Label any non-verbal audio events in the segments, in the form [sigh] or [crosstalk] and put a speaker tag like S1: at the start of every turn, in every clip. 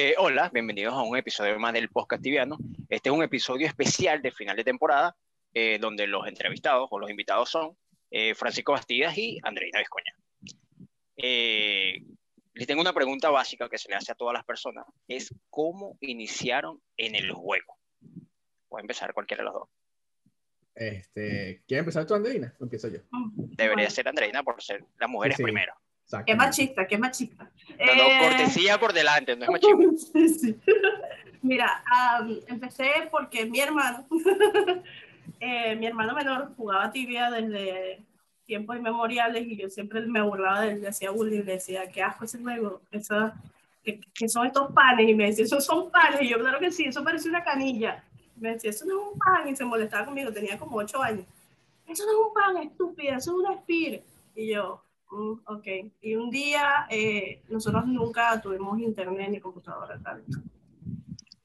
S1: Eh, hola, bienvenidos a un episodio más del Podcast Tibiano. Este es un episodio especial de final de temporada, eh, donde los entrevistados o los invitados son eh, Francisco Bastidas y Andreina Vizcoña. les tengo una pregunta básica que se le hace a todas las personas, es ¿cómo iniciaron en el juego? Puede empezar cualquiera de los dos.
S2: Este, ¿Quieres empezar tú, Andreina? O empiezo yo.
S1: Debería ser Andreina por ser las mujeres
S3: Sí, sí.
S1: primero.
S3: Qué machista, qué machista.
S1: Dando
S3: Eh,
S1: cortesía por delante, no es [laughs] machismo.
S3: sí, sí. [laughs] Mira, am, empecé porque mi hermano, [laughs] eh, mi hermano menor jugaba tibia desde tiempos inmemoriales y yo siempre me burlaba de él, le hacía bullying, le decía, qué asco ese juego, esa, ¿qué, qué son estos panes? Y me decía, esos son panes. Y yo, claro que sí, eso parece una canilla. Me decía, eso no es un pan. Y se molestaba conmigo, tenía como ocho años. Eso no es un pan, estúpida, eso es una espira. Y yo, ok. Y un día, eh, nosotros nunca tuvimos internet ni computadora, tal.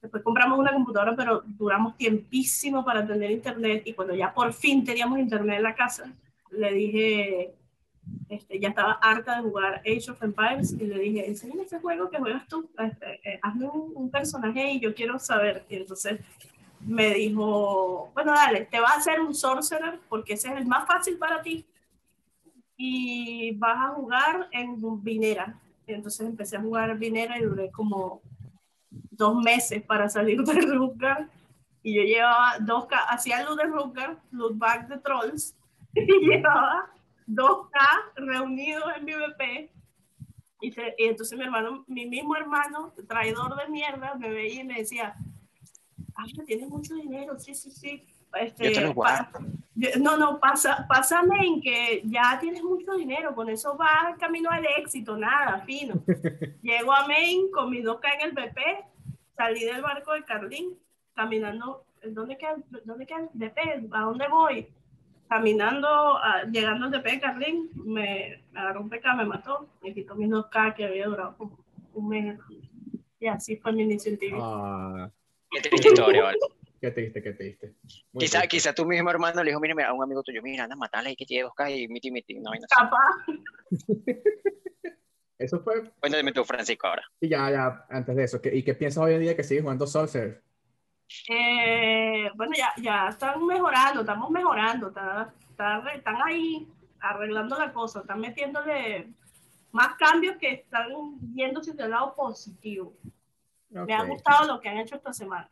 S3: Después compramos una computadora, pero duramos tiempísimo para tener internet. Y cuando ya por fin teníamos internet en la casa, le dije, este, ya estaba harta de jugar Age of Empires y le dije, enséñame ese juego que juegas tú, este, eh, hazme un, un personaje y yo quiero saber. Y entonces me dijo, bueno, dale, te va a hacer un sorcerer porque ese es el más fácil para ti y vas a jugar en Vinera. Entonces empecé a jugar Vinera y duré como dos meses para salir de Rutger y yo llevaba dos hacía loot de Rutger, loot back de Trolls [laughs] y llevaba 2K reunidos en PvP y, se- y entonces mi hermano, mi mismo hermano, traidor de mierda, me veía y me decía, ah, tienes mucho dinero, sí, sí, sí. Este,
S1: Yo te lo
S3: pa- no, no, pasa, pásame en que ya tienes mucho dinero, con eso vas camino al éxito, nada, fino. [laughs] Llego a Maine con mi 2K en el BP, salí del barco de Carlín, caminando, ¿dónde queda, dónde queda el BP? ¿A dónde voy? Caminando, a- llegando al DP de Carlín, me, me agarró un PK, me mató, me quitó mis 2K que había durado como un mes. Y así fue mi inicio en TV.
S2: Ah,
S1: Qué triste historia, ¿vale?
S2: Qué triste, qué triste. Muy
S1: Quizá,
S2: triste.
S1: quizá tu mismo hermano le dijo, mira, mira, a un amigo tuyo, mira, anda, matala y que tiene 2K y miti, miti. No, no.
S3: Capaz. [laughs]
S2: Eso fue,
S1: Cuéntame tú, Francisco, ahora.
S2: y ya, ya, antes de eso. ¿qué- ¿Y qué piensas hoy en día que sigues jugando Sorcerer?
S3: Eh, bueno, ya, ya están mejorando, estamos mejorando, está- está arre- están ahí arreglando la cosa, están metiéndole más cambios que están yéndose del lado positivo.
S2: Ok,
S3: Me ha gustado lo que han hecho esta semana.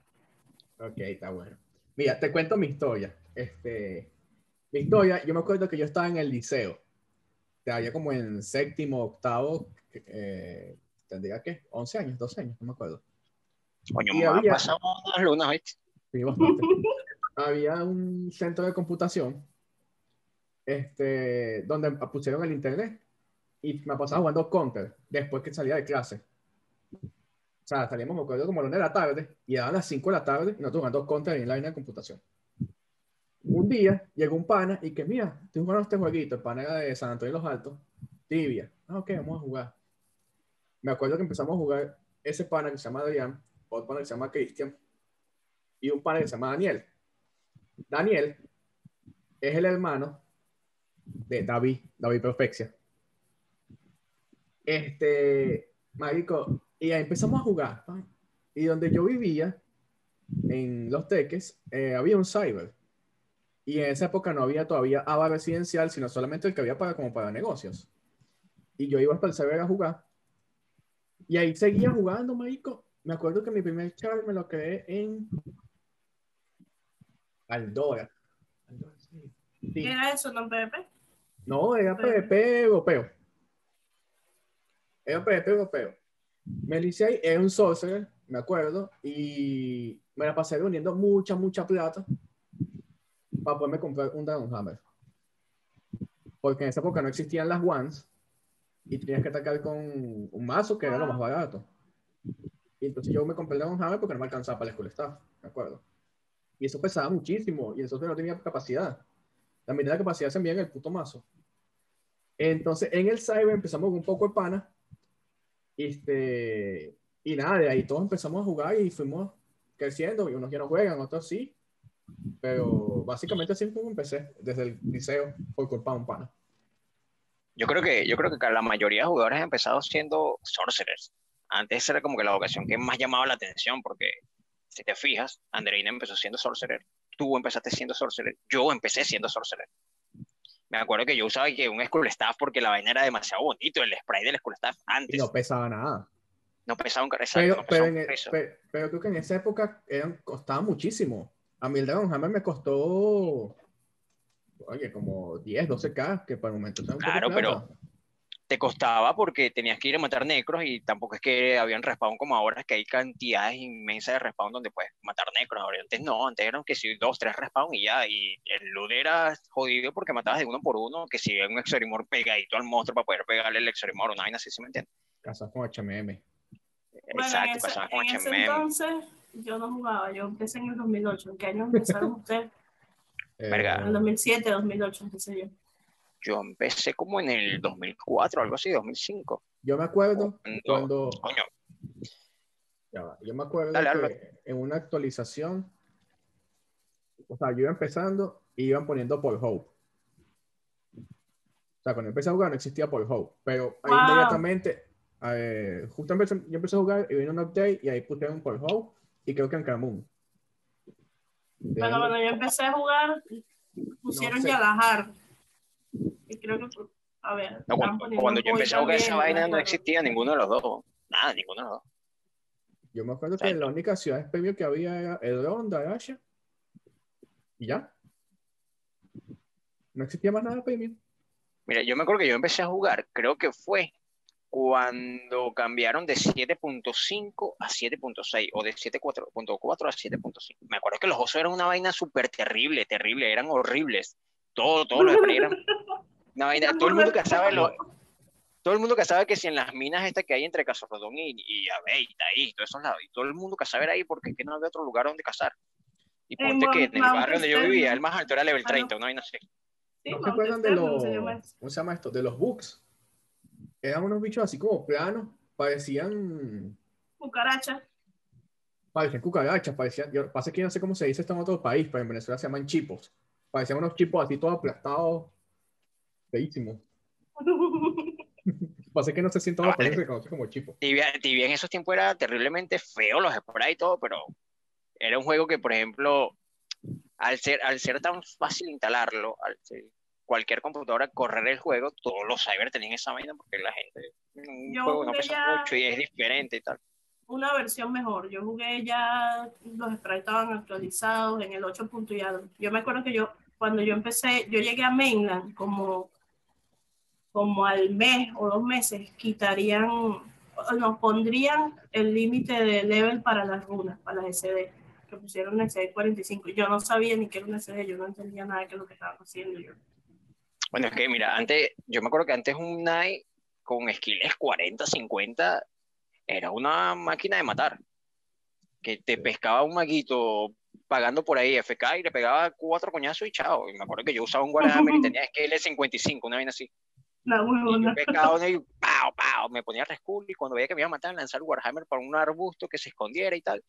S2: Ok, está bueno. Mira, te cuento mi historia. Este, mi historia, yo me acuerdo que yo estaba en el liceo. Estaría como en séptimo, octavo, eh, tendría que 11 años, 12 años, no me acuerdo.
S1: Coño, me ha
S2: había-
S1: pasado unas lunas, ¿viste?
S2: Sí, bastante. [laughs] Había un centro de computación este, donde pusieron el internet y me pasaba jugando Counter después que salía de clase. O sea, salíamos, me acuerdo, como a la una de la tarde y eran las 5 de la tarde y nosotros jugando Counter en la línea de computación. Un día llegó un pana y que, mira, estoy jugando este jueguito, el pana era de San Antonio de los Altos, tibia. Ah, ok, vamos a jugar. Me acuerdo que empezamos a jugar ese pana que se llama Adrián, otro pana que se llama Cristian y un pana que se llama Daniel. Daniel es el hermano de David, David Perfeccia. Este, marico, y ahí empezamos a jugar. Y donde yo vivía, en Los Teques, eh, había un cyber. Y en esa época no había todavía ABA residencial, sino solamente el que había para, como para negocios. Y yo iba hasta el cyber a jugar. Y ahí seguía jugando, marico. Me acuerdo que mi primer char me lo creé en Aldora. Aldora, sí. Sí.
S3: ¿Qué era eso, no PvP?
S2: No, era PvP europeo. Era PvP europeo. Me lo hice ahí, era un sorcerer, me acuerdo, y me la pasé reuniendo mucha, mucha plata para poderme comprar un Dragon Hammer. Porque en esa época no existían las ones y tenías que atacar con un mazo que era lo más barato. Y entonces yo me compré el Dragon Hammer porque no me alcanzaba para la School Staff, me acuerdo. Y eso pesaba muchísimo y eso no tenía capacidad. La mitad de la capacidad se envía en el puto mazo. Entonces, en el cyber empezamos con un poco de pana. Este, y nada, de ahí todos empezamos a jugar y fuimos creciendo. Y unos ya no juegan, otros sí. Pero básicamente así fue empecé, desde el liceo, por culpa de un pana.
S1: Yo creo que, yo creo que la mayoría de jugadores han empezado siendo sorcerers. antes era como que la vocación que más llamaba la atención, porque si te fijas, Andreina empezó siendo sorcerer, tú empezaste siendo sorcerer, yo empecé siendo sorcerer. Me acuerdo que yo usaba que un School Staff porque la vaina era demasiado bonito, el spray del School Staff antes.
S2: Y no pesaba nada.
S1: No pesaba un.
S2: Pero,
S1: no
S2: pero,
S1: pesaba un peso.
S2: pero creo que en esa época eran, costaba muchísimo. A mí el Dragon Hammer me costó, oye, como 10, 12k, que para el momento
S1: Claro,
S2: plata.
S1: Te costaba porque tenías que ir a matar necros y tampoco es que habían respawn como ahora, que hay cantidades inmensas de respawn donde puedes matar necros. Ahora, antes no, antes eran que si dos, tres respawn y ya. Y el loot era jodido porque matabas de uno por uno, que si había un exorimor pegadito al monstruo para poder pegarle el exorimor, una vaina así, ¿sí me entiendes?
S2: Casas con HMM.
S1: Exacto,
S3: en ese,
S1: pasabas con
S3: en ese
S1: HMM.
S3: entonces yo no jugaba, yo empecé en el 2008. ¿En qué año empezaron [laughs] ustedes?
S2: Eh,
S1: Verga.
S3: En el 2007, 2008 empecé yo.
S1: Yo empecé como en el 2004, algo así, 2005.
S2: Yo me acuerdo
S1: Cuando-
S2: cuando,
S1: Coño,
S2: ya va, yo me acuerdo
S1: Dale,
S2: que
S1: dale.
S2: en una actualización, o sea, yo iba empezando y iban poniendo por Hope. O sea, cuando empecé a jugar no existía por Hope, pero ahí
S3: Wow.
S2: inmediatamente, eh, justo empecé, yo empecé a jugar y vino un update y ahí pusieron por Hope y creo que en Camun.
S3: Bueno, cuando yo empecé a jugar, pusieron
S2: No sé.
S3: Yalahar. Y creo que, a ver,
S1: no, cuando, yo empecé a jugar esa vaina no existía ninguno de los dos. Nada, ninguno de los dos.
S2: Yo me acuerdo que la única ciudad premio que había era Edron, Darasha y ya. No existía más nada premium.
S1: Mira, yo me acuerdo que yo empecé a jugar, creo que fue cuando cambiaron de 7.5 a 7.6 o de 7.4 a 7.5. Me acuerdo que los osos eran una vaina súper terrible, terrible, eran horribles. Todo, todo lo de eran vaina. Todo el mundo que sabe lo, todo el mundo que sabe que si en las minas estas que hay entre Casorrodón y, y Aveita y todos esos lados, y todo el mundo que sabe era ahí porque es que no había otro lugar donde cazar. Y
S3: En
S1: ponte que en el
S3: Mount
S1: barrio donde yo vivía,
S3: ¿no?
S1: el más alto era level
S3: Ah, no.
S1: 30, una vaina así.
S3: Sí,
S2: ¿No se acuerdan de los. ¿cómo se llama esto? De los bugs. Eran unos bichos así como planos, parecían,
S3: Cucaracha.
S2: parecían cucarachas, parecían, yo, pasa que yo no sé cómo se dice esto en otro país, pero en Venezuela se llaman chipos. Parecían unos chipos así todos aplastados, feísimos. [laughs] Pasa que no sé si en todos los países se conoce como chipos.
S1: Tibia, Tibia en esos tiempos era terriblemente feo los sprays y todo, pero era un juego que, por ejemplo, al ser, al ser tan fácil instalarlo, al ser cualquier computadora correr el juego, todos los cyber tenían esa vaina porque la gente, un
S3: Yo
S1: juego no pesa mucho y es diferente y tal.
S3: Una versión mejor. Yo jugué ya, los sprites estaban actualizados en el 8 punto y algo. Yo me acuerdo que yo, cuando yo empecé, yo llegué a Mainland como, como al mes o dos meses, quitarían, nos pondrían el límite de level para las runas, para las SD, que pusieron una SD 45. Yo no sabía ni qué era una SD, yo no entendía nada de lo que estaban haciendo. Yo,
S1: Bueno, es que mira, antes, yo me acuerdo que antes un Knight con skills 40, 50, era una máquina de matar. Que te pescaba un maguito pagando por ahí FK y le pegaba cuatro coñazos y chao. Y me acuerdo que yo usaba un Warhammer y tenía [laughs] skills 55, una vaina así.
S3: La
S1: Y yo
S3: huevona.
S1: pescaba uno y ¡pau, pau! Me ponía rescool y cuando veía que me iban a matar, lanzar el Warhammer para un arbusto que se escondiera y tal.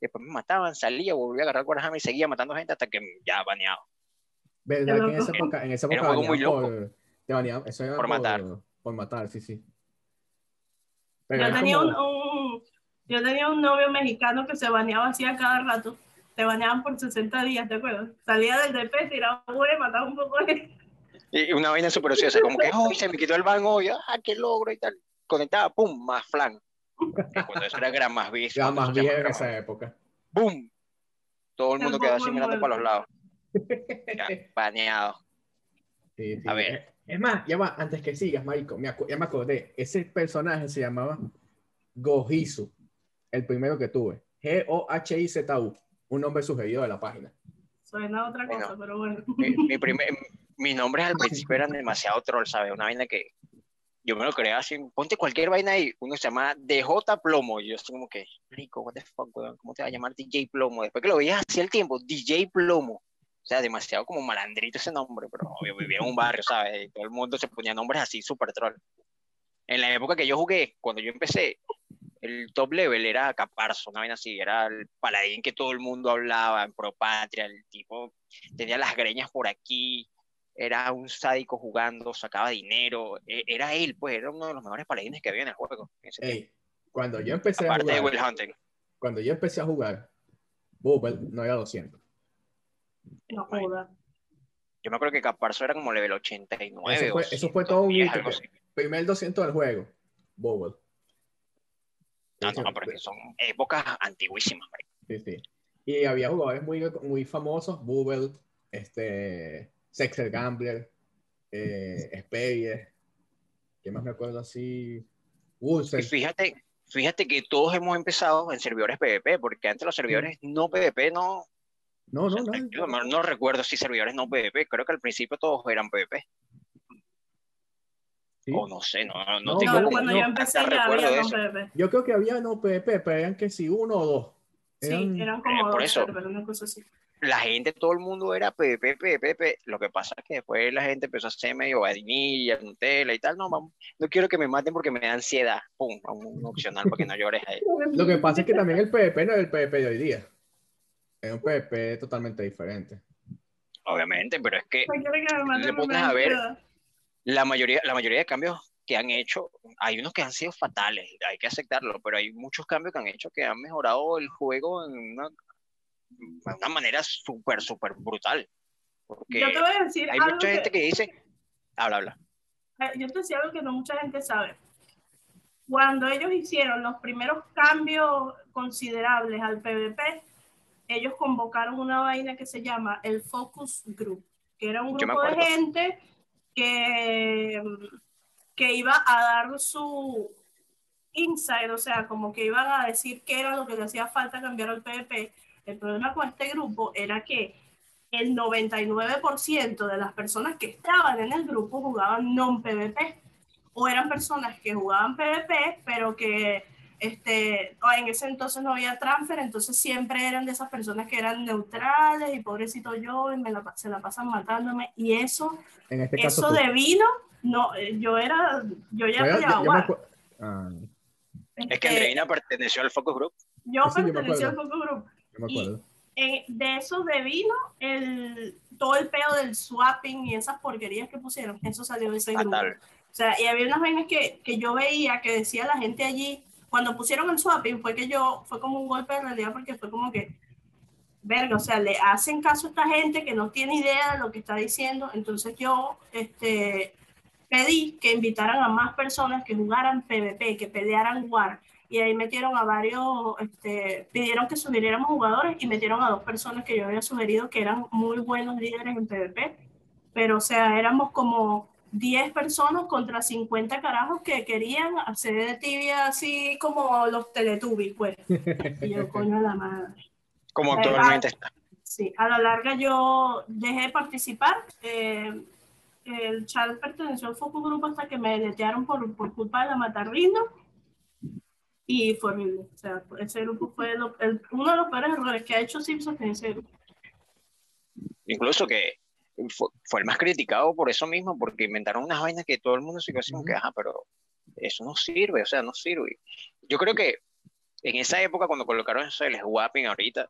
S1: Después me mataban, salía, volvía a agarrar el Warhammer y seguía matando gente hasta que ya baneado.
S2: ¿Verdad que en
S3: loco.
S2: esa época, en esa
S1: Era
S2: época
S1: un juego muy
S2: baneaban por, te baneaban- eso era
S1: Por matar.
S2: Por matar, sí, sí. Pero
S3: Yo tenía, un,
S2: como-
S3: un- yo tenía un novio mexicano que se baneaba así a cada rato. Te baneaban por 60 días, ¿te acuerdas? Salía del DP, tiraba huevo, mataba un poco de...
S1: Y una vaina súper ociosa, como que, ¡oh! Se me quitó el ban hoy, ¡ah! ¡Qué logro! y tal. Conectaba, ¡pum! Más flan. Cuando eso era gran más cuando
S2: más viejo en esa época.
S1: ¡Boom! Todo el mundo quedó así mirando para los lados. [laughs] Baneado.
S2: Sí, sí.
S1: A ver.
S2: Es más, ya va, antes que sigas, Marico, me acu- ya me acordé. Ese personaje se llamaba Gohizu, el primero que tuve. G-O-H-I-Z-U, un nombre sugerido de la página.
S3: Suena otra cosa,
S1: Bueno.
S3: pero bueno.
S1: Mi, mi [laughs] primer, mis nombres al principio eran demasiado troll, ¿sabes? Una vaina que yo me lo creía así, ponte cualquier vaina ahí, uno se llama DJ Plomo, y yo estoy como que, rico, what the fuck, weón, ¿cómo te va a llamar DJ Plomo? Después que lo veías así el tiempo, DJ Plomo, o sea, demasiado como malandrito ese nombre, pero obvio, vivía en un barrio, ¿sabes? Y todo el mundo se ponía nombres así, súper troll. En la época que yo jugué, cuando yo empecé, el top level era Caparzo, una vaina así, era el paladín que todo el mundo hablaba, en Pro Patria, el tipo tenía las greñas por aquí, era un sádico jugando, sacaba dinero, e- era él, pues, era uno de los mejores paladines que había en el juego.
S2: Ey, Cuando yo empecé a
S1: de
S2: jugar,
S1: Will Hunting.
S2: cuando yo empecé a jugar, Bubble no era 200.
S3: No joda.
S1: Yo me acuerdo que Caparzo era como level 89.
S2: Eso fue, eso fue todo un
S1: 110,
S2: hito. Primer 200 del juego, Bubble.
S1: No, no, pero es que son épocas antiguísimas, marico.
S2: Sí, sí. Y había jugadores muy, muy famosos, Bubble, este, Sexer Gambler, eh, Speyer, ¿qué más me acuerdo así?
S1: Y fíjate, fíjate que todos hemos empezado en servidores PvP, porque antes los servidores no PvP no,
S2: No, no,
S1: o sea,
S2: no.
S1: yo no, no recuerdo si servidores no PvP, creo que al principio todos eran PvP,
S2: sí.
S1: o no sé, no, no,
S2: No,
S1: tengo
S3: No, cuando
S2: no,
S3: yo empecé ya había
S1: eso.
S3: PvP.
S2: Yo creo que había no PvP, pero eran que si uno o dos.
S3: Sí,
S2: Eran-
S1: Eh,
S3: como
S1: por
S3: dos
S1: eso.
S3: servers, una cosa así.
S1: La gente, todo el mundo era PvP, PvP. Lo que pasa es que después la gente empezó a hacer medio vainilla, Nutella y tal. No, vamos, no quiero que me maten porque me da ansiedad. Pum, a un opcional para que no llores ahí. [laughs]
S2: Lo que pasa es que también el PvP no era el PvP de hoy día. Era un PvP totalmente diferente.
S1: Obviamente, pero es que Le pones a ver,
S3: ansiedad.
S1: La mayoría, la mayoría de cambios que han hecho, hay unos que han sido fatales, hay que aceptarlo, pero hay muchos cambios que han hecho que han mejorado el juego en una, de una manera súper, súper brutal. Porque
S3: Yo te voy a decir
S1: hay
S3: algo
S1: mucha
S3: que-
S1: gente que dice, habla, habla.
S3: Eh, yo te decía algo que no mucha gente sabe. Cuando ellos hicieron los primeros cambios considerables al PvP, ellos convocaron una vaina que se llama el Focus Group, que era un grupo de gente que, que iba a dar su insight, o sea, como que iban a decir qué era lo que le hacía falta cambiar al PvP. El problema con este grupo era que el 99% de las personas que estaban en el grupo jugaban non-PvP o eran personas que jugaban PvP, pero que este, o en ese entonces no había transfer, entonces siempre eran de esas personas que eran neutrales y pobrecito yo, y me la, se la pasan matándome. Y eso,
S2: En este caso,
S3: eso
S2: tú.
S3: de vino, no, eh, yo era, yo ya
S2: Bueno, acu- Ah,
S1: Es que
S3: Este,
S1: Andreina perteneció al Focus Group.
S3: yo
S2: Sí, yo
S3: pertenecía al. Focus Group.
S2: yo me
S3: Y-
S2: acuerdo.
S3: eh, de eso de vino, el, todo el peo del swapping y esas porquerías que pusieron, eso salió de ese grupo.
S1: Fatal.
S3: O sea, y había unas vainas que, que yo veía que decía la gente allí, cuando pusieron el swapping, fue que yo, fue como un golpe de realidad porque fue como que, verga, o sea, le hacen caso a esta gente que no tiene idea de lo que está diciendo. Entonces yo este, pedí que invitaran a más personas que jugaran PvP, que pelearan War. Y ahí metieron a varios, este, pidieron que sugiriéramos jugadores y metieron a dos personas que yo había sugerido que eran muy buenos líderes en PvP. Pero, o sea, éramos como 10 personas contra 50 carajos que querían hacer de tibia así como los Teletubbies, pues. Y yo, [laughs] coño de la madre.
S1: Como
S3: Verdad.
S1: actualmente está.
S3: Sí, a la larga yo dejé de participar. eh, el chat perteneció al Focus Group hasta que me deletearon por, por culpa de la Matarrindo. Y fue horrible. O sea, ese grupo fue lo- el- uno de los peores errores que ha hecho Simpsons en ese grupo.
S1: Incluso que fue, fue el más criticado por eso mismo, porque inventaron unas vainas que todo el mundo se quedó así que, ajá, pero eso no sirve, o sea, no sirve. Yo creo que en esa época, cuando colocaron eso del swapping ahorita,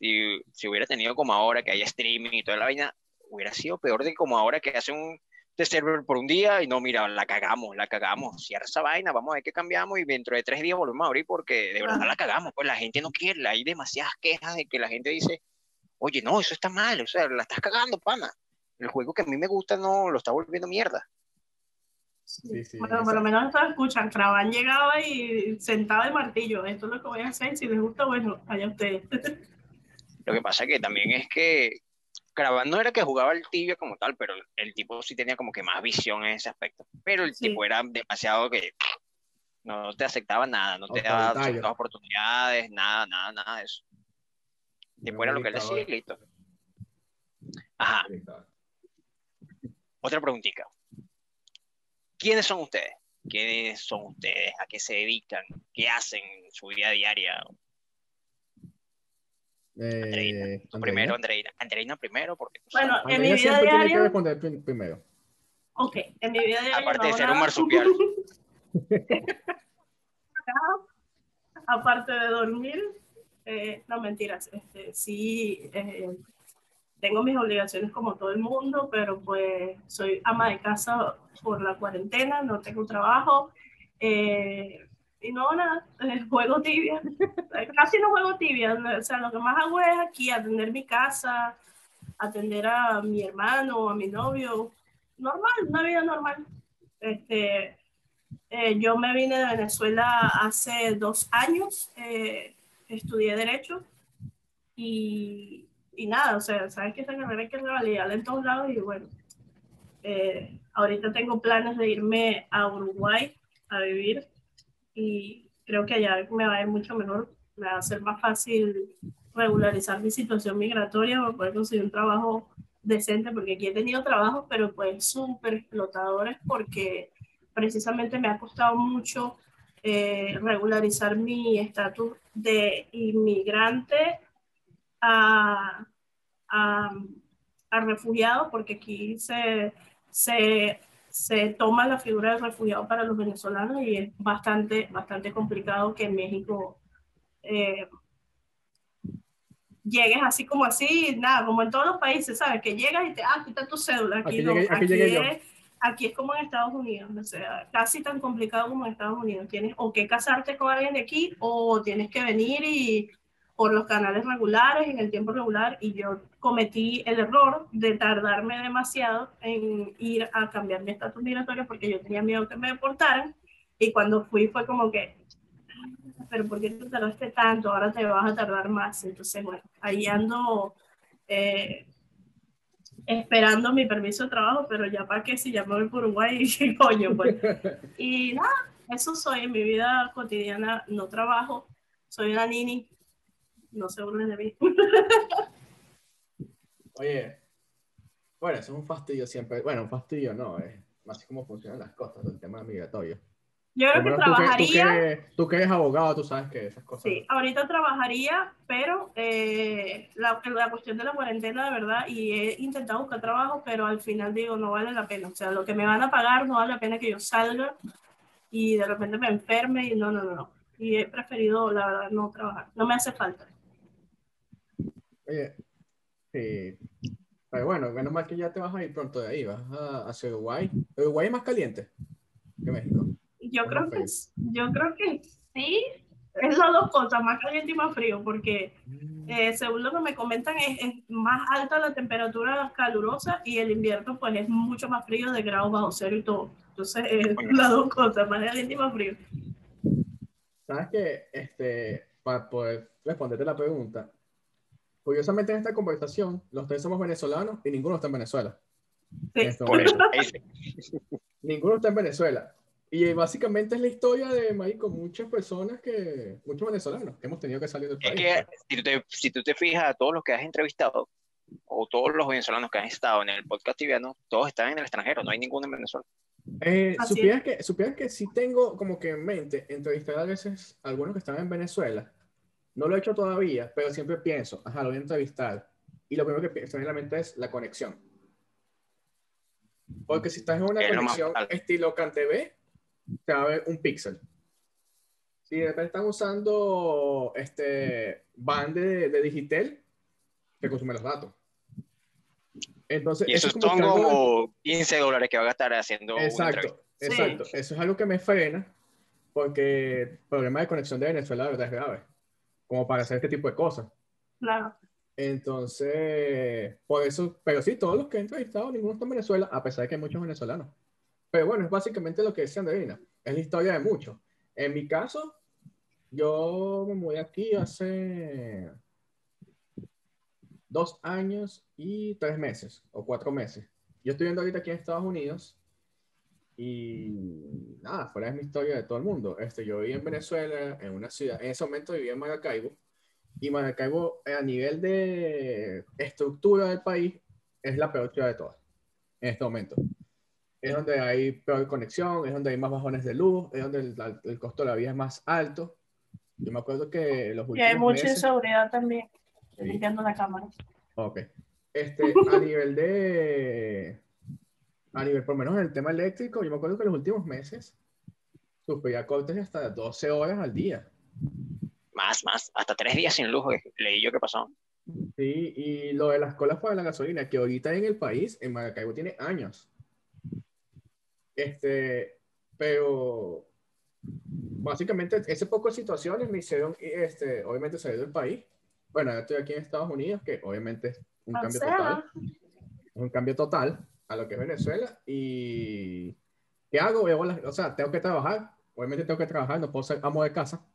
S1: si, si hubiera tenido como ahora que hay streaming y toda la vaina, hubiera sido peor de como ahora que hacen un de server por un día y no, mira, la cagamos, la cagamos, cierra esa vaina, vamos a ver qué cambiamos y dentro de tres días volvemos a abrir porque de verdad la cagamos, pues la gente no quiere, hay demasiadas quejas de que la gente dice, oye, no, eso está mal, o sea, la estás cagando, pana. El juego que a mí me gusta no lo está volviendo mierda.
S2: Sí, sí,
S3: bueno, por lo menos esto escuchan. Cravan llegaba y sentado de martillo. Esto es lo que voy a hacer. Si les gusta, bueno, allá ustedes. [laughs]
S1: Lo que pasa que también es que Caravan no era que jugaba el tibio como tal, pero el tipo sí tenía como que más visión en ese aspecto. Pero el
S3: Sí.
S1: tipo era demasiado que no te aceptaba nada, no te daba oportunidades, nada, nada, nada de eso. El tipo era lo que él decía y listo. Ajá, otra preguntita. ¿Quiénes son ustedes? ¿Quiénes son ustedes? ¿A qué se dedican? ¿Qué hacen en su vida diaria? Andreina.
S2: Eh,
S1: Primero, Andreina. Andreina primero, porque tú
S3: Bueno, en mi vida
S2: siempre tiene que
S3: diaria.
S2: responder primero.
S3: Ok, en mi vida diaria.
S1: Aparte
S3: no
S1: de ser un
S3: nada.
S1: marsupial. [laughs]
S3: Aparte de dormir, eh, no mentiras, este, sí, eh, tengo mis obligaciones como todo el mundo, pero pues soy ama de casa por la cuarentena, no tengo trabajo. eh, Y no, nada, [laughs] juego tibia. [laughs] Casi no juego tibia. O sea, lo que más hago es aquí atender mi casa, atender a mi hermano, a mi novio. Normal, una vida normal. Este, eh, yo me vine de Venezuela hace dos años, estudié Derecho y, y, nada, o sea, sabes que esa carrera hay que revalidarla en todos lados y bueno, eh, ahorita tengo planes de irme a Uruguay a vivir y creo que allá me va a ir mucho mejor, me va a ser más fácil regularizar mi situación migratoria para poder conseguir un trabajo decente, porque aquí he tenido trabajos, pero pues súper explotadores porque precisamente me ha costado mucho eh, regularizar mi estatus de inmigrante a, a, a, refugiado, porque aquí se, se, se toma la figura de refugiado para los venezolanos y es bastante, bastante complicado que en México eh, llegues así como así, nada, como en todos los países, ¿sabes? Que llegas y te, ah, aquí está tu cédula, aquí, no, aquí, es, aquí es como en Estados Unidos, o sea, casi tan complicado como en Estados Unidos. Tienes o que casarte con alguien de aquí o tienes que venir y por los canales regulares, en el tiempo regular, y yo cometí el error de tardarme demasiado en ir a cambiar mi estatus migratorio porque yo tenía miedo que me deportaran, y cuando fui fue como que, pero ¿por qué te tardaste tanto? Ahora te vas a tardar más. Entonces, bueno, ahí ando eh, esperando mi permiso de trabajo, pero ya para qué si ya me voy por Uruguay [laughs] y coño, pues. [laughs] Y nada, eso soy en mi vida cotidiana, no trabajo, soy una nini, no se burlen de mí. [laughs]
S2: Oye, bueno, eso es un fastidio siempre, bueno, un fastidio no, es más como funcionan las cosas, el tema migratorio.
S3: Yo creo que trabajaría.
S2: Tú que, eres abogado, tú sabes que esas cosas.
S3: Sí, ahorita trabajaría, pero eh, la, la, cuestión de la cuarentena, de verdad, y he intentado buscar trabajo, pero al final digo, no vale la pena. O sea, lo que me van a pagar no vale la pena que yo salga y de repente me enferme y no, no, no. no. Y he preferido, la verdad, no trabajar. No me hace falta.
S2: Oye, sí. Pero bueno, menos mal que ya te vas a ir pronto de ahí, vas a, hacia Uruguay. Uruguay es más caliente que México.
S3: Yo creo que, yo creo que sí, es las dos cosas, más caliente y más frío, porque mm. eh, según lo que me comentan es, es, más alta la temperatura calurosa y el invierno pues es mucho más frío de grados bajo cero y todo. Entonces es [laughs] las dos cosas, más caliente y más frío.
S2: Sabes que, este, para poder responderte la pregunta, curiosamente en esta conversación los tres somos venezolanos y ninguno está en Venezuela.
S3: Sí.
S2: Este [laughs] ninguno está en Venezuela. Y básicamente es la historia de, Marico, muchas personas que, muchos venezolanos que hemos tenido que salir del país.
S1: Es que si tú, te, si tú te fijas a todos los que has entrevistado, o todos los venezolanos que han estado en el podcast tibiano, todos están en el extranjero, no hay ninguno en Venezuela.
S2: Eh, supieras, que, supieras que sí tengo como que en mente entrevistar a veces a algunos que están en Venezuela. No lo he hecho todavía, pero siempre pienso, ajá, lo voy a entrevistar. Y lo primero que pienso en la mente es la conexión. Porque si estás en una conexión estilo CanTV, te va a ver un píxel. Si de repente están usando este band de, de Digitel, te consume los datos. Entonces,
S1: y eso, es como, 15 dólares que va a gastar haciendo
S2: Exacto, exacto. Eso es algo que me frena porque el problema de conexión de Venezuela de verdad es grave, como para hacer este tipo de cosas.
S3: Claro.
S2: Entonces, por eso, pero sí, todos los que he entrevistado, ninguno está en Venezuela, a pesar de que hay muchos venezolanos. Pero bueno, es básicamente lo que decía Andreina. Es la historia de muchos. En mi caso, yo me mudé aquí hace dos años y tres meses, o cuatro meses. Yo estoy viendo ahorita aquí en Estados Unidos y nada, fuera es mi historia de todo el mundo. Este, yo viví en Venezuela, en una ciudad, en ese momento vivía en Maracaibo, y Maracaibo a nivel de estructura del país es la peor ciudad de todas en este momento es donde hay peor conexión, es donde hay más bajones de luz, es donde el, costo de la vida es más alto. Yo me acuerdo que los últimos
S3: Y hay mucha inseguridad también, limpiando la cámara.
S2: Ok. Este, a [laughs] nivel de... A nivel, por lo menos en el tema eléctrico, yo me acuerdo que los últimos meses sufría cortes hasta 12 horas al día.
S1: Más, más, hasta tres días sin luz, eh, leí yo que pasó.
S2: Sí, y lo de las colas para la gasolina, que ahorita en el país, en Maracaibo, tiene años. Este, pero básicamente ese poco de situaciones me hicieron, este, obviamente, salir del país. Bueno, yo estoy aquí en Estados Unidos, que obviamente es un
S3: O
S2: cambio
S3: sea,
S2: total. Es un cambio total a lo que es Venezuela. ¿Y qué hago? O sea, tengo que trabajar. Obviamente tengo que trabajar, no puedo ser amo de casa.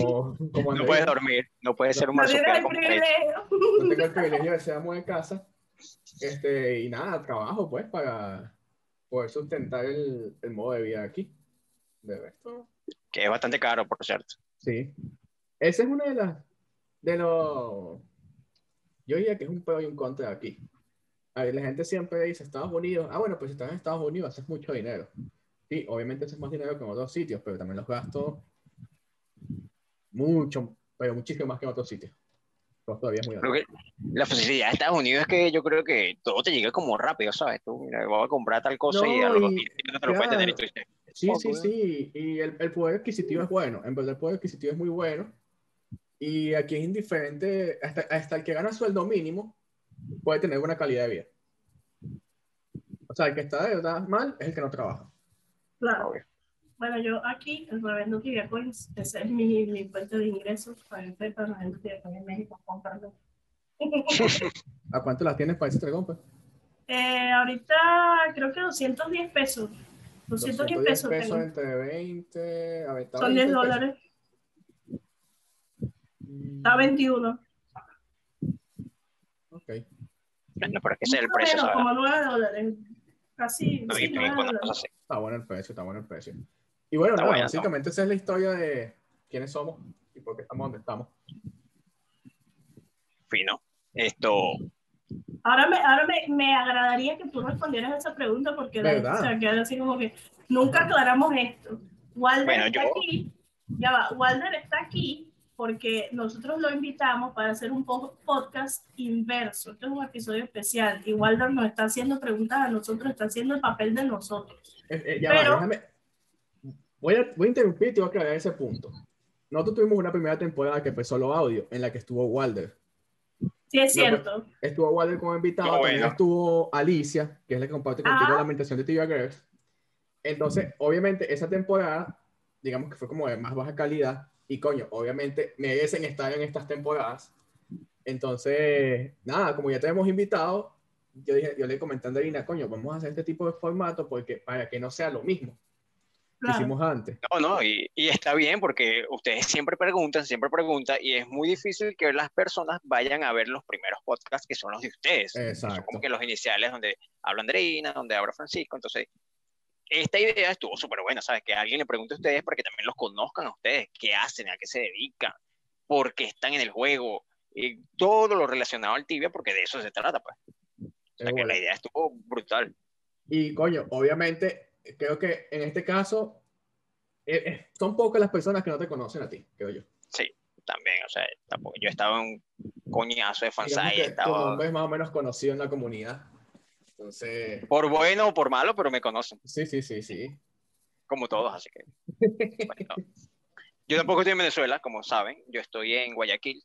S2: Como, como
S1: No puedes dormir, no puedes ser un
S3: no
S1: marsupial
S2: no tengo el privilegio de ser amo de casa. Este, y nada, trabajo pues para poder sustentar el, el modo de vida aquí. De resto,
S1: Que es bastante caro, por cierto.
S2: sí. Esa es una de las, de los, yo diría que es un pro y un contra aquí. A ver, la gente siempre dice Estados Unidos, ah, bueno, pues si estás en Estados Unidos haces mucho dinero. Sí, obviamente haces más dinero que en otros sitios, pero también los gastos mucho, pero muchísimo más que en otros sitios. Pero todavía es muy alto.
S1: Creo que la facilidad de Estados Unidos es que yo creo que todo te llega como rápido, ¿sabes? Tú, mira, voy a comprar tal cosa y,
S2: No,
S1: a los
S2: y-
S1: 15 minutos te lo puedes tener y tú dices,
S2: Sí,
S1: Oh,
S2: sí, sí. Y el, el poder adquisitivo es bueno. En verdad, el poder adquisitivo es muy bueno. Y aquí es indiferente. Hasta, hasta el que gana sueldo mínimo puede tener buena calidad de vida. O sea, el que está de verdad mal es el que no trabaja.
S3: Claro.
S1: obvio.
S3: Bueno, yo aquí, el revendo Tibia Coins, esa es mi, mi fuente de ingresos para el PayPal, revendo Tibia Coins en México, comprando.
S2: ¿A cuánto las tienes para ese te compras?
S3: Eh, ahorita creo que 210 pesos. 210 pesos. tengo.
S2: entre 20. A ver,
S3: Son
S2: 20
S3: 10
S2: pesos.
S3: dólares. Está 21.
S2: Ok.
S1: Bueno, pero es que ese es el precio,
S3: menos, como 9 dólares. Casi.
S1: No,
S3: sí,
S1: y
S3: 9
S1: cuando
S3: dólares.
S2: Está bueno el precio, está bueno el precio. Y bueno, básicamente esa es la historia de quiénes somos y por qué estamos donde estamos.
S1: Fino. Esto,
S3: Ahora, me, ahora me, me agradaría que tú respondieras a esa pregunta porque
S2: ¿Verdad?
S3: se va a quedar así como que nunca aclaramos esto. Walder
S1: Bueno,
S3: está
S1: yo-
S3: aquí, ya va, Walder está aquí porque nosotros lo invitamos para hacer un po- podcast inverso. Este es un episodio especial y Walder nos está haciendo preguntas a nosotros, está haciendo el papel de nosotros.
S2: Eh, eh, ya
S3: Pero-
S2: va, déjame. Voy a, voy a interrumpir y te voy a aclarar ese punto. Nosotros tuvimos una primera temporada que fue solo audio, en la que estuvo Walder.
S3: Sí, es
S2: No,
S3: cierto.
S2: Estuvo Walder como invitado,
S1: Qué
S2: también
S1: bueno.
S2: estuvo Alicia, que es la que comparte contigo
S3: Ah.
S2: la ambientación de TV Girls. Entonces, obviamente, esa temporada, digamos que fue como de más baja calidad, y coño, obviamente merecen estar en estas temporadas. Entonces, nada, como ya te hemos invitado, yo, dije, yo le comenté a Andreina, coño, vamos a hacer este tipo de formato porque para que no sea lo mismo
S3: Claro.
S2: hicimos antes.
S1: no, no, y, y está bien porque ustedes siempre preguntan, siempre preguntan, y es muy difícil que las personas vayan a ver los primeros podcasts que son los de ustedes. que Son
S2: Exacto.
S1: como que los iniciales donde habla Andreina, donde habla Francisco. Entonces, esta idea estuvo súper buena, ¿sabes? Que alguien le pregunte a ustedes para que también los conozcan a ustedes, qué hacen, a qué se dedican, por qué están en el juego, y todo lo relacionado al tibia, porque de eso se trata, pues. O sea,
S2: Eh,
S1: que
S2: bueno.
S1: la idea estuvo brutal.
S2: Y coño, obviamente, creo que en este caso eh, eh, son pocas las personas que no te conocen a ti, creo yo.
S1: Sí, también, o sea, tampoco, yo estaba en un coñazo de fansite,
S2: que tu
S1: estaba
S2: nombre es más o menos conocido en la comunidad. Entonces,
S1: por bueno o por malo, pero me conocen,
S2: sí, sí, sí, sí.
S1: como todos, así que. bueno. Yo tampoco estoy en Venezuela, como saben, yo estoy en Guayaquil.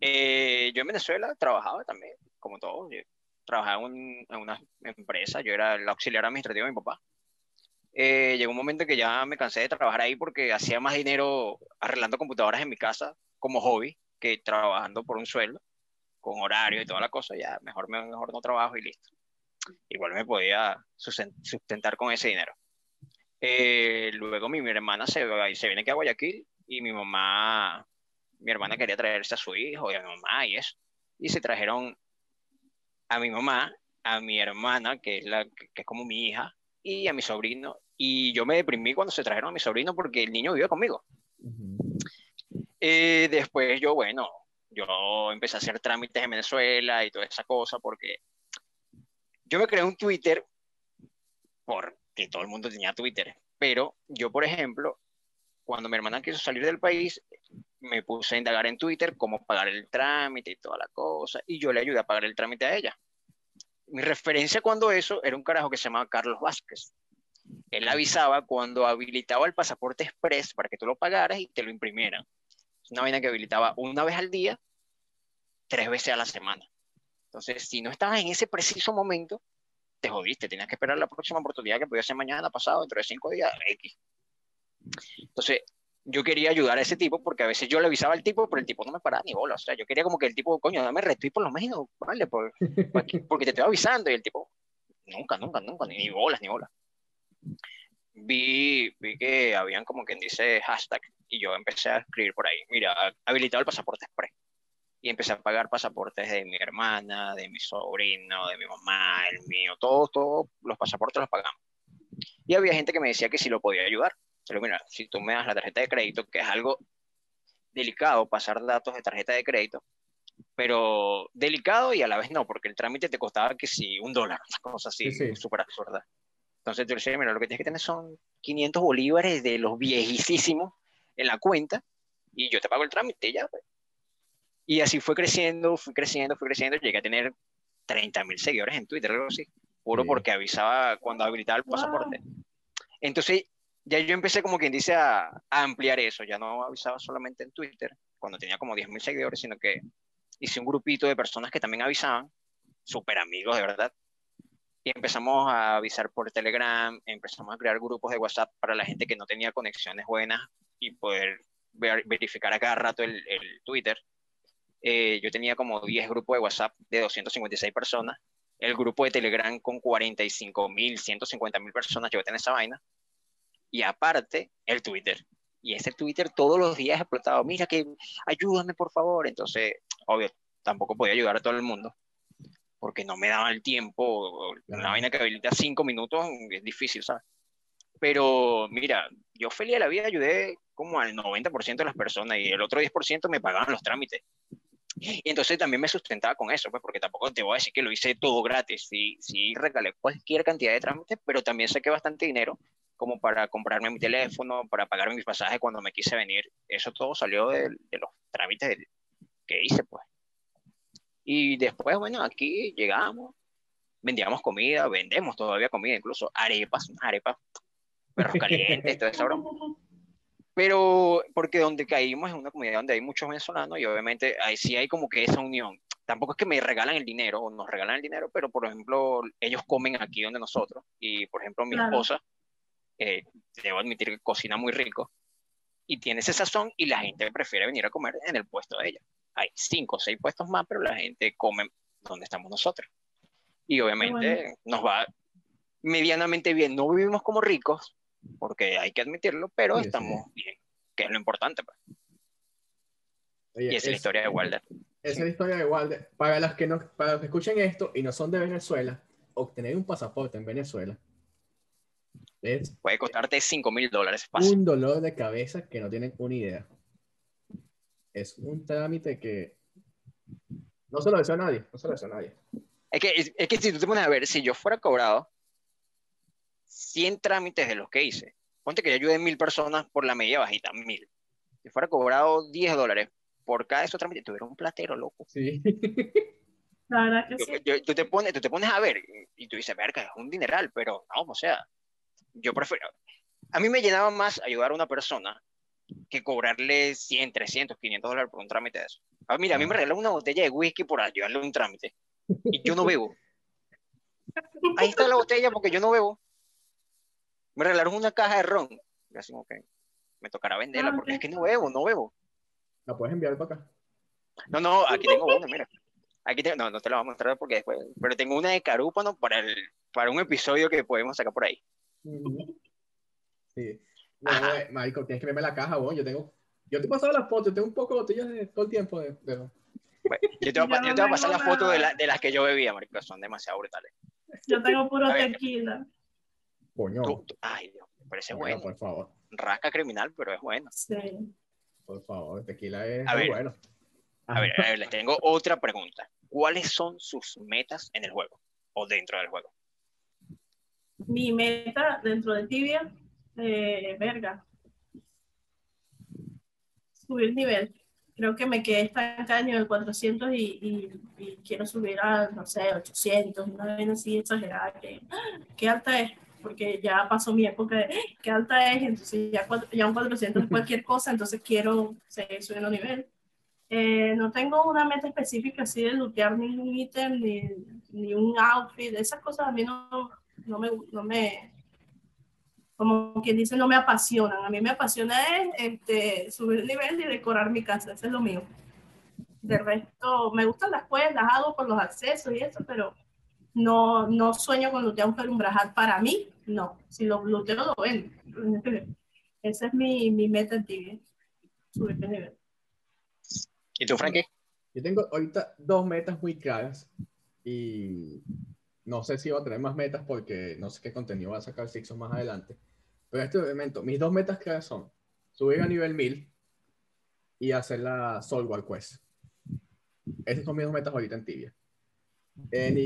S1: Eh, yo en Venezuela trabajaba también, como todos. Yo trabajaba en, en una empresa, yo era el auxiliar administrativo de mi papá. Eh, llegó un momento que ya me cansé de trabajar ahí porque hacía más dinero arreglando computadoras en mi casa como hobby que trabajando por un sueldo, con horario y toda la cosa. Ya mejor, mejor no trabajo y listo. Igual me podía susten- sustentar con ese dinero. Eh, luego mi, mi hermana se, se viene aquí a Guayaquil y mi mamá, mi hermana quería traerse a su hijo y a mi mamá y eso. Y se trajeron a mi mamá, a mi hermana, que es, la, que es como mi hija, y a mi sobrino. Y yo me deprimí cuando se trajeron a mi sobrino porque el niño vive conmigo. Eh, después yo, bueno, yo empecé a hacer trámites en Venezuela y toda esa cosa porque yo me creé un Twitter porque todo el mundo tenía Twitter, pero yo, por ejemplo, cuando mi hermana quiso salir del país, me puse a indagar en Twitter cómo pagar el trámite y toda la cosa, y yo le ayudé a pagar el trámite a ella. Mi referencia cuando eso era un carajo que se llamaba Carlos Vázquez. Él avisaba cuando habilitaba el pasaporte express para que tú lo pagaras y te lo imprimieran. Es una vaina que habilitaba una vez al día, tres veces a la semana. Entonces, si no estabas en ese preciso momento, te jodiste. Tenías que esperar la próxima oportunidad que podía ser mañana, pasado, dentro de cinco días, X. Entonces, yo quería ayudar a ese tipo porque a veces yo le avisaba al tipo, pero el tipo no me paraba ni bola. O sea, yo quería como que el tipo, coño, dame retweet por lo menos, vale, por, [laughs] porque te estoy avisando. Y el tipo, nunca, nunca, nunca, ni, ni bolas, ni bolas. Vi, vi que habían como quien dice hashtag y yo empecé a escribir por ahí, mira, habilitado el pasaporte express. Y empecé a pagar pasaportes de mi hermana, de mi sobrino, de mi mamá, el mío, todos, todos los pasaportes los pagamos. Y había gente que me decía que si lo podía ayudar. Pero mira, si tú me das la tarjeta de crédito, que es algo delicado pasar datos de tarjeta de crédito, pero delicado y a la vez no, porque el trámite te costaba que si un dólar, una cosa así, súper absurda. Entonces tú le decía, mira, lo que tienes que tener son 500 bolívares de los viejísimos en la cuenta y yo te pago el trámite ya. Pues. Y así fue creciendo, fui creciendo, fui creciendo, llegué a tener 30 mil seguidores en Twitter, algo así, puro porque avisaba cuando habilitaba el pasaporte. Entonces ya yo empecé como quien dice a, ampliar eso, ya no avisaba solamente en Twitter, cuando tenía como 10 mil seguidores, sino que hice un grupito de personas que también avisaban, súper amigos de verdad, y empezamos a avisar por Telegram, empezamos a crear grupos de WhatsApp para la gente que no tenía conexiones buenas y poder verificar a cada rato el, Twitter. Eh, yo tenía como 10 grupos de WhatsApp de 256 personas, el grupo de Telegram con 45 mil, 150 mil personas, yo tenía esa vaina, y aparte el Twitter. Y ese Twitter todos los días explotado, mira que ayúdame por favor. Entonces, obvio, tampoco podía ayudar a todo el mundo, porque no me daba el tiempo, una vaina que habilita cinco minutos es difícil, ¿sabes? Pero mira, yo feliz de la vida ayudé como al 90% de las personas y el otro 10% me pagaban los trámites. Y entonces también me sustentaba con eso, pues porque tampoco te voy a decir que lo hice todo gratis, sí, sí regalé cualquier cantidad de trámites, pero también saqué bastante dinero como para comprarme mi teléfono, para pagar mis pasajes cuando me quise venir. Eso todo salió de, los trámites que hice, pues. Y después, bueno, aquí llegamos, vendíamos comida, vendemos todavía comida, incluso arepas, unas arepas, perros [laughs] calientes, todo eso, Pero porque donde caímos es una comunidad donde hay muchos venezolanos y obviamente ahí sí hay como que esa unión. Tampoco es que me regalan el dinero o nos regalan el dinero, pero por ejemplo, ellos comen aquí donde nosotros. Y por ejemplo, mi esposa eh, debo admitir que cocina muy rico y tiene ese sazón y la gente prefiere venir a comer en el puesto de ella. Hay cinco o seis puestos más, pero la gente come donde estamos nosotros. Y obviamente nos va medianamente bien. No vivimos como ricos, porque hay que admitirlo, pero estamos bien, que es lo importante. Pues. y esa es, la historia de Walder.
S2: Esa es la historia de Walder. Para, las que no, para los que escuchen esto y no son de Venezuela, obtener un pasaporte en Venezuela
S1: Puede costarte 5 mil dólares.
S2: Un dolor de cabeza que no tienen una idea. Es un trámite que no se lo deseo a nadie. No se lo deseo a nadie.
S1: Es que, es, que si tú te pones a ver, si yo fuera cobrado 100 trámites de los que hice, ponte que yo ayude mil personas por la media bajita, mil. Si fuera cobrado 10 dólares por cada de esos trámites, tuviera un platero, loco.
S2: Sí.
S3: La verdad que sí.
S1: tú, te pones, tú te pones a ver y tú dices, verga, es un dineral, pero no, o sea, yo prefiero, a mí me llenaba más ayudar a una persona que cobrarle 100, 300, 500 dólares por un trámite de eso. Ah, mira, a mí me regalaron una botella de whisky por ayudarle a un trámite y yo no bebo. Ahí está la botella porque yo no bebo. Me regalaron una caja de ron. Y así que me tocará venderla ah, porque es que no bebo, no bebo.
S2: ¿La puedes enviar para acá?
S1: No, no, aquí tengo una, mira. Aquí tengo, no, no te la voy a mostrar porque después, pero tengo una de carúpano para, el, para un episodio que podemos sacar por ahí.
S2: Sí. No, Marico, tienes que verme la caja, vos. Yo tengo. Yo te he pasado las fotos, tengo un poco de botellas de todo el tiempo. De,
S1: yo, te voy, a pasar las fotos de, de, las que yo bebía, Marico, son demasiado brutales.
S3: Yo tengo puro tequila.
S2: Coño.
S1: ay, Dios, me parece bueno,
S2: Por favor.
S1: Rasca criminal, pero es bueno.
S3: Sí.
S2: Por favor, tequila es
S1: a ver,
S2: bueno.
S1: A ver, a ver, les tengo otra pregunta. ¿Cuáles son sus metas en el juego o dentro del juego?
S3: Mi meta dentro de Tibia, eh, verga, subir nivel. Creo que me quedé estancado en el 400 y, quiero subir a, no sé, 800, una vez así exagerada, que, qué alta es, porque ya pasó mi época de, qué alta es, entonces ya, ya un 400 es cualquier [laughs] cosa, entonces quiero seguir subiendo nivel. Eh, no tengo una meta específica así de lootear ningún ítem, ni, ni un outfit, esas cosas a mí no, no me, no me como quien dice, no me apasionan. A mí me apasiona es este, subir el nivel y decorar mi casa, eso es lo mío. De resto, me gustan las quests, las hago por los accesos y eso, pero no, no sueño con lootear un Ferumbrajal para mí, no. Si lo looteo, lo vendo. [laughs] Esa es mi, mi meta en tibia, subir el nivel.
S1: ¿Y tú, Frankie?
S2: Yo tengo ahorita dos metas muy claras y no sé si voy a tener más metas porque no sé qué contenido va a sacar Sixon más adelante. Pero en este momento, mis dos metas claras son subir a nivel 1000 y hacer la Soulwall Quest. Esas son mis dos metas ahorita en Tibia.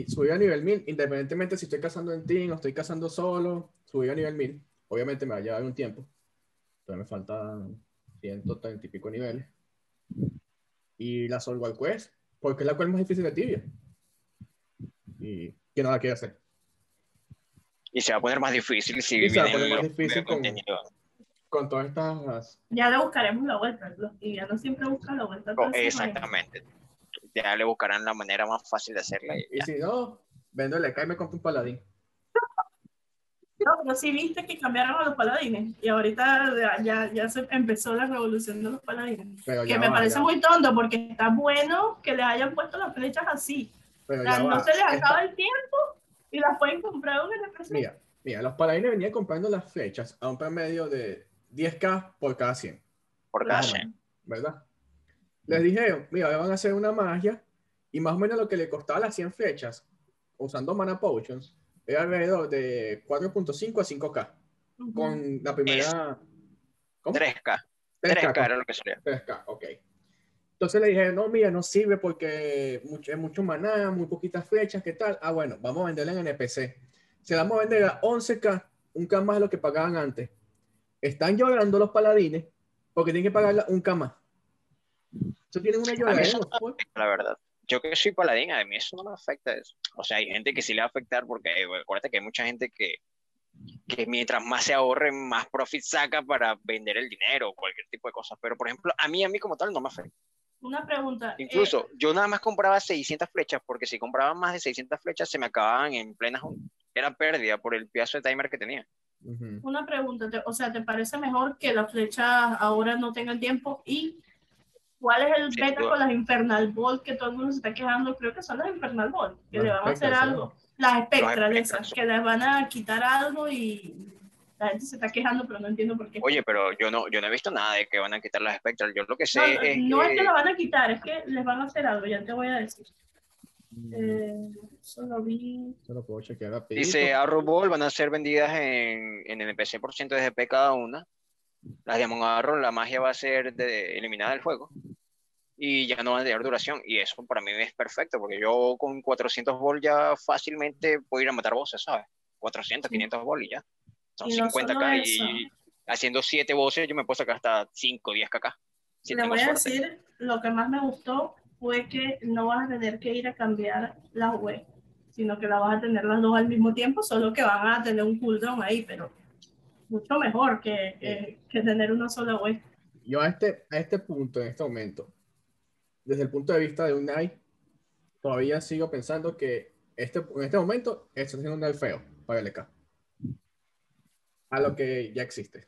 S2: subir a nivel 1000, independientemente si estoy cazando en team o estoy cazando solo, subir a nivel 1000. Obviamente me va a llevar un tiempo. Todavía me faltan 130 y pico niveles. Y la Soulwall Quest, porque es la cual más difícil de Tibia. Y que no la quiere hacer.
S1: Y se va a poner más difícil si
S2: Y se va a poner más
S1: los
S2: difícil con- todas estas.
S3: Ya le buscaremos la vuelta. Los tibianos siempre buscan la vuelta. vainas.
S1: Exactamente. Ya le buscarán la manera más fácil de hacerla. y
S2: si no, vendo el EK y me compro un paladín.
S3: No, pero sí viste que cambiaron a los paladines. Y ahorita ya, ya, ya se empezó la revolución de los paladines.
S2: Pero
S3: Que me
S2: va,
S3: parece
S2: ya-
S3: muy tonto porque está bueno que les hayan puesto las flechas así.
S2: Pero
S3: O
S2: ya
S3: sea, no
S2: va.
S3: se les
S2: Esta-
S3: acaba el tiempo y las pueden comprar en el NPC.
S2: Mira, mira, los paladines venían comprando las flechas a un promedio de 10k por cada 100,
S1: Por cada
S3: Claro.
S1: cien.
S2: ¿verdad? Les dijeron, mira, ahora van a hacer una magia y más o menos lo que le costaba las 100 flechas usando mana potions era alrededor de 4.5 a 5k
S3: Ujú.
S2: con la primera... ¿Cómo?
S1: 3K.
S2: 3K,
S1: 3K era lo que salía.
S2: 3K, ok. Entonces le dije, no, mira, no sirve porque mucho, es mucho maná, muy poquitas flechas, ¿qué tal? Ah, bueno, vamos a venderla en NPC. Se la vamos a vender a 11K, un K más de lo que pagaban antes. Están llorando los paladines porque tienen que pagarla un K más. Eso tienen una lloradera. ¿no?
S1: la verdad. Yo que soy paladín, a mí eso no me afecta eso. O sea, hay gente que sí le va a afectar porque eh, acuérdate que hay mucha gente que, que mientras más se ahorre, más profit saca para vender el dinero o cualquier tipo de cosas. Pero, por ejemplo, a mí, a mí como tal, no me afecta.
S3: Una pregunta. eh,
S1: Incluso, yo nada más compraba 600 flechas porque si compraba más de 600 flechas se me acababan en plena junta. Era pérdida por el pedazo de timer que tenía.
S3: Una pregunta, te- o sea, ¿te parece mejor que las flechas ahora no tengan tiempo? ¿Y cuál es el beta con las Infernal Ball que todo el mundo se está quejando? Creo que son las Infernal Ball, que
S2: Las
S3: le van a hacer algo. Las Spectral,
S1: Los
S3: esas,
S1: Spectral.
S3: que les van a quitar algo y la gente se está quejando, pero no entiendo por qué.
S1: Oye, pero yo no, yo no he visto nada de que van a quitar las Spectral. Yo lo que sé
S3: no,
S1: es
S3: no es
S1: que...
S3: que la van a quitar, es que les van a hacer algo, ya te voy a decir.
S2: Mm,
S3: Eh, eso lo vi.
S2: Eso lo puedo chequear rapidito.
S1: Dice Arrow Ball van a ser vendidas en, en NPC por ciento de GP cada una. Las Diamond Arrow, la magia va a ser de- eliminada del juego. Y ya no van a tener duración. Y eso para mí es perfecto, porque yo con 400 Ball ya fácilmente puedo ir a matar bosses, ¿sabes? 400,
S3: Sí.
S1: 500 Ball y ya. Son
S3: Y no
S1: 50k
S3: solo
S1: y haciendo 7 bosses yo me puedo sacar hasta 5, 10 kk. Si
S3: Le voy a
S1: suerte.
S3: decir, lo que más me gustó fue que no vas a tener que ir a cambiar las web, sino que la vas a tener las dos al mismo tiempo, solo que van a tener un cooldown ahí, pero mucho mejor que, que, que tener una sola web.
S2: Yo a este, a este punto, en este momento, desde el punto de vista de Unai, todavía sigo pensando que este, en este momento está haciendo un nerfeo para el EK. A lo que ya existe.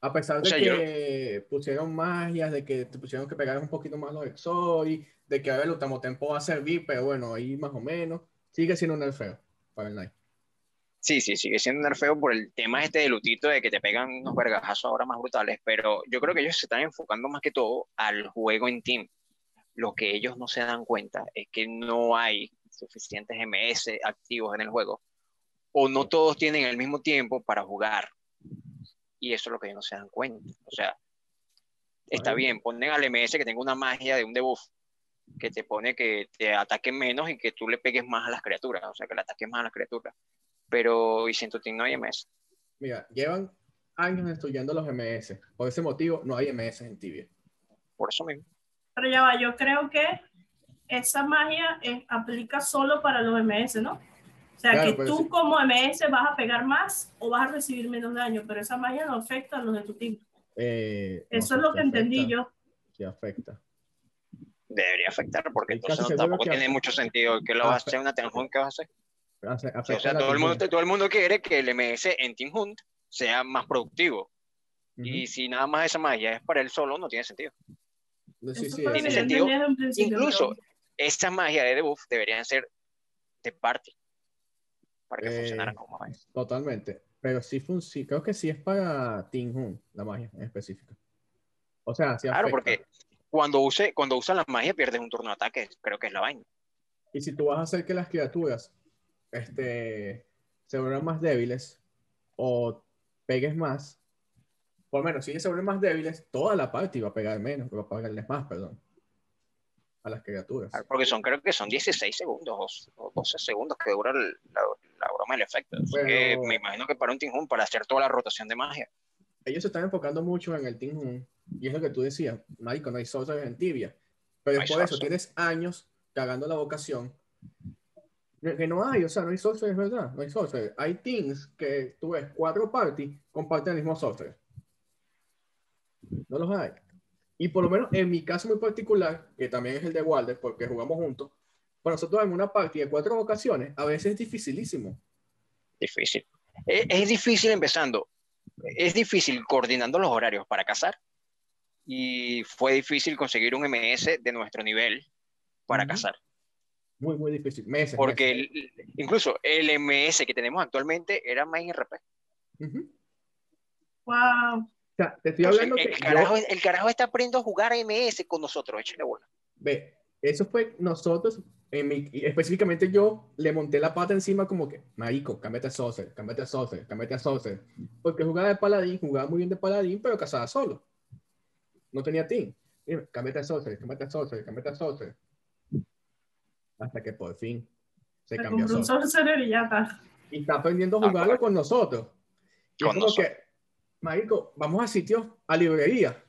S2: A pesar
S1: O
S2: de
S1: sea, yo-
S2: que pusieron magias, de que te pusieron que pegar un poquito más los Exori, de que ahora el último tempo va a servir, pero bueno, ahí más o menos, sigue siendo un nerfeo para el Knight.
S1: Sí, sí, sigue siendo nerfeo por el tema este de lutito de que te pegan unos vergajazos ahora más brutales, pero yo creo que ellos se están enfocando más que todo al juego en team. Lo que ellos no se dan cuenta es que no hay suficientes MS activos en el juego o no todos tienen el mismo tiempo para jugar. Y eso es lo que ellos no se dan cuenta. O sea, está
S2: Ay.
S1: bien, ponen al MS que tenga una magia de un debuff que te pone que te ataquen menos y que tú le pegues más a las criaturas, o sea, que le ataques más a las criaturas. Pero, y si en tu team no hay MS.
S2: Mira, llevan años destruyendo los MS. Por ese motivo, no hay MS en Tibia.
S1: Por eso mismo.
S3: Pero ya va, yo creo que esa magia eh, aplica solo para los MS, ¿no? O sea,
S2: Claro,
S3: que tú
S2: sí.
S3: como MS vas a pegar más o vas a recibir menos daño, pero esa magia no afecta a los de tu team.
S2: Eh, no,
S3: Eso es lo que
S2: afecta,
S3: entendí yo.
S2: Sí afecta.
S1: Debería afectar, porque entonces no, tampoco
S2: que
S1: tiene
S2: afecta.
S1: mucho sentido. ¿Qué lo vas a hacer? ¿Una Tenjón? ¿Qué vas a hacer? O sea, todo el, mundo, todo el mundo quiere que el MS en Team Hunt sea más productivo. Y si nada más esa magia es para él solo, no tiene sentido.
S2: Sí, sí,
S1: tiene
S3: que
S1: Incluso
S3: pero-
S1: esta magia de debuff deberían ser de party para que
S2: Eh,
S1: funcionaran como es.
S2: Totalmente. Pero sí, fun- sí, creo que sí es para Team Hun, la magia en específico. O sea, sí
S1: Claro,
S2: afecta.
S1: porque cuando use, cuando usan la magia pierdes un turno de ataque, creo que es la vaina.
S2: Y si tú vas a hacer que las criaturas este, se vuelvan más débiles o pegues más, por lo menos si ellas se vuelven más débiles, toda la party va a pegar menos, va a pegarles más, perdón, a las criaturas.
S1: Claro, Porque son, creo que son 16 segundos o 12 segundos que dura el- la, la broma del efecto. Me imagino que para un Team para hacer toda la rotación de magia.
S2: Ellos se están enfocando mucho en el Team y es lo que tú decías, Marico, no hay sorcerers en tibia. Pero es por eso, tienes años cagando la vocación. Que no hay, o sea, no hay sorcerer, es verdad, no hay sorcerer. Hay teams que tú ves cuatro parties comparten el mismo sorcerer. No los hay. Y por lo menos en mi caso muy particular, que también es el de Walder, porque jugamos juntos, para nosotros en una partida de cuatro vocaciones, a veces es dificilísimo.
S1: Difícil. Es, es difícil empezando. Es difícil coordinando los horarios para cazar. Y fue difícil conseguir un MS de nuestro nivel para cazar.
S2: Muy, muy difícil. Meses.
S1: Porque
S2: meses.
S1: el- incluso el MS que tenemos actualmente era main RP.
S3: Wow.
S2: O sea, te estoy
S1: Entonces,
S2: hablando
S1: el,
S2: que yo-
S1: carajo, el carajo está aprendiendo a jugar MS con nosotros, échale bola.
S2: Ve, eso fue nosotros, en mi- y específicamente yo, le monté la pata encima como que, marico, cámbiate a Saucer, cámbiate a Saucer, cámbiate a Saucer. Porque jugaba de paladín, jugaba muy bien de paladín, pero cazaba solo. No tenía team. Cámbiate a Saucer, cámbiate a Saucer, cámbiate a Saucer. Hasta que por fin se cambió a Saucer.
S3: y ya está.
S2: Y está aprendiendo a
S1: Ah,
S2: jugarlo con nosotros. Y
S1: Con
S2: es como
S1: nosotros.
S2: que, marico, vamos a sitios, a librería.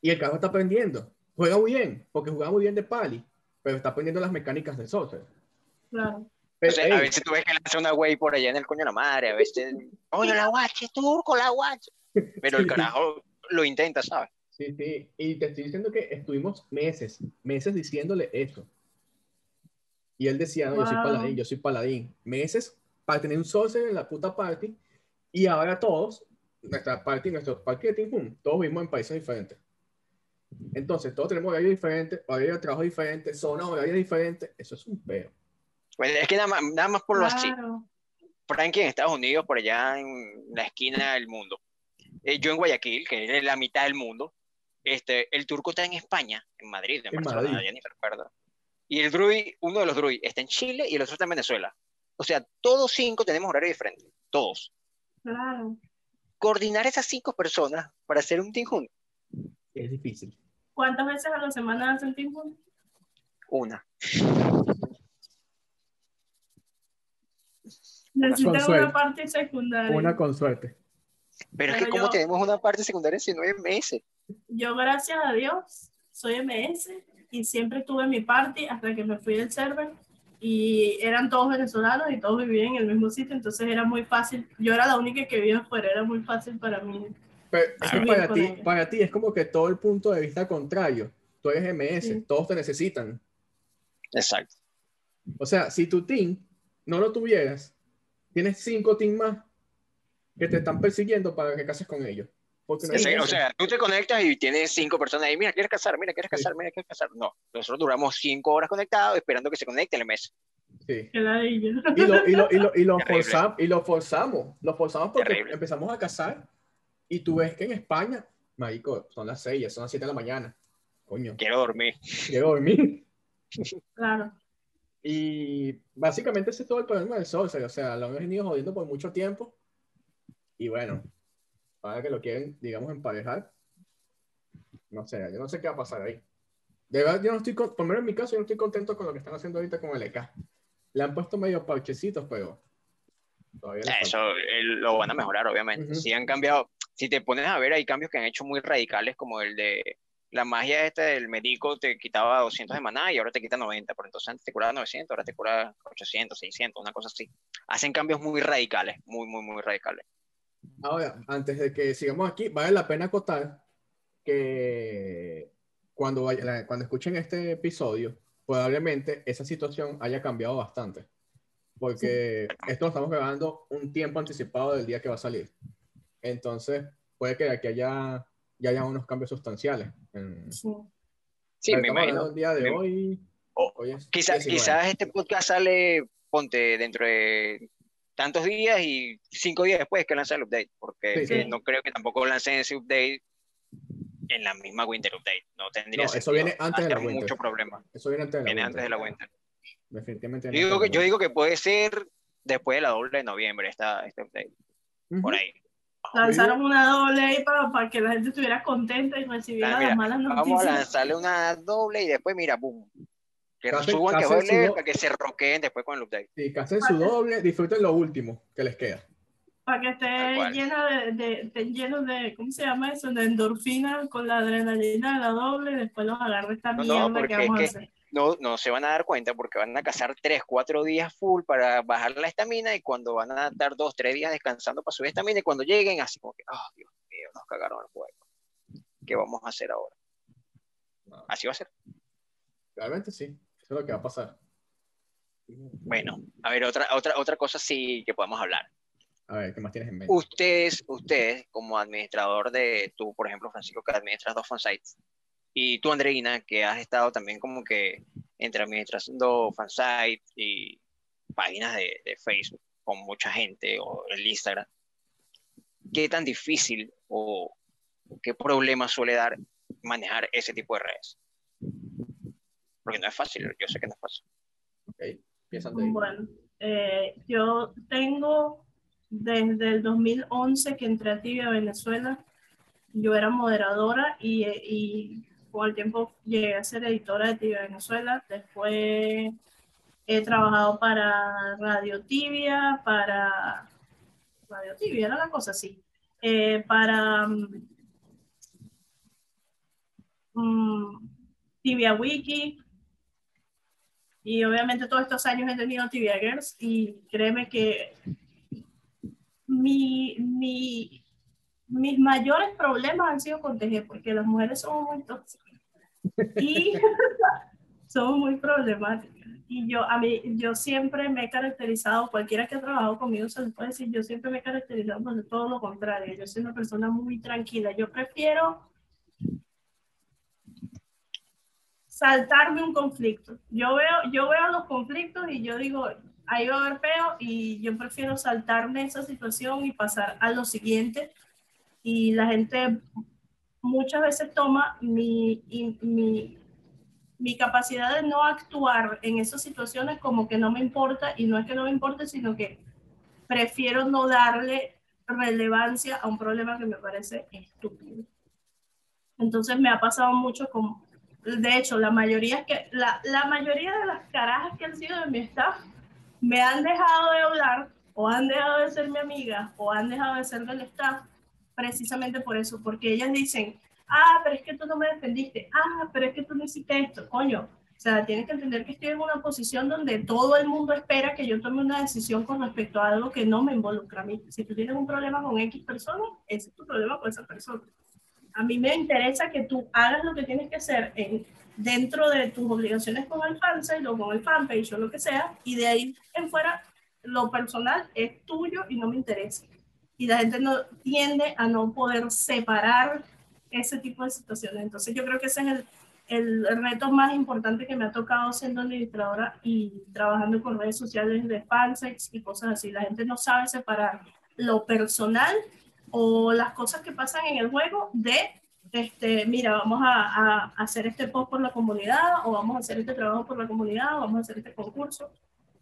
S2: Y el carro está aprendiendo. Juega muy bien, porque jugaba muy bien de pali, pero está aprendiendo las mecánicas del sorcerer.
S3: Claro.
S2: Pero,
S1: Entonces, a
S2: ey,
S1: veces tú ves que lanza una wey por allá en el coño de la madre, a veces, oye, la guache, turco, la guache. Pero el carajo lo intenta, ¿sabes?
S2: Sí, sí. Y te estoy diciendo que estuvimos meses, meses diciéndole eso. Y él decía, no, yo soy
S3: Wow.
S2: paladín, yo soy paladín. Meses para tener un sorcerer en la puta party. Y ahora todos, nuestra party, nuestro party de Team Boom, todos vivimos en países diferentes. Entonces, todos tenemos horarios diferentes, horarios de trabajo diferentes, zonas horarias diferentes. Eso es un peo.
S1: Pues es que nada más, nada más por lo así.
S3: Claro.
S1: Frankie en Estados Unidos, por allá en la esquina del mundo. Eh, yo en Guayaquil, que es la mitad del mundo. Este, el turco está en España, en Madrid, en,
S2: En
S1: Barcelona,
S2: Madrid.
S1: ya ni recuerdo. Y el Drui, uno de los Drui, está en Chile y el otro está en Venezuela. O sea, todos cinco tenemos horario diferente. Todos.
S3: Claro.
S1: Coordinar esas cinco personas para hacer un team junto.
S2: Es difícil.
S3: ¿Cuántas veces a la semana hacen team hunt?
S1: Una.
S3: Necesitan
S2: suerte.
S3: una parte secundaria.
S2: Una con suerte.
S1: Pero es que como
S3: yo-
S1: tenemos una parte secundaria si no hay MS.
S3: Yo, gracias a Dios, soy MS y siempre tuve mi party hasta que me fui del server y eran todos venezolanos y todos vivían en el mismo sitio, entonces era muy fácil. Yo era la única que vivía afuera, era muy fácil para mí.
S2: Pero es que
S3: Bien
S2: para ti, para ti es como que todo el punto de vista contrario. Tú eres MS,
S3: Sí.
S2: todos te necesitan.
S1: Exacto.
S2: O sea, si tu team no lo tuvieras, tienes cinco teams más que te están persiguiendo para que cases con ellos. Porque no
S3: Sí.
S1: O sea, tú te conectas y tienes cinco personas ahí, mira, ¿quieres casar? Mira, ¿quieres casar? Mira, ¿quieres casar? No, nosotros duramos cinco horas conectados esperando que se conecte el mes.
S2: Sí. Y lo, y lo, y lo, y lo [laughs]
S1: Terrible.
S2: forzam- y lo forzamos. Lo forzamos porque
S1: Terrible.
S2: empezamos a cazar. Y tú ves que en España, marico, son las seis, son las siete de la mañana. Coño,
S1: Quiero dormir.
S2: quiero dormir. [laughs]
S3: Claro.
S2: Y básicamente ese es todo el problema del Sorcerer. O sea, lo han venido jodiendo por mucho tiempo. Y bueno, ahora que lo quieren, digamos, emparejar, no sé, yo no sé qué va a pasar ahí. De verdad, yo no estoy, por menos en mi caso, yo no estoy contento con lo que están haciendo ahorita con el EK. Le han puesto medio parchecitos, pero todavía.
S1: Eso eh, lo van a mejorar, obviamente.
S2: Ujú.
S1: Si han cambiado, si te pones a ver, hay cambios que han hecho muy radicales, como el de la magia esta del médico te quitaba 200 de maná y ahora te quita 90, pero entonces antes te curaba 900, ahora te cura 800, 600, una cosa así. Hacen cambios muy radicales, muy, muy, muy radicales.
S2: Ahora, antes de que sigamos aquí, vale la pena acotar que cuando, vaya- cuando escuchen este episodio, probablemente esa situación haya cambiado bastante. porque esto lo estamos grabando un tiempo anticipado del día que va a salir. Entonces, puede que aquí haya, ya haya unos cambios sustanciales. En,
S3: Sí.
S1: Sí, me imagino.
S2: del día de
S1: Me-
S2: hoy.
S1: Oh,
S2: hoy es
S1: Quizá-
S2: 19.
S1: quizás este podcast sale, ponte, dentro de tantos días y cinco días después que lanza el update, porque
S2: Sí,
S3: sí.
S1: no creo que tampoco lancen ese update en la misma Winter Update. No tendría
S2: No, eso
S1: sentido.
S2: viene antes de la Winter.
S1: mucho problema.
S2: Eso viene antes de la
S1: Viene
S2: winter.
S1: antes de la Winter.
S2: Definitivamente.
S1: Yo digo, que, yo digo que puede ser después de la doble de noviembre esta, este update,
S2: winter.
S1: por
S2: Ujú.
S1: ahí.
S3: Lanzaron una doble ahí para, para que la gente estuviera contenta y recibiera
S1: Ah, mira,
S3: las malas
S1: Vamos a
S3: noticias.
S1: lanzarle una doble y después, mira, boom. Que
S2: Casi-
S1: suban, que
S2: sudó.
S1: para que se roqueen después con el update.
S2: Y que hacen su doble, disfruten lo último que les queda.
S3: Para que esté llena de, lleno de, ¿cómo se llama eso? De endorfina con la adrenalina de la doble y después los agarra esta
S1: No, no,
S3: mierda
S1: porque
S3: que
S1: es
S3: vamos
S1: que-
S3: a hacer.
S1: no, no se van a dar cuenta porque van a cazar 3, 4 días full para bajar la estamina y cuando van a estar 2, 3 días descansando para subir estamina y cuando lleguen así como que, oh Dios mío, nos cagaron el juego. ¿Qué vamos a hacer ahora?
S2: No,
S1: Así va a ser.
S2: realmente sí. Es lo que va a pasar.
S1: Bueno, a ver, otra, otra, otra cosa sí que podemos hablar.
S2: A ver, ¿qué más tienes en mente?
S1: Ustedes, ustedes como administrador de, tú por ejemplo Francisco que administras dos fansites y tú Andreina que has estado también como que entre administrando fansites y páginas de, de Facebook con mucha gente o el Instagram, ¿qué tan difícil o qué problema suele dar manejar ese tipo de redes? Porque no es fácil, yo sé que no es fácil.
S2: Ok, ahí.
S3: Bueno, eh, yo tengo desde el 2011 que entré a Tibia Venezuela, yo era moderadora y, y con el tiempo llegué a ser editora de Tibia Venezuela. Después he trabajado para Radio Tibia, para Radio Tibia, era la cosa así. Eh, para mm, mm, Tibia Wiki, y obviamente todos estos años he tenido Tibia Girls y créeme que mi, mi, mis mayores problemas han sido con TG porque las mujeres somos muy tóxicas y [laughs] somos muy problemáticas. Y yo, a mí, yo siempre me he caracterizado, cualquiera que ha trabajado conmigo se lo puede decir, yo siempre me he caracterizado por todo lo contrario. Yo soy una persona muy tranquila. Yo prefiero saltarme un conflicto. Yo veo, yo veo los conflictos y yo digo, ahí va a haber peo y yo prefiero saltarme esa situación y pasar a lo siguiente. Y la gente muchas veces toma mi, mi, mi capacidad de no actuar en esas situaciones como que no me importa y no es que no me importe, sino que prefiero no darle relevancia a un problema que me parece estúpido. Entonces me ha pasado mucho con, de hecho, la mayoría, que, la, la mayoría de las carajas que han sido de mi staff me han dejado de hablar o han dejado de ser mi amiga o han dejado de ser del staff precisamente por eso, porque ellas dicen, ah, pero es que tú no me defendiste, ah, pero es que tú no hiciste esto, coño. O sea, tienes que entender que estoy en una posición donde todo el mundo espera que yo tome una decisión con respecto a algo que no me involucra a mí. Si tú tienes un problema con X persona, ese es tu problema con esa persona. A mí me interesa que tú hagas lo que tienes que hacer en, dentro de tus obligaciones con el fansite o con el fanpage o lo que sea, y de ahí en fuera lo personal es tuyo y no me interesa. Y la gente no tiende a no poder separar ese tipo de situaciones. Entonces yo creo que ese es el, el reto más importante que me ha tocado siendo administradora y trabajando con redes sociales de fansites y cosas así. La gente no sabe separar lo personal o las cosas que pasan en el juego de, este, mira, vamos a, a hacer este post por la comunidad o vamos a hacer este trabajo por la comunidad o vamos a hacer este concurso.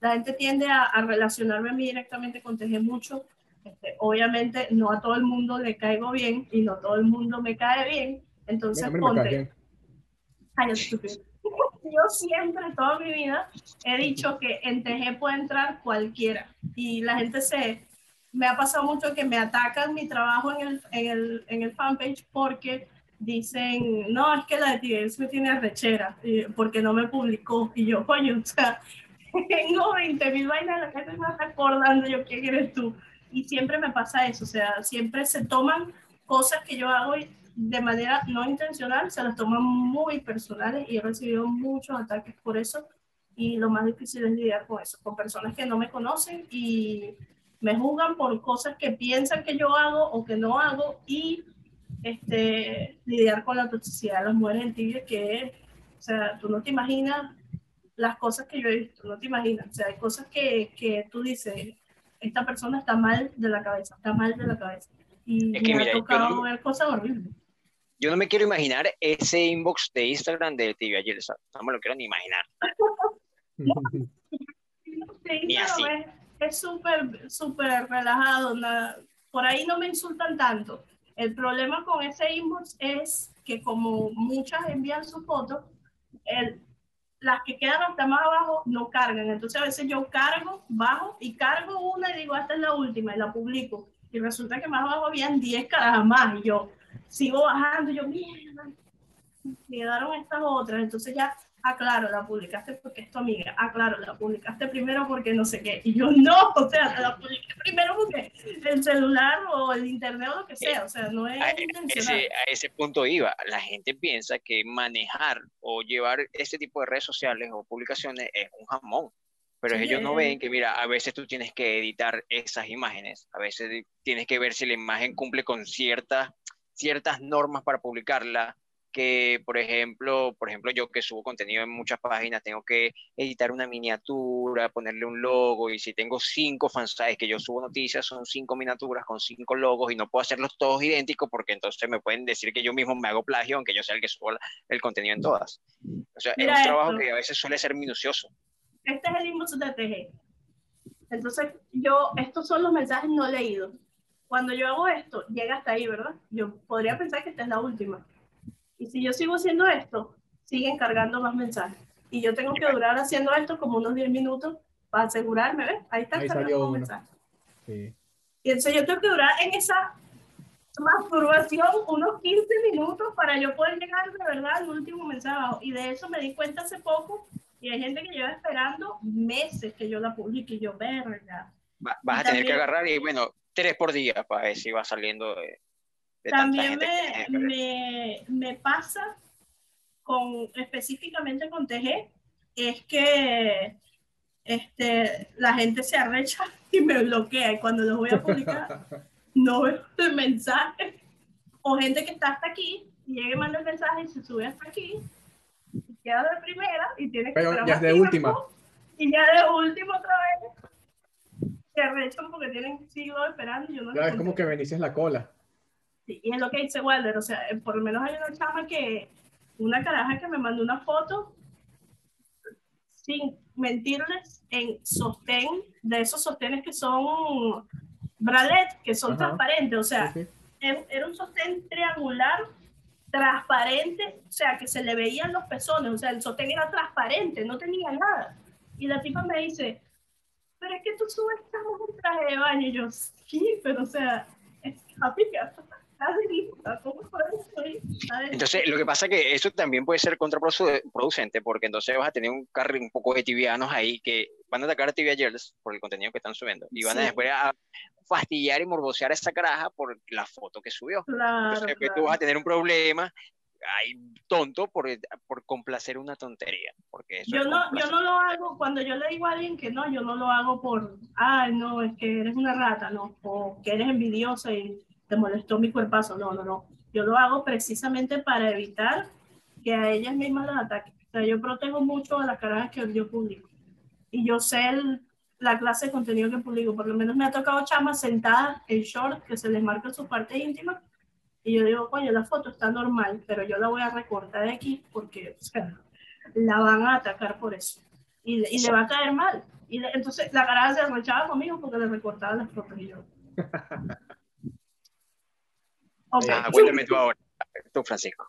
S3: La gente tiende a, a relacionarme a mí directamente con TG mucho. Este, obviamente no a todo el mundo le caigo bien y no todo el mundo me cae bien. Entonces,
S2: no me
S3: ponte. Ay. Yo siempre, toda mi vida, he dicho que en TG puede entrar cualquiera. Y la gente se... Me ha pasado mucho que me atacan mi trabajo en el, en el, en el fanpage porque dicen, no, es que la de TVS me tiene arrechera porque no me publicó. Y yo, coño, o sea, [laughs] tengo 20 mil vainas, la gente me está acordando yo quién eres tú. Y siempre me pasa eso, o sea, siempre se toman cosas que yo hago y de manera no intencional, se las toman muy personales y he recibido muchos ataques por eso. y lo más difícil es lidiar con eso, con personas que no me conocen y me juzgan por cosas que piensan que yo hago o que no hago y este, lidiar con la toxicidad de las mujeres en tibia que, o sea, tú no te imaginas las cosas que yo he visto, no te imaginas, o sea, hay cosas que, que tú dices, esta persona está mal de la cabeza, está mal de la cabeza. Y
S1: Es que
S3: me
S1: mira,
S3: ha
S1: yo
S3: tocado
S1: no-
S3: ver cosas horribles.
S1: Yo no me quiero imaginar ese inbox de Instagram de TV ayer, no me lo quiero ni imaginar. [laughs] Ni así.
S3: Es- súper, súper relajado. nada- por ahí no me insultan tanto. El problema con ese inbox es que como muchas envían su foto, el- las que quedan hasta más abajo no cargan. Entonces a veces yo cargo, bajo y cargo una y digo, esta es la última y la publico. Y resulta que más abajo habían 10 carajas más y yo sigo bajando y yo, mierda, quedaron estas otras. Entonces ya, ah, claro, la publicaste porque es tu amiga. Ah, claro, la publicaste primero porque no sé qué. Y yo, no, [laughs] o sea, la publiqué primero porque el celular o el internet o lo que sea. O sea, no es
S1: A
S3: intencional.
S1: ese, a ese punto iba. La gente piensa que manejar o llevar este tipo de redes sociales o publicaciones es un jamón. Pero
S3: Sí,
S1: ellos no ven que, mira, a veces tú tienes que editar esas imágenes, a veces tienes que ver si la imagen cumple con ciertas, ciertas normas para publicarla, que por ejemplo, por ejemplo, yo que subo contenido en muchas páginas, tengo que editar una miniatura, ponerle un logo, y si tengo cinco fansites que yo subo noticias, son cinco miniaturas con cinco logos, y no puedo hacerlos todos idénticos, porque entonces me pueden decir que yo mismo me hago plagio, aunque yo sea el que subo el contenido en todas. O sea,
S3: Mira
S1: es un trabajo
S3: esto.
S1: que a veces suele ser minucioso.
S3: este es el inbox de TG. Entonces, yo, estos son los mensajes no leídos. Cuando yo hago esto, llega hasta ahí, ¿verdad? Yo podría pensar que esta es la última. Y si yo sigo haciendo esto, siguen cargando más mensajes. Y yo tengo que durar haciendo esto como unos 10 minutos para asegurarme, ¿ves? Ahí está
S2: Ahí
S3: cargando más mensajes.
S2: Sí.
S3: Y entonces yo tengo que durar en esa masturbación unos 15 minutos para yo poder llegar de verdad al último mensaje. Y de eso me di cuenta hace poco. Y hay gente que lleva esperando meses que yo la publique. Y yo, verga.
S1: Va- vas a tener que agarrar y bueno, tres por día para ver si va saliendo de, de
S3: También me, me, me pasa con específicamente con TG, es que este, la gente se arrecha [laughs] y me bloquea. Y cuando los voy a publicar, [laughs] no veo el mensaje. O gente que está hasta aquí, llega y manda el mensaje y se sube hasta aquí, y queda de primera y tiene que
S2: Pero
S3: esperar
S2: ya es de
S3: tiempo,
S2: última.
S3: Y ya de última otra vez. Se arrechan porque tienen siglos esperando y yo no
S2: es como que Benicio es la cola.
S3: Sí, y es lo que dice Walder, o sea, eh, por lo menos hay una chama que, una caraja que me mandó una foto, sin mentirles, en sostén, de esos sostenes que son bralet, que son
S2: Ajá.
S3: transparentes, o sea,
S2: Sí, sí.
S3: era un sostén triangular, transparente, o sea, que se le veían los pezones, o sea, el sostén era transparente, no tenía nada. Y la tipa me dice, pero es que tú subes estamos en traje de baño, y yo, sí, pero o sea, es amiga,
S1: Entonces, lo que pasa es que eso también puede ser contraproducente, porque entonces vas a tener un carril un poco de tibianos ahí que van a atacar a tibiagers por el contenido que están subiendo y van a
S3: Sí.
S1: después a fastidiar y morbosear a esa caraja por la foto que subió.
S3: Claro,
S1: Entonces, pues, tú
S3: claro.
S1: vas a tener un problema ahí tonto por, por complacer una tontería. Porque eso
S3: Yo no, yo no lo hago, cuando yo le digo a alguien que no, yo no lo hago por, ay, no, es que eres una rata, no, o que eres envidiosa y te molestó mi cuerpazo, no, no, no. Yo lo hago precisamente para evitar que a ellas mismas las ataquen. O sea, yo protejo mucho a las carajas que yo publico. Y yo sé el- la clase de contenido que publico. Por lo menos me ha tocado chamas sentadas en short que se les marca su parte íntima. Y yo digo, coño, la foto está normal, pero yo la voy a recortar de aquí porque, o sea, la van a atacar por eso. Y, y le va a caer mal. Y le- entonces la cara se arrechaba conmigo porque le recortaba las fotos y yo. [laughs]
S1: Ah, cuéntame tú ahora, tú Francisco.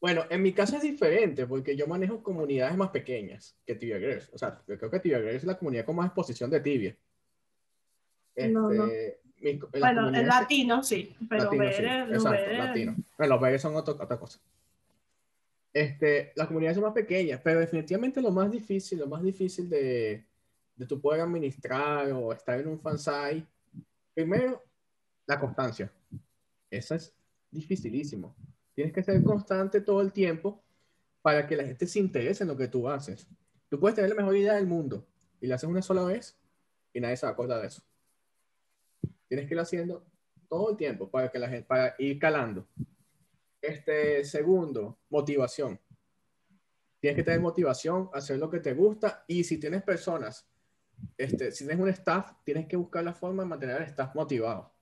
S2: Bueno, en mi caso es diferente porque yo manejo comunidades más pequeñas que Tibia Girls. O sea, yo creo que Tibia Girls es la comunidad con más exposición de Tibia.
S3: No, no.
S2: Este, mi-
S3: Bueno, el latino sí, pero
S2: Latino,
S3: ver,
S2: sí,
S3: el-
S2: exacto,
S3: ver-
S2: latino. Bueno, los BR son otro- otra cosa. Este, las comunidades son más pequeñas, pero definitivamente lo más difícil, lo más difícil de, de tu poder administrar o estar en un fansite, primero, la constancia. Eso es dificilísimo. Tienes que ser constante todo el tiempo para que la gente se interese en lo que tú haces. Tú puedes tener la mejor idea del mundo y la haces una sola vez y nadie se va a acordar de eso. Tienes que irlo haciendo todo el tiempo para, que la gente, para ir calando. Este, segundo, motivación. Tienes que tener motivación, hacer lo que te gusta y si tienes personas, este, si tienes un staff, tienes que buscar la forma de mantener al staff motivado.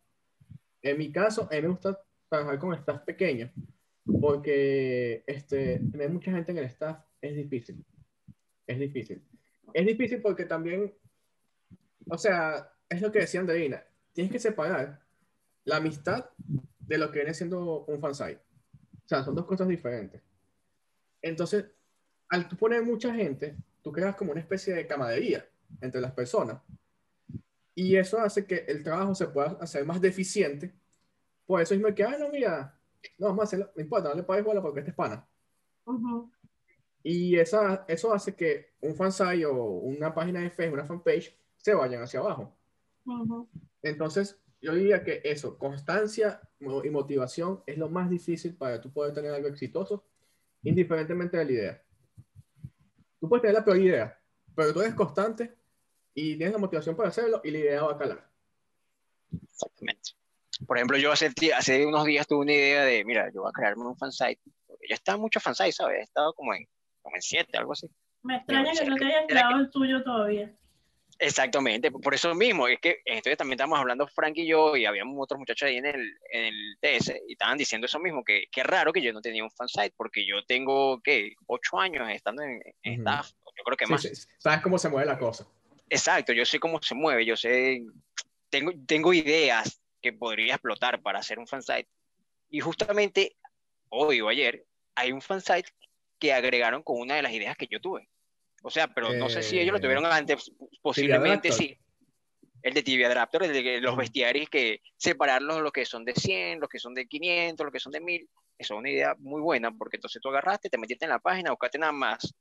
S2: En mi caso, a mí me gusta trabajar con staff pequeños porque este, tener mucha gente en el staff es difícil. Es difícil. Es difícil porque también, o sea, es lo que decía Andreina, tienes que separar la amistad de lo que viene siendo un fansite. O sea, son dos cosas diferentes. Entonces, al tú poner mucha gente, tú creas como una especie de camadería entre las personas. Y eso hace que el trabajo se pueda hacer más deficiente. Por eso mismo que, ah, no, mira, no, vamos a hacerlo, no importa, no le pagues bola porque este es pana. Y esa, eso hace que un fansite o una página de Facebook, una fanpage, se vayan hacia abajo. Entonces, yo diría que eso, constancia y motivación es lo más difícil para tú poder tener algo exitoso, indiferentemente de la idea. Tú puedes tener la peor idea, pero tú eres constante y tienes la motivación para hacerlo y la idea va a calar.
S1: Exactamente. Por ejemplo, yo hace, hace unos días tuve una idea de, mira, yo voy a crearme un fansite. Ya está en muchos fansites, ¿sabes? He estado como en, como en siete, algo así.
S3: Me extraña que no te hayas creado el tuyo todavía.
S1: Exactamente, por eso mismo, es que entonces también estábamos hablando Frank y yo, y habíamos otros muchachos ahí en el, en el TS, y estaban diciendo eso mismo, que qué raro que yo no tenía un fansite, porque yo tengo, ¿qué? Ocho años estando en, staff, yo creo que más.
S2: Sabes cómo se mueve la cosa.
S1: Exacto, yo sé cómo se mueve, yo sé, tengo, tengo ideas que podría explotar para hacer un fansite, y justamente hoy o ayer hay un fansite que agregaron con una de las ideas que yo tuve. O sea, pero no sé si ellos lo eh, tuvieron antes, posiblemente sí. El de Tibia Draptor, el de los bestiarios que separarlos los que son de 100, los que son de 500, los que son de 1000. Eso es una idea muy buena porque entonces tú agarraste, te metiste en la página, buscaste nada más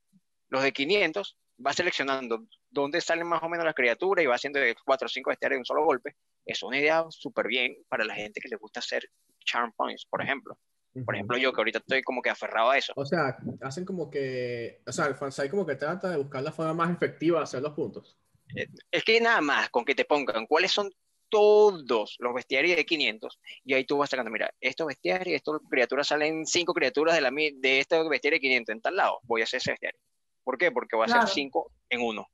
S1: los de 500, vas seleccionando dónde salen más o menos las criaturas y vas haciendo de 4 o 5 bestiarios de un solo golpe. Es una idea súper bien para la gente que le gusta hacer charm points, por ejemplo. Por ejemplo, yo que ahorita estoy como que aferrado a eso.
S2: O sea, hacen como que, o sea, el fansite como que trata de buscar la forma más efectiva de hacer los puntos.
S1: Eh, es que nada más con que te pongan cuáles son todos los bestiarios de 500 y ahí tú vas sacando, mira, estos bestiarios, estas criaturas salen cinco criaturas de, la, de este bestiario de 500 en tal lado, voy a hacer ese bestiario. ¿Por qué? Porque voy a hacer cinco en uno.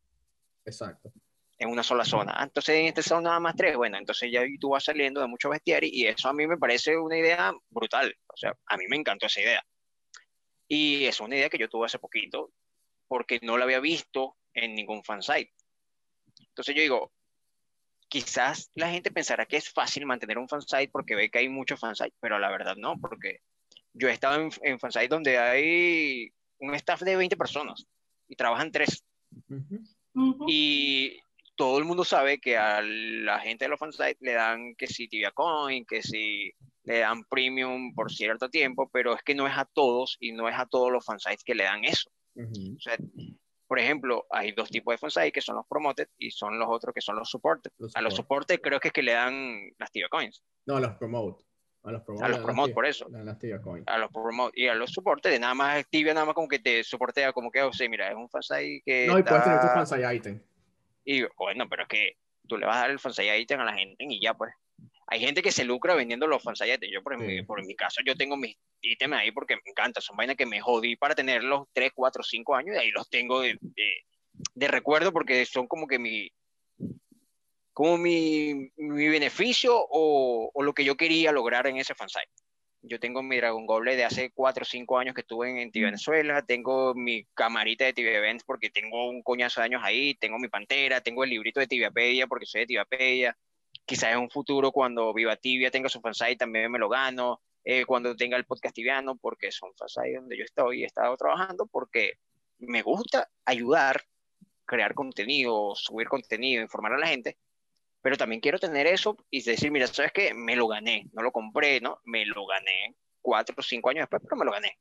S2: Exacto
S1: en una sola zona. Ah, entonces en este son nada más tres. Bueno, entonces ya tú vas saliendo de muchos bestiarios y eso a mí me parece una idea brutal. O sea, a mí me encantó esa idea. Y es una idea que yo tuve hace poquito porque no la había visto en ningún fansite. Entonces yo digo, quizás la gente pensará que es fácil mantener un fansite porque ve que hay muchos fansites, pero la verdad no, porque yo he estado en, en fansites donde hay un staff de 20 personas y trabajan tres. Y todo el mundo sabe que a la gente de los fansites le dan que si Tibia Coin, que si le dan premium por cierto tiempo, pero es que no es a todos y no es a todos los fansites que le dan eso. o sea, por ejemplo, hay dos tipos de fansites que son los promoted y son los otros que son los supported. a los supported creo que es que le dan las Tibia Coins.
S2: No, a los promote. A los promote,
S1: a los promote por eso. A los promote y a los supported, de nada más tibia, nada más como que te soportea, como que, o sea, mira, es un fansite que.
S2: No, y puedes tener tu fansite item.
S1: Y bueno, pero es que tú le vas a dar el fansite item a la gente y ya pues. Hay gente que se lucra vendiendo los fansite Yo, por, mi, por mi caso, yo tengo mis ítems ahí porque me encanta. Son vainas que me jodí para tenerlos 3, 4, 5 años y ahí los tengo de, de, recuerdo porque son como que mi, como mi, mi beneficio o, o, lo que yo quería lograr en ese fansite. Yo tengo mi Dragon Goblet de hace 4 o 5 años que estuve en, en Venezuela, tengo mi camarita de Tibia Events porque tengo un coñazo de años ahí, tengo mi pantera, tengo el librito de Tibiapedia porque soy de Tibiapedia. Quizás en un futuro cuando Viva Tibia tenga su fansite también me lo gano, eh, cuando tenga el podcast tibiano porque son fansite donde yo estoy y he estado trabajando porque me gusta ayudar, crear contenido, subir contenido, informar a la gente, pero también quiero tener eso y decir, mira, ¿sabes qué? Me lo gané, no lo compré, ¿no? Me lo gané cuatro o cinco años después, pero me lo gané.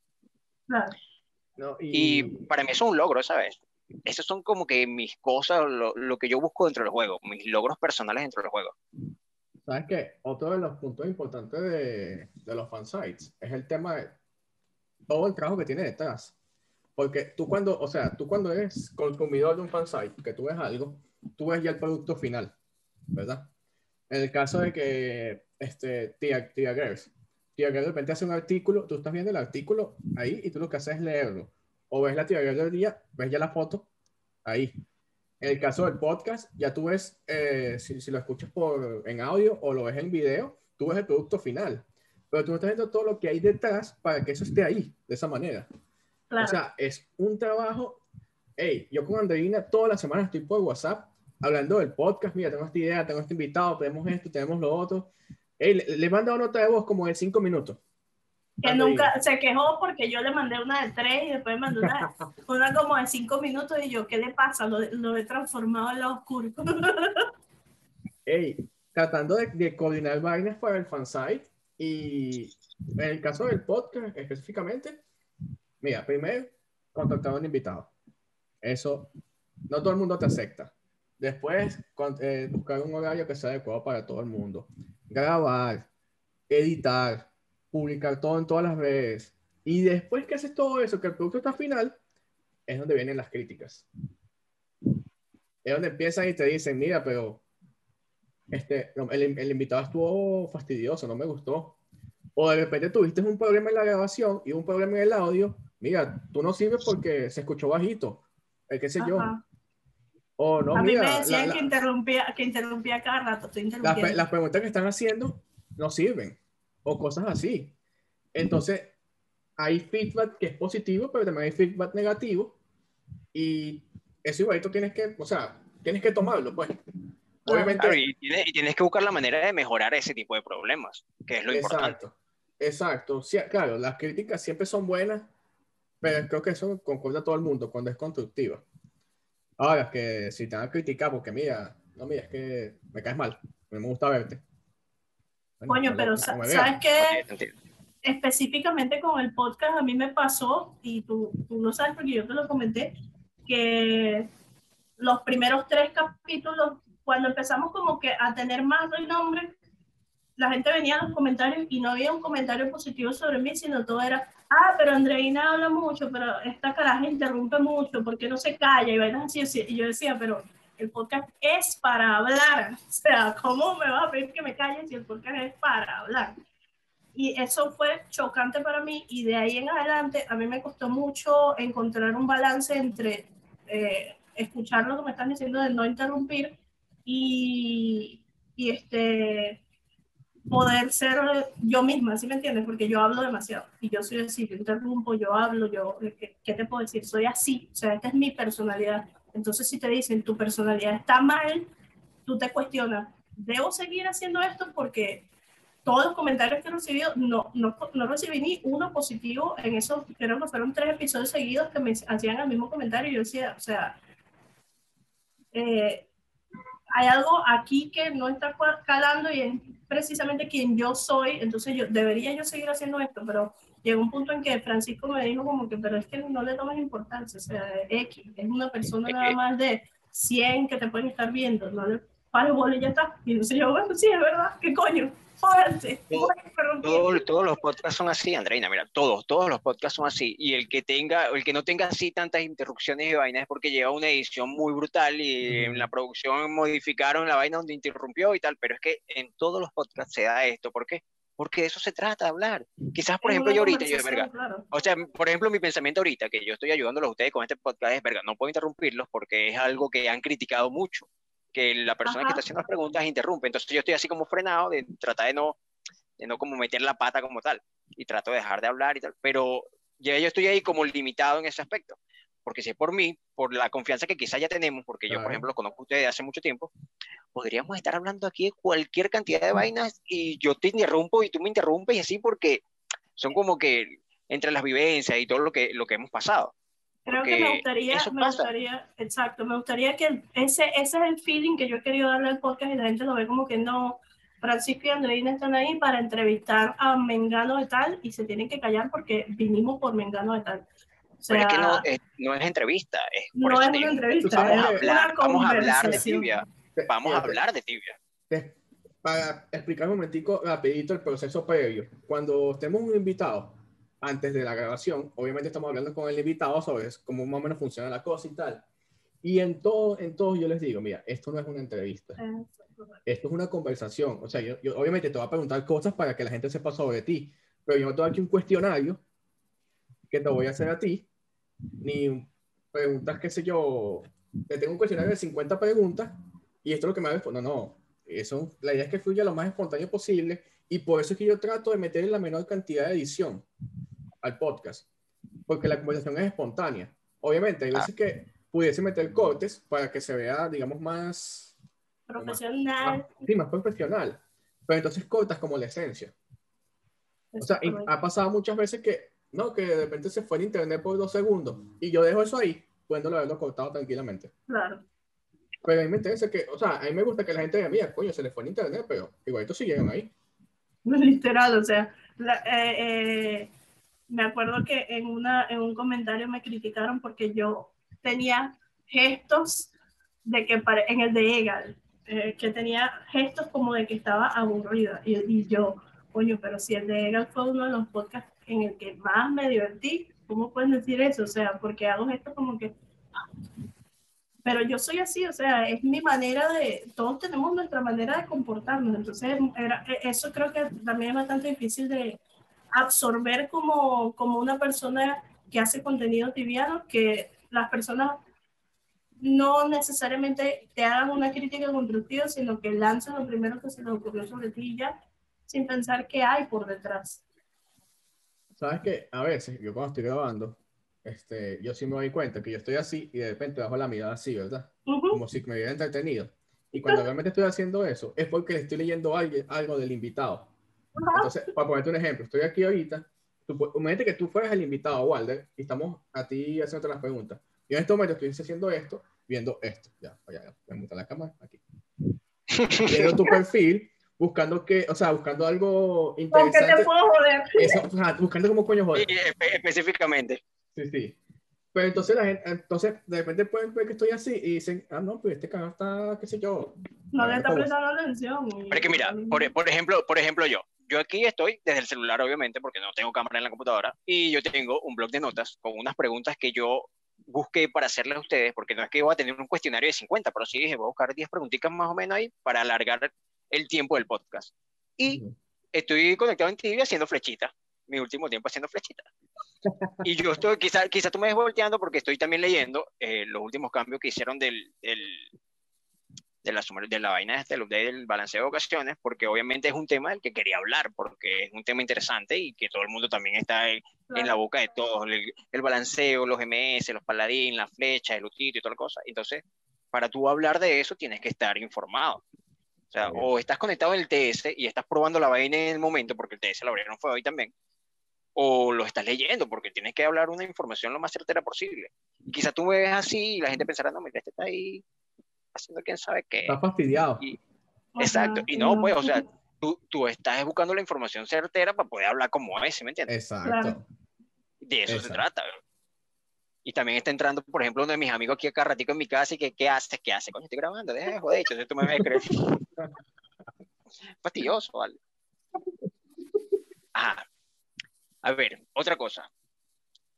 S2: Claro.
S1: y... para mí eso es un logro, ¿sabes? Esas son como que mis cosas, lo, lo, que yo busco dentro del juego, mis logros personales dentro del juego.
S2: ¿Sabes qué? Otro de los puntos importantes de, de los fansites es el tema de todo el trabajo que tiene detrás. Porque tú cuando, o sea, tú cuando eres consumidor de un fansite, que tú ves algo, tú ves ya el producto final, ¿verdad? En el caso de que este, Tia, Tia Girls, Tia Girls de repente hace un artículo, tú estás viendo el artículo ahí y tú lo que haces es leerlo. O ves la Tia Girls del día, ves ya la foto ahí. En el caso del podcast, ya tú ves, eh, si, si, lo escuchas por, en audio o lo ves en video, tú ves el producto final. Pero tú no estás viendo todo lo que hay detrás para que eso esté ahí, de esa manera.
S3: Claro.
S2: O sea, es un trabajo. Hey, yo con Andreina toda la semana estoy por WhatsApp hablando del podcast. Mira, tengo esta idea, tengo este invitado, tenemos esto, tenemos lo otro. Hey, le, le manda una nota de voz como de cinco minutos.
S3: que nunca se quejó porque yo le mandé una de tres y después me mandó una, [laughs] una como de cinco minutos y yo, ¿qué le pasa? Lo, lo he transformado en lo oscuro.
S2: Hey, [laughs] tratando de, de coordinar vainas para el fansite y en el caso del podcast específicamente, mira, primero contactar a un invitado. Eso no todo el mundo te acepta. Después, eh, buscar un horario que sea adecuado para todo el mundo. Grabar, editar, publicar todo en todas las redes. Y después que haces todo eso, que el producto está final, es donde vienen las críticas. Es donde empiezan y te dicen, mira, pero este, el, el invitado estuvo fastidioso, no me gustó. O de repente tuviste un problema en la grabación y un problema en el audio. Mira, tú no sirves porque se escuchó bajito. Eh, qué sé yo.
S3: Ajá.
S2: O no,
S3: a mí
S2: mira,
S3: me decían
S2: la-
S3: que, interrumpía, que interrumpía cada rato. Estoy
S2: las, las preguntas que están haciendo no sirven. O cosas así. Entonces, hay feedback que es positivo, pero también hay feedback negativo. Y eso igualito tienes que, o sea, tienes que tomarlo, pues. Obviamente,
S1: Claro, y, tienes, y tienes que buscar la manera de mejorar ese tipo de problemas, que es lo importante.
S2: Exacto, exacto. Sí, claro, las críticas siempre son buenas, pero creo que eso concuerda todo el mundo cuando es constructiva. Ahora, que si te van a criticar porque mira, no, mira, es que me caes mal, me gusta verte. Bueno,
S3: Coño,
S2: no-
S3: pero
S2: no
S3: sa- ¿sabes qué? Específicamente con el podcast, a mí me pasó, y tú, tú lo sabes porque yo te lo comenté, que los primeros tres capítulos, cuando empezamos como que a tener más renombre, la gente venía a los comentarios y no había un comentario positivo sobre mí, sino todo era, ah, pero Andreina habla mucho, pero esta caraja interrumpe mucho, ¿por qué no se calla? Y así, y yo decía, pero el podcast es para hablar, [laughs] o sea, ¿cómo me vas a pedir que me calle si el podcast es para hablar? Y eso fue chocante para mí y de ahí en adelante a mí me costó mucho encontrar un balance entre eh, escuchar lo que me están diciendo de no interrumpir y este poder ser yo misma, ¿sí me entiendes? Porque yo hablo demasiado y yo soy así, yo interrumpo, yo hablo, yo, ¿qué, qué te puedo decir? Soy así, o sea, esta es mi personalidad. Entonces si te dicen tu personalidad está mal, tú te cuestionas, ¿debo seguir haciendo esto? Porque todos los comentarios que he recibido, no, no, no recibí ni uno positivo en esos, creo que fueron tres episodios seguidos que me hacían el mismo comentario y yo decía, o sea, eh, hay algo aquí que no está calando y es precisamente quien yo soy, entonces yo debería yo seguir haciendo esto, pero llegó un punto en que Francisco me dijo como que, pero es que no le tomes importancia, o sea, X, es una persona nada más de 100 que te pueden estar viendo, no le y ya está. Y entonces yo, bueno, sí, es verdad, ¿qué coño?
S1: Todo- Todo- todos los podcasts son así, Andreina, mira, todos, todos los podcasts son así. Y el que tenga, el que no tenga así tantas interrupciones y vainas es porque lleva una edición muy brutal y en la producción modificaron la vaina donde interrumpió y tal. Pero es que en todos los podcasts se da esto. ¿Por qué? Porque de eso se trata, hablar. Quizás, por
S3: es
S1: ejemplo, yo ahorita, yo de verga.
S3: claro.
S1: O sea, por ejemplo, mi pensamiento ahorita, que yo estoy ayudándolos a ustedes con este podcast, es verga, no puedo interrumpirlos porque es algo que han criticado mucho. Que la persona que
S3: Ajá.
S1: está haciendo las preguntas interrumpe. Entonces yo estoy así como frenado de tratar de no de no como meter la pata como tal y trato de dejar de hablar y tal, pero ya yo estoy ahí como limitado en ese aspecto, porque si es por mí, por la confianza que quizás ya tenemos, porque yo por
S2: Claro.
S1: ejemplo lo conozco a ustedes de hace mucho tiempo, podríamos estar hablando aquí de cualquier cantidad de vainas y yo te interrumpo y tú me interrumpes y así porque son como que entre las vivencias y todo lo que, lo que hemos pasado.
S3: Creo que me gustaría,
S1: eso
S3: me
S1: pasa.
S3: gustaría, exacto, me gustaría que ese, ese es el feeling que yo he querido darle al podcast y la gente lo ve como que no, Francisco y Andreina están ahí para entrevistar a Mengano de tal y se tienen que callar porque vinimos por Mengano de tal. O sea,
S1: Pero es que no es, no es entrevista, es por
S3: no es una entrevista,
S1: vamos a
S3: es
S1: hablar,
S3: una
S1: vamos a hablar de
S3: conversación.
S1: tibia, vamos a hablar de tibia.
S2: para explicar un momentico rapidito el proceso previo. Cuando tenemos un invitado, antes de la grabación. Obviamente estamos hablando con el invitado sobre cómo más o menos funciona la cosa y tal. Y en todo, en todo yo les digo, mira, esto no es una entrevista. Esto es una conversación. O sea, yo, yo obviamente te voy a preguntar cosas para que la gente sepa sobre ti, pero yo no tengo aquí un cuestionario que te voy a hacer a ti, ni preguntas, qué sé yo, te tengo un cuestionario de 50 preguntas y esto es lo que me va a. No, no, eso, la idea es que fluya lo más espontáneo posible y por eso es que yo trato de meter la menor cantidad de edición al podcast, porque la conversación es espontánea. Obviamente, hay veces
S1: Ah.
S2: que pudiese meter cortes para que se vea, digamos, más,
S3: Profesional.
S2: más, sí, más profesional, pero entonces cortas como la esencia. O sea, ha pasado muchas veces que, no, que de repente se fue el internet por dos segundos y yo dejo eso ahí, pudiéndolo haberlo cortado tranquilamente.
S3: Claro.
S2: Pero a mí me interesa que, o sea, a mí me gusta que la gente diga, mira, coño, se le fue el internet, pero igualito siguieron ahí. [laughs]
S3: Literal, o sea, la- eh, eh, me acuerdo que en, una, en un comentario me criticaron porque yo tenía gestos de que en el de Egal, eh, que tenía gestos como de que estaba aburrida. Y, y yo, coño, pero si el de Egal fue uno de los podcasts en el que más me divertí, ¿cómo pueden decir eso? O sea, porque hago gestos como que... Pero yo soy así, o sea, es mi manera de, todos tenemos nuestra manera de comportarnos, entonces era, e, eso creo que también es bastante difícil de absorber como, como una persona que hace contenido tibiano, que las personas no necesariamente te hagan una crítica constructiva, sino que lanzan lo primero que se les ocurrió sobre ti y ya, sin pensar qué hay por detrás.
S2: ¿Sabes qué? A veces, yo cuando estoy grabando, este, yo sí me doy cuenta que yo estoy así y de repente bajo la mirada así, ¿verdad?
S3: Ujú,
S2: Como si me hubiera entretenido. Y cuando realmente estoy haciendo eso, es porque le estoy leyendo algo, algo del invitado. Entonces, para ponerte un ejemplo, estoy aquí ahorita, tú, imagínate que tú fueras el invitado, Walder, y estamos a ti haciendo las preguntas. Y en este momento estoy haciendo esto, viendo esto. Ya, ya, ya, voy a montar la cámara aquí. [laughs] Viendo tu perfil, buscando que, o sea, buscando algo
S3: ¿Con qué
S2: interesante.
S3: te puedo joder?
S2: Eso, o sea, buscando como coño joder.
S1: Espe- específicamente.
S2: Sí, sí. Pero entonces, la gente, entonces, de repente pueden ver que estoy así y dicen, ah, no, pues este canal está, qué sé yo.
S3: No le está
S2: ¿cómo?
S3: prestando atención.
S1: Pero es que mira, por, por ejemplo, por ejemplo yo, yo aquí estoy desde el celular obviamente porque no tengo cámara en la computadora y yo tengo un blog de notas con unas preguntas que yo busqué para hacerles a ustedes porque no es que voy a tener un cuestionario de 50, pero sí dije voy a buscar 10 preguntitas más o menos ahí para alargar el tiempo del podcast. Y estoy conectado en TV haciendo flechitas, mi último tiempo haciendo flechitas. Y yo estoy, quizá, quizá tú me ves volteando porque estoy también leyendo eh, los últimos cambios que hicieron del, del, de, la, de la vaina este, el update del balanceo de ocasiones, porque obviamente es un tema del que quería hablar, porque es un tema interesante y que todo el mundo también está en, en la boca de todos, el, el balanceo, los MS, los paladín, la flecha, el utito y toda la cosa. Entonces, para tú hablar de eso tienes que estar informado. O sea, o estás conectado en el TS y estás probando la vaina en el momento, porque el TS lo abrieron fue hoy también, o lo estás leyendo, porque tienes que hablar una información lo más certera posible. Y quizá tú me ves así y la gente pensará, no, mira, este está ahí haciendo quién sabe qué.
S2: Está fastidiado.
S1: Y- Exacto. Y no, pues, o sea, tú, tú estás buscando la información certera para poder hablar como es, ¿sí me entiendes?
S2: Exacto.
S3: Claro.
S1: De eso se trata. Y también está entrando, por ejemplo, uno de mis amigos aquí acá ratico en mi casa y que, ¿qué haces? ¿Qué haces? Coño, estoy grabando, deja de joder, entonces tú me ves creer. [laughs] Fastidioso, vale. Ajá. A ver, otra cosa.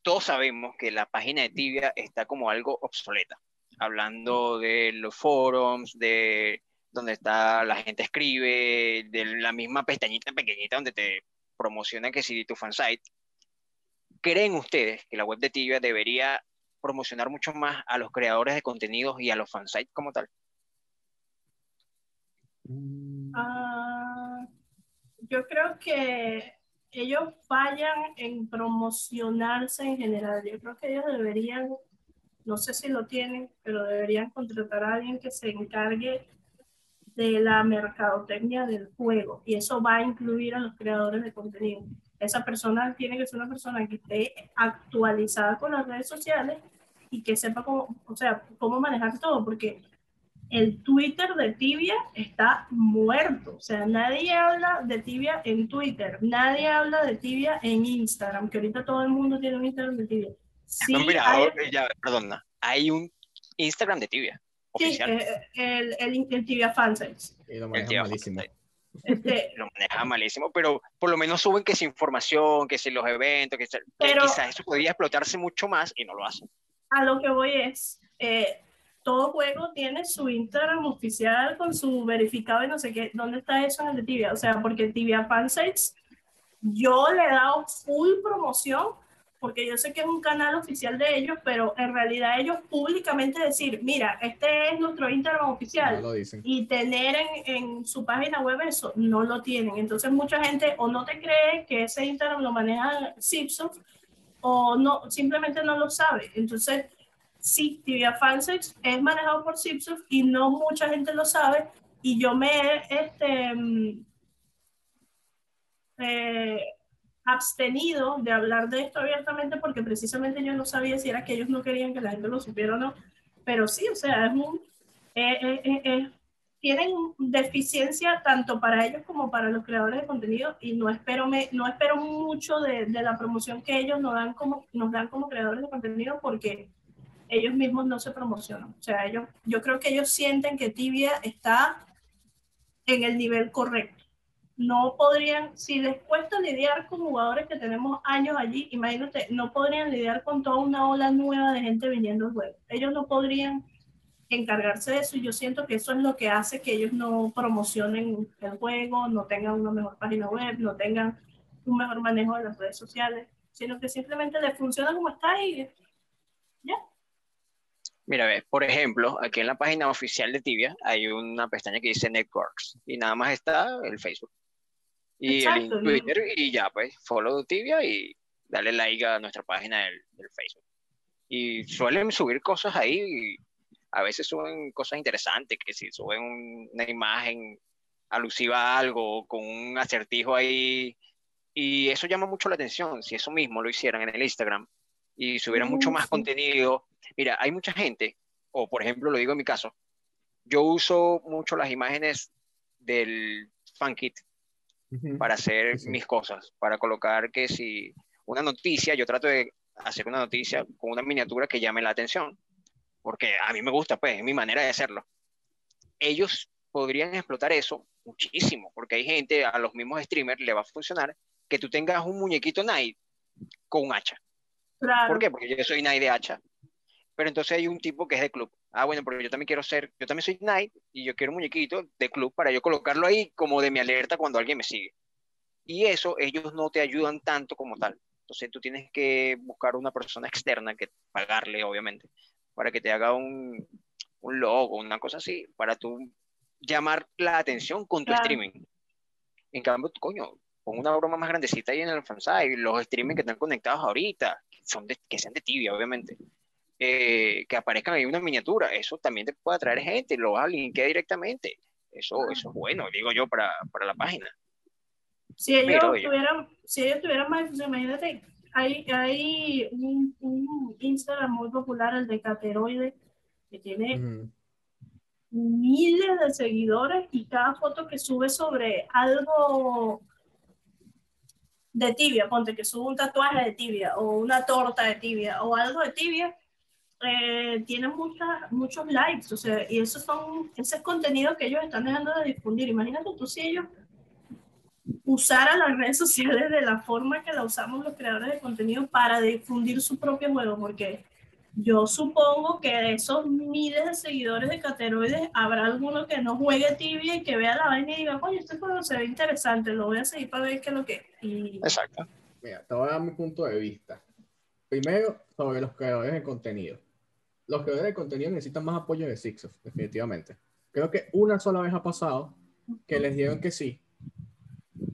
S1: Todos sabemos que la página de Tibia está como algo obsoleta. Hablando de los forums, de donde está la gente escribe, de la misma pestañita pequeñita donde te promociona que si tu fansite. ¿Creen ustedes que la web de Tibia debería promocionar mucho más a los creadores de contenidos y a los fansites como tal?
S3: Ah, yo creo que ellos fallan en promocionarse en general. Yo creo que ellos deberían, no sé si lo tienen, pero deberían contratar a alguien que se encargue de la mercadotecnia del juego. Y eso va a incluir a los creadores de contenido. Esa persona tiene que ser una persona que esté actualizada con las redes sociales y que sepa cómo, o sea, cómo manejar todo, porque el Twitter de Tibia está muerto. O sea, nadie habla de Tibia en Twitter, nadie habla de Tibia en Instagram, que ahorita todo el mundo tiene un Instagram de Tibia. Sí,
S1: no, mira,
S3: hay-
S1: ahora- ya, perdona, hay un Instagram de Tibia
S3: sí,
S1: oficial.
S3: eh, el, el, el Tibia Fansites.
S2: Y lo
S1: Tibia
S2: malísimo.
S1: Fansite.
S3: Este, [laughs]
S1: lo maneja malísimo, pero por lo menos suben que es información, que si los eventos, que, que
S3: Pero-
S1: quizás eso podría explotarse mucho más y no lo hacen.
S3: a lo que voy es, eh, todo juego tiene su Instagram oficial con su verificado y no sé qué. ¿Dónde está eso en el de Tibia? O sea, porque Tibia Fansites, yo le he dado full promoción porque yo sé que es un canal oficial de ellos, pero en realidad ellos públicamente decir, mira, este es nuestro Instagram oficial
S2: No
S3: y tener en, en su página web eso, no lo tienen. Entonces mucha gente o no te cree que ese Instagram lo maneja Zipsoft o no, simplemente no lo sabe. Entonces, sí, Tibia Fansex es manejado por Zipsoft y no mucha gente lo sabe y yo me este, mm, eh, abstenido de hablar de esto abiertamente porque precisamente yo no sabía si era que ellos no querían que la gente lo supiera o no. Pero sí, o sea, es un, eh, eh, eh, eh, tienen deficiencia tanto para ellos como para los creadores de contenido y no espero, me, no espero mucho de, de la promoción que ellos nos dan, como, nos dan como creadores de contenido porque ellos mismos no se promocionan. O sea, ellos, yo creo que ellos sienten que Tibia está en el nivel correcto. No podrían, si les cuesta lidiar con jugadores que tenemos años allí, imagínate, no podrían lidiar con toda una ola nueva de gente viniendo al juego. Ellos no podrían encargarse de eso y yo siento que eso es lo que hace que ellos no promocionen el juego, no tengan una mejor página web, no tengan un mejor manejo de las redes sociales, sino que simplemente les funciona como está y ya.
S1: Mira, ve, por ejemplo, aquí en la página oficial de Tibia hay una pestaña que dice Networks y nada más está el Facebook y
S3: Exacto,
S1: el
S3: ¿no?
S1: Twitter y ya, pues, follow Tibia y dale like a nuestra página del, del Facebook. Y suelen subir cosas ahí y a veces suben cosas interesantes, que si suben un- una imagen alusiva a algo con un acertijo ahí y eso llama mucho la atención, si eso mismo lo hicieran en el Instagram y subieran mucho
S3: Mm,
S1: más
S3: sí.
S1: contenido. Mira, hay mucha gente, o por ejemplo, lo digo en mi caso, yo uso mucho las imágenes del Para hacer
S2: Sí, sí.
S1: mis cosas, para colocar que si una noticia, yo trato de hacer una noticia con una miniatura que llame la atención, porque a mí me gusta, pues, es mi manera de hacerlo. Ellos podrían explotar eso muchísimo, porque hay gente, a los mismos streamers le va a funcionar que tú tengas un muñequito Night con un hacha.
S3: Claro.
S1: ¿Por qué? Porque yo soy Knight de hacha. Pero entonces hay un tipo que es de club. Ah, bueno, pero yo también quiero ser, yo también soy Knight y yo quiero un muñequito de club para yo colocarlo ahí como de mi alerta cuando alguien me sigue. Y eso ellos no te ayudan tanto como tal. Entonces tú tienes que buscar una persona externa que pagarle, obviamente, para que te haga un, un logo, una cosa así, para tú llamar la atención con tu
S3: Claro.
S1: streaming. En cambio, coño, pon una broma más grandecita ahí en el fansite, los streaming que están conectados ahorita, que, son de- que sean de tibia, obviamente, eh, que aparezcan ahí una miniatura, eso también te puede atraer gente, lo vas a linkear directamente. Eso, eso es bueno, digo yo, para, para la página.
S3: Si ellos
S1: Pero,
S3: tuvieran, si ellos tuvieran más difusión, imagínate, hay, hay un, un Instagram muy popular, el de Cateroide, que tiene miles de seguidores y cada foto que sube sobre algo de tibia, ponte que sube un tatuaje de tibia o una torta de tibia o algo de tibia, eh, tiene muchas, muchos likes, o sea, y esos son, ese es contenido que ellos están dejando de difundir. Imagínate tú si ellos usaran las redes sociales de la forma que la usamos los creadores de contenido para difundir su propio juego, porque yo supongo que de esos miles de seguidores de Cateroides habrá alguno que no juegue tibia y que vea la vaina y diga, oye, este juego se ve interesante, lo voy a seguir para ver qué es lo que es. Y
S1: Exacto.
S2: Mira, te voy a dar mi punto de vista. Primero, sobre los creadores de contenido. Los creadores de contenido necesitan más apoyo de Sixof, definitivamente. Creo que una sola vez ha pasado que les dieron que sí,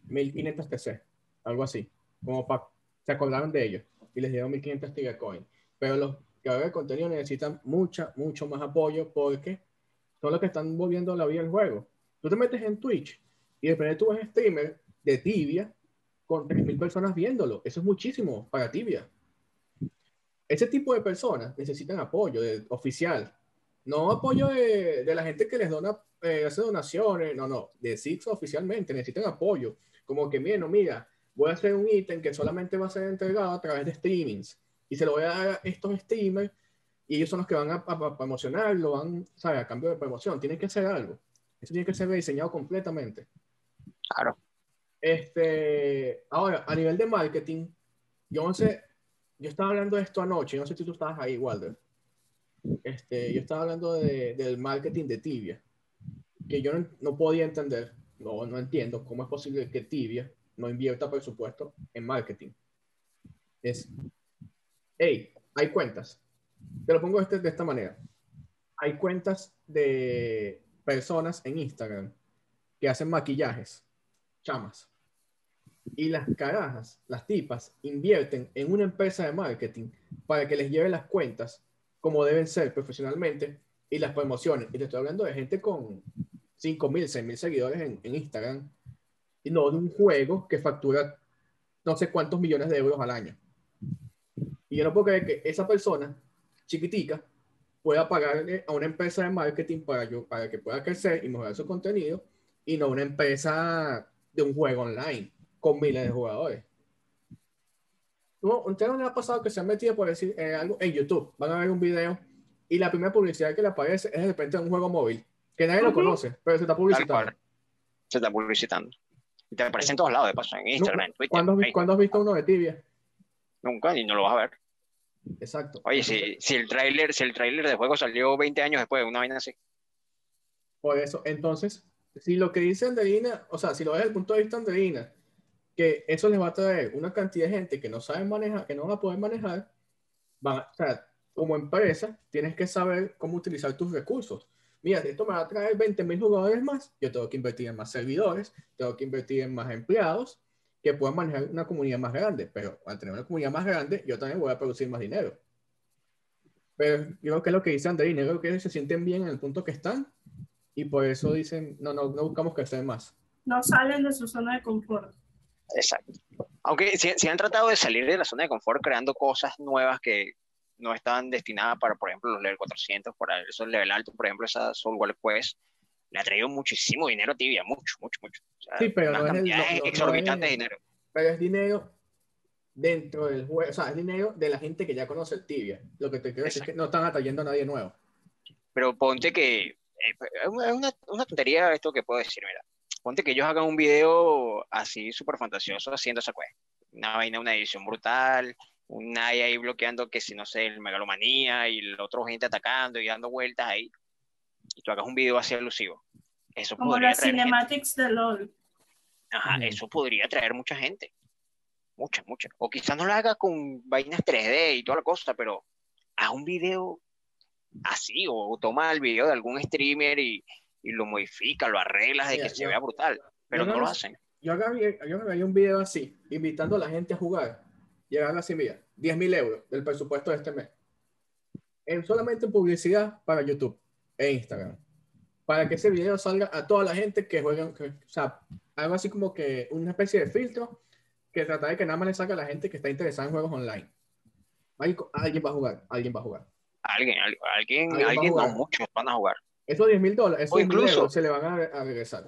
S2: 1500 TC, algo así, como para, se acordaron de ellos y les dieron 1500 Tiger Coin. Pero los creadores de contenido necesitan mucha, mucho más apoyo porque son los que están volviendo la vida al juego. Tú te metes en Twitch y de repente tú ves streamer de tibia con 3.000 personas viéndolo. Eso es muchísimo para tibia. Ese tipo de personas necesitan apoyo de, oficial. No apoyo de, de la gente que les dona, eh, hace donaciones. No, no. De Six oficialmente necesitan apoyo. Como que, mira, no, mira, voy a hacer un ítem que solamente va a ser entregado a través de streamings. Y se lo voy a dar a estos streamers. Y ellos son los que van a, a- a promocionarlo, van, ¿sabes? A cambio de promoción. Tienen que hacer algo. Eso tiene que ser diseñado completamente.
S1: Claro.
S2: Este, ahora, a nivel de marketing, yo no sé, yo estaba hablando de esto anoche, no sé si tú estabas ahí, Walter. Este, yo estaba hablando de- del marketing de Tibia, que yo no, no podía entender, no, no entiendo cómo es posible que Tibia no invierta presupuesto en marketing. Es, hey, hay cuentas. Te lo pongo este- de esta manera. Hay cuentas de personas en Instagram que hacen maquillajes, chamas. Y las carajas, las tipas, invierten en una empresa de marketing para que les lleve las cuentas como deben ser profesionalmente y las promociones. Y te estoy hablando de gente con 5 mil, 6 mil seguidores en, en Instagram y no de un juego que factura no sé cuántos millones de euros al año. Y yo no puedo creer que esa persona chiquitica pueda pagarle a una empresa de marketing para, yo, para que pueda crecer y mejorar su contenido y no una empresa de un juego online con miles de jugadores. No, ¿Usted no le ha pasado que se han metido por decir eh, algo en YouTube? Van a ver un video y la primera publicidad que le aparece es de repente un juego móvil que nadie lo conoce, pero se está publicitando.
S1: Se está publicitando. Y te aparece en todos lados, de paso, en Instagram, en Twitter.
S2: ¿Cuándo, has cuándo visto uno de tibia?
S1: Nunca, y no lo vas a ver.
S2: Exacto.
S1: Oye, si, si el tráiler, si el tráiler de juego salió 20 años después, una vaina así.
S2: Por eso, entonces, si lo que dice Anderina, o sea, si lo ves desde el punto de vista de Anderina, que eso les va a traer una cantidad de gente que no saben manejar, que no van a poder manejar, van a- o sea, como empresa, tienes que saber cómo utilizar tus recursos. Mira, esto me va a traer 20 mil jugadores más, yo tengo que invertir en más servidores, tengo que invertir en más empleados que puedan manejar una comunidad más grande, pero al tener una comunidad más grande, yo también voy a producir más dinero. Pero yo creo que es lo que dice Anderina, yo creo que se sienten bien en el punto que están y por eso dicen, no, no, no buscamos crecer más.
S3: No salen de su zona de confort.
S1: Exacto. Aunque si, si han tratado de salir de la zona de confort creando cosas nuevas que no estaban destinadas para, por ejemplo, los level 400, para esos level altos, por ejemplo, esa Soulwall Quest, le ha traído muchísimo dinero a Tibia, mucho, mucho, mucho. O sea,
S2: Sí, pero no es el- no-
S1: de dinero.
S2: Pero es dinero dentro del juego, o sea, es dinero de la gente que ya conoce el tibia. Lo que te quiero decir es que no están atrayendo a nadie nuevo.
S1: Pero ponte que eh, es una, es una, una tontería esto que puedo decir, mira. Ponte que ellos hagan un video así súper fantasioso haciendo esa quest. Una vaina, una edición brutal, un AI ahí bloqueando que si no sé, el megalomanía y la otra gente atacando y dando vueltas ahí. Y tú hagas un video así alusivo. Eso
S3: Como las
S1: gente.
S3: cinematics de LOL.
S1: Ajá, eso podría traer mucha gente. Mucha, mucha. O quizás no lo haga con vainas 3D y toda la cosa, pero haz un video así, o toma el video de algún streamer y, y lo modifica, lo arreglas de que se
S2: yo-
S1: vea brutal. Pero no lo hacen.
S2: Yo agarré, yo un video así, invitando a la gente a jugar. Agarré así, mira, 10 mil euros del presupuesto de este mes. En solamente publicidad para YouTube e Instagram. Para que ese video salga a toda la gente que juega, que- o sea, algo así como que una especie de filtro que trata de que nada más le saque a la gente que está interesada en juegos online. Alguien va a jugar, alguien va a jugar.
S1: Alguien, al- alguien,
S2: Alguien
S1: alguien, no muchos van a jugar.
S2: Esos 10 mil dólares, esos
S1: O
S2: 10 mil
S1: incluso-
S2: se le van a, a regresar.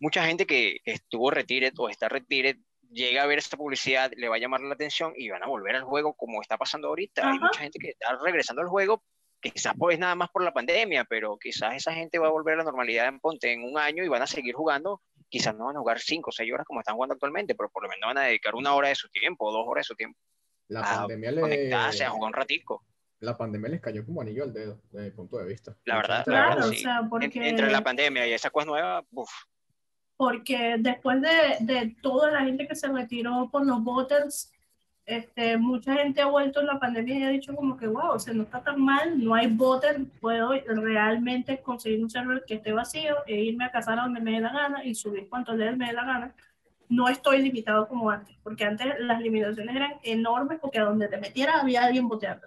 S1: Mucha gente que estuvo retired o está retired llega a ver esta publicidad, le va a llamar la atención y van a volver al juego como está pasando ahorita. Hay
S3: Ajá.
S1: mucha gente que está regresando al juego, quizás pues nada más por la pandemia, pero quizás esa gente va a volver a la normalidad en Ponte en un año y van a seguir jugando. Quizás no van a jugar 5 o 6 horas como están jugando actualmente, pero por lo menos van a dedicar una hora de su tiempo o dos horas de su tiempo
S2: La
S1: a
S2: pandemia le,
S1: conectarse, a jugar un ratico.
S2: La pandemia les cayó como anillo al dedo, desde mi punto de vista.
S1: La verdad,
S2: gente-
S1: la
S3: Claro,
S1: verdad,
S3: o
S1: sí.
S3: sea,
S1: En-
S3: porque,
S1: Entre la pandemia y esa cosa nueva, uf,
S3: porque después de, de toda la gente que se retiró por los voters, este, mucha gente ha vuelto en la pandemia y ha dicho como que, wow, o sea, no está tan mal, no hay voter, puedo realmente conseguir un server que esté vacío e irme a casar a donde me dé la gana y subir cuantos levels me dé la gana. No estoy limitado como antes, porque antes las limitaciones eran enormes porque a donde te metieras había alguien boteando.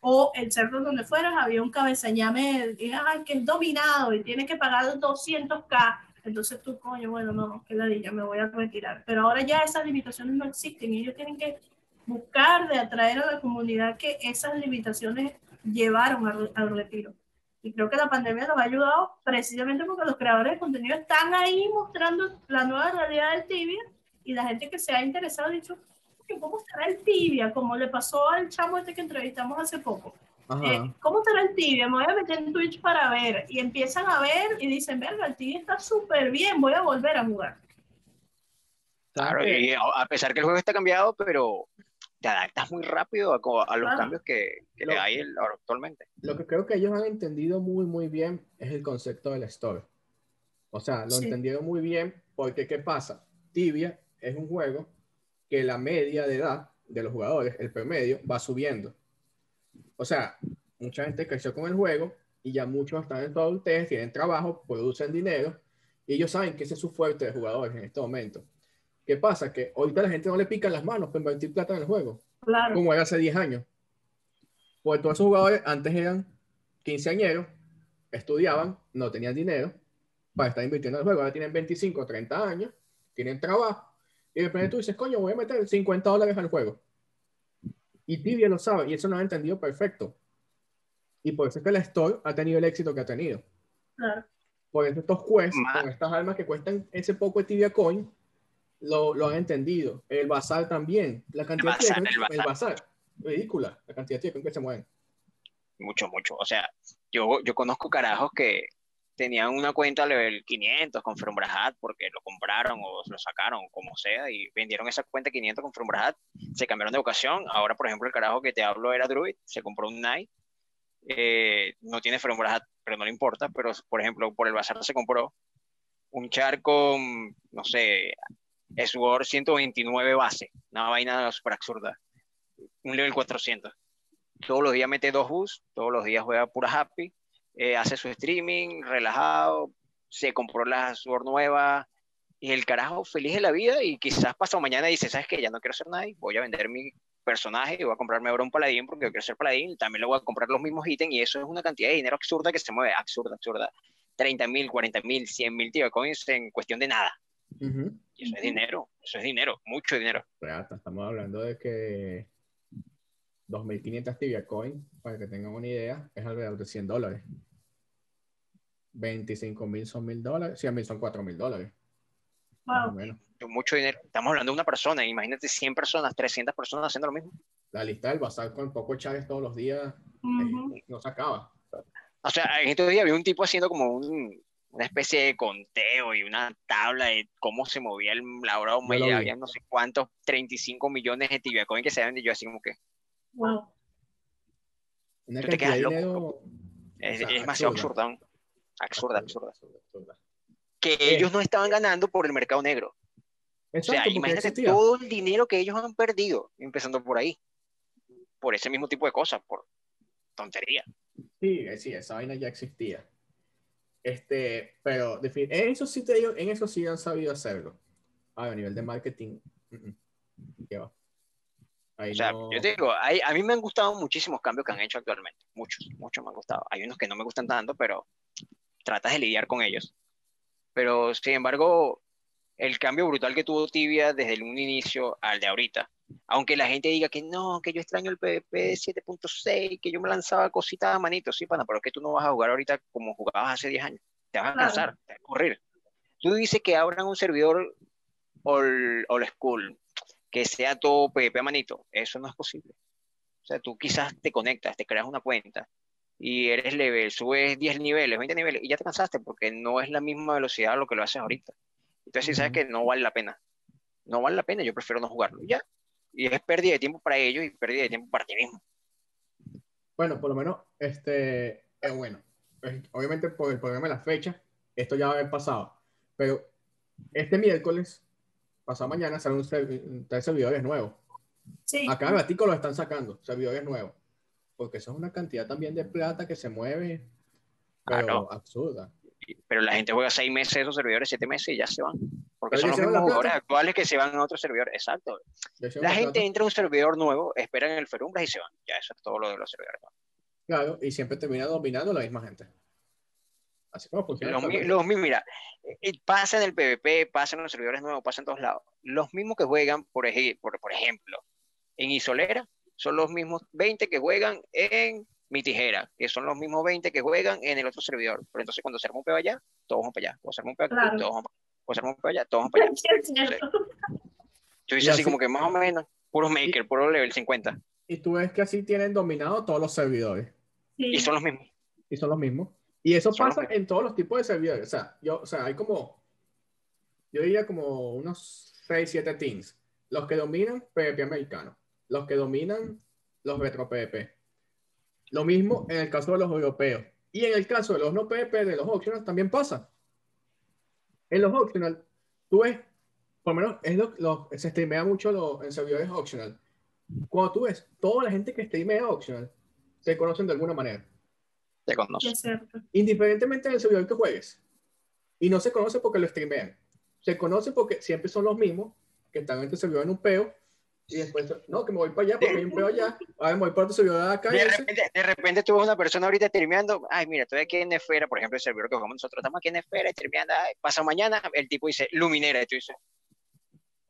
S3: O el server donde fueras había un cabezañame ay, que es dominado y tiene que pagar 200k. Entonces tú, coño, bueno, no, que ladilla, me voy a retirar. Pero ahora ya esas limitaciones no existen y ellos tienen que buscar de atraer a la comunidad que esas limitaciones llevaron al, al retiro. Y creo que la pandemia nos ha ayudado precisamente porque los creadores de contenido están ahí mostrando la nueva realidad del tibia y la gente que se ha interesado ha dicho, "Oye, ¿cómo estará el tibia? Como le pasó al chamo este que entrevistamos hace poco.
S2: Ajá.
S3: Eh, ¿Cómo estará el tibia? Me voy a meter en Twitch para ver. Y empiezan a ver y dicen, verga, el tibia está súper bien, voy a volver a jugar.
S1: Claro, y a pesar que el juego está cambiado, pero te adaptas muy rápido a, a los cambios que, que le hay actualmente.
S2: Lo que creo que ellos han entendido muy, muy bien es el concepto del store. O sea, lo entendieron muy bien porque, ¿qué pasa? Tibia es un juego que la media de edad de los jugadores, el promedio, va subiendo. O sea, mucha gente creció con el juego y ya muchos están en todo ustedes, tienen trabajo, producen dinero y ellos saben que ese es su fuerte de jugadores en este momento. ¿Qué pasa? Que ahorita la gente no le pica las manos para invertir plata en el juego. Claro. Como era hace 10 años. Pues todos esos jugadores antes eran quinceañeros, estudiaban, no tenían dinero para estar invirtiendo en el juego. Ahora tienen 25, 30 años, tienen trabajo. Y de repente tú dices, coño, voy a meter 50 dólares al juego. Y Tibia lo sabe, y eso lo ha entendido perfecto. Y por eso es que la Store ha tenido el éxito que ha tenido. Claro. Por eso estos quests, con estas armas que cuestan ese poco de Tibia Coin, lo, lo han entendido. El bazar también. La cantidad de el bazar. Ridícula la cantidad de que se mueven.
S1: Mucho, mucho. O sea, yo, yo conozco carajos que tenían una cuenta level 500 con Frumbrahat porque lo compraron o lo sacaron, como sea, y vendieron esa cuenta 500 con Frumbrahat, se cambiaron de vocación. Ahora, por ejemplo, el carajo que te hablo era Druid, se compró un Knight, eh, no tiene Frumbrahat, pero no le importa, pero por ejemplo, por el bazar se compró un char con, no sé, Sword 129 base, una vaina super absurda. Un level 400. Todos los días mete dos bus, todos los días juega pura happy, eh, hace su streaming, relajado, se compró la Sword nueva, y el carajo feliz de la vida y quizás pasado mañana dice, ¿sabes qué? Ya no quiero ser nadie, voy a vender mi personaje y voy a comprarme ahora un paladín porque yo quiero ser paladín, también le voy a comprar los mismos ítems y eso es una cantidad de dinero absurda que se mueve, absurda, absurda. 30 mil, 40 mil, 100 mil tío coins en cuestión de nada. Y eso es dinero, eso es dinero, mucho dinero.
S2: estamos hablando de que 2.500 tibia coin, para que tengan una idea, es alrededor de 100 dólares. 25.000 son 1.000 dólares, 100.000 son 4.000 dólares.
S1: Mucho dinero. Estamos hablando de una persona, imagínate 100 personas, 300 personas haciendo lo mismo.
S2: La lista del bazar con poco chaves todos los días eh, no se acaba.
S1: O sea, en estos días había un tipo haciendo como un, una especie de conteo y una tabla de cómo se movía el labrado y había no sé cuántos, 35 millones de tibia coin que se ven y yo así como que... Wow. Una te quedas loco. Es, demasiado absurda. Absurda, absurda. Que ellos no estaban ganando por el mercado negro. o sea, imagínate todo el dinero que ellos han perdido, empezando por ahí. Por ese mismo tipo de cosas, por tontería.
S2: Sí, sí, esa vaina ya existía. Este, pero en eso sí te digo, en eso sí han sabido hacerlo. a nivel de marketing, ¿qué va?
S1: o sea, yo te digo, a mí me han gustado muchísimos cambios que han hecho actualmente. Muchos, muchos me han gustado. Hay unos que no me gustan tanto, pero tratas de lidiar con ellos. Pero, sin embargo, el cambio brutal que tuvo Tibia desde un inicio al de ahorita, aunque la gente diga que no, que yo extraño el PvP 7.6, que yo me lanzaba cositas a manito, sí, pana, pero es que tú no vas a jugar ahorita como jugabas hace 10 años. Te vas a cansar, te vas a correr. Tú dices que abran un servidor all, school, que sea todo PvP a manito. Eso no es posible. O sea, tú quizás te conectas, te creas una cuenta y eres level, subes 10 niveles, 20 niveles y ya te cansaste porque no es la misma velocidad lo que lo haces ahorita. Entonces, si sabes que no vale la pena, no vale la pena, yo prefiero no jugarlo. Ya, y es pérdida de tiempo para ellos y pérdida de tiempo para ti mismo.
S2: Bueno, por lo menos, este, eh, bueno, pues, obviamente por el problema de la fecha, esto ya va a haber pasado, pero este miércoles, pasado mañana, salen tres servidores nuevos. Sí. Acá en Gatico lo están sacando, servidores nuevos, porque eso es una cantidad también de plata que se mueve, pero absurda
S1: pero la gente juega seis meses esos servidores, siete meses y ya se van. Porque son los mismos jugadores actuales que se van a otro servidor. Exacto. La gente entra a un servidor nuevo, esperan en el Ferumbras y se van. Ya, eso es todo lo de los servidores.
S2: Claro, y siempre termina dominando la misma gente.
S1: Así como funciona. Los, mismos, mira, eh, pasa en el PvP, pasa en los servidores nuevos, pasa en todos lados. Los mismos que juegan, por, por, por ejemplo, en Isolera, son los mismos 20 que juegan en mi tijera, que son los mismos 20 que juegan en el otro servidor. Pero entonces cuando se arma un peo allá, todos van para allá. Cuando se arma un peo todos van para allá. Cuando se arma un peo allá, todos van para allá. [laughs] yo hice así, como que más o menos, puro maker, puro level 50.
S2: Y tú ves que así tienen dominado todos los servidores.
S1: Y son los mismos.
S2: Y son los mismos. Y eso pasa en todos los tipos de servidores. O sea, yo, o sea, hay como, yo diría como unos 6, 7 teams. Los que dominan PvP americano. Los que dominan los retro PvP. Lo mismo en el caso de los europeos. Y en el caso de los no PvP, de los optional, también pasa. En los optional, tú ves, por lo menos es lo, lo- se streamea mucho lo- en servidores optional. Cuando tú ves toda la gente que streamea optional, se conocen de alguna manera.
S1: Te
S3: Sí,
S1: conozco.
S3: es cierto.
S2: Independientemente del servidor que juegues. Y no se conoce porque lo streamean. Se conoce porque siempre son los mismos que están en este servidor en un peo. Y después, no, que me voy para allá porque hay un peo allá. Ahora me voy para servidor de acá. y
S1: De repente, de repente tú ves una persona ahorita streameando, ay, mira, estoy aquí en Esfera, por ejemplo, el servidor que jugamos nosotros, estamos aquí en Esfera streameando, ay, pasa mañana, el tipo dice, Luminera, y tú dices,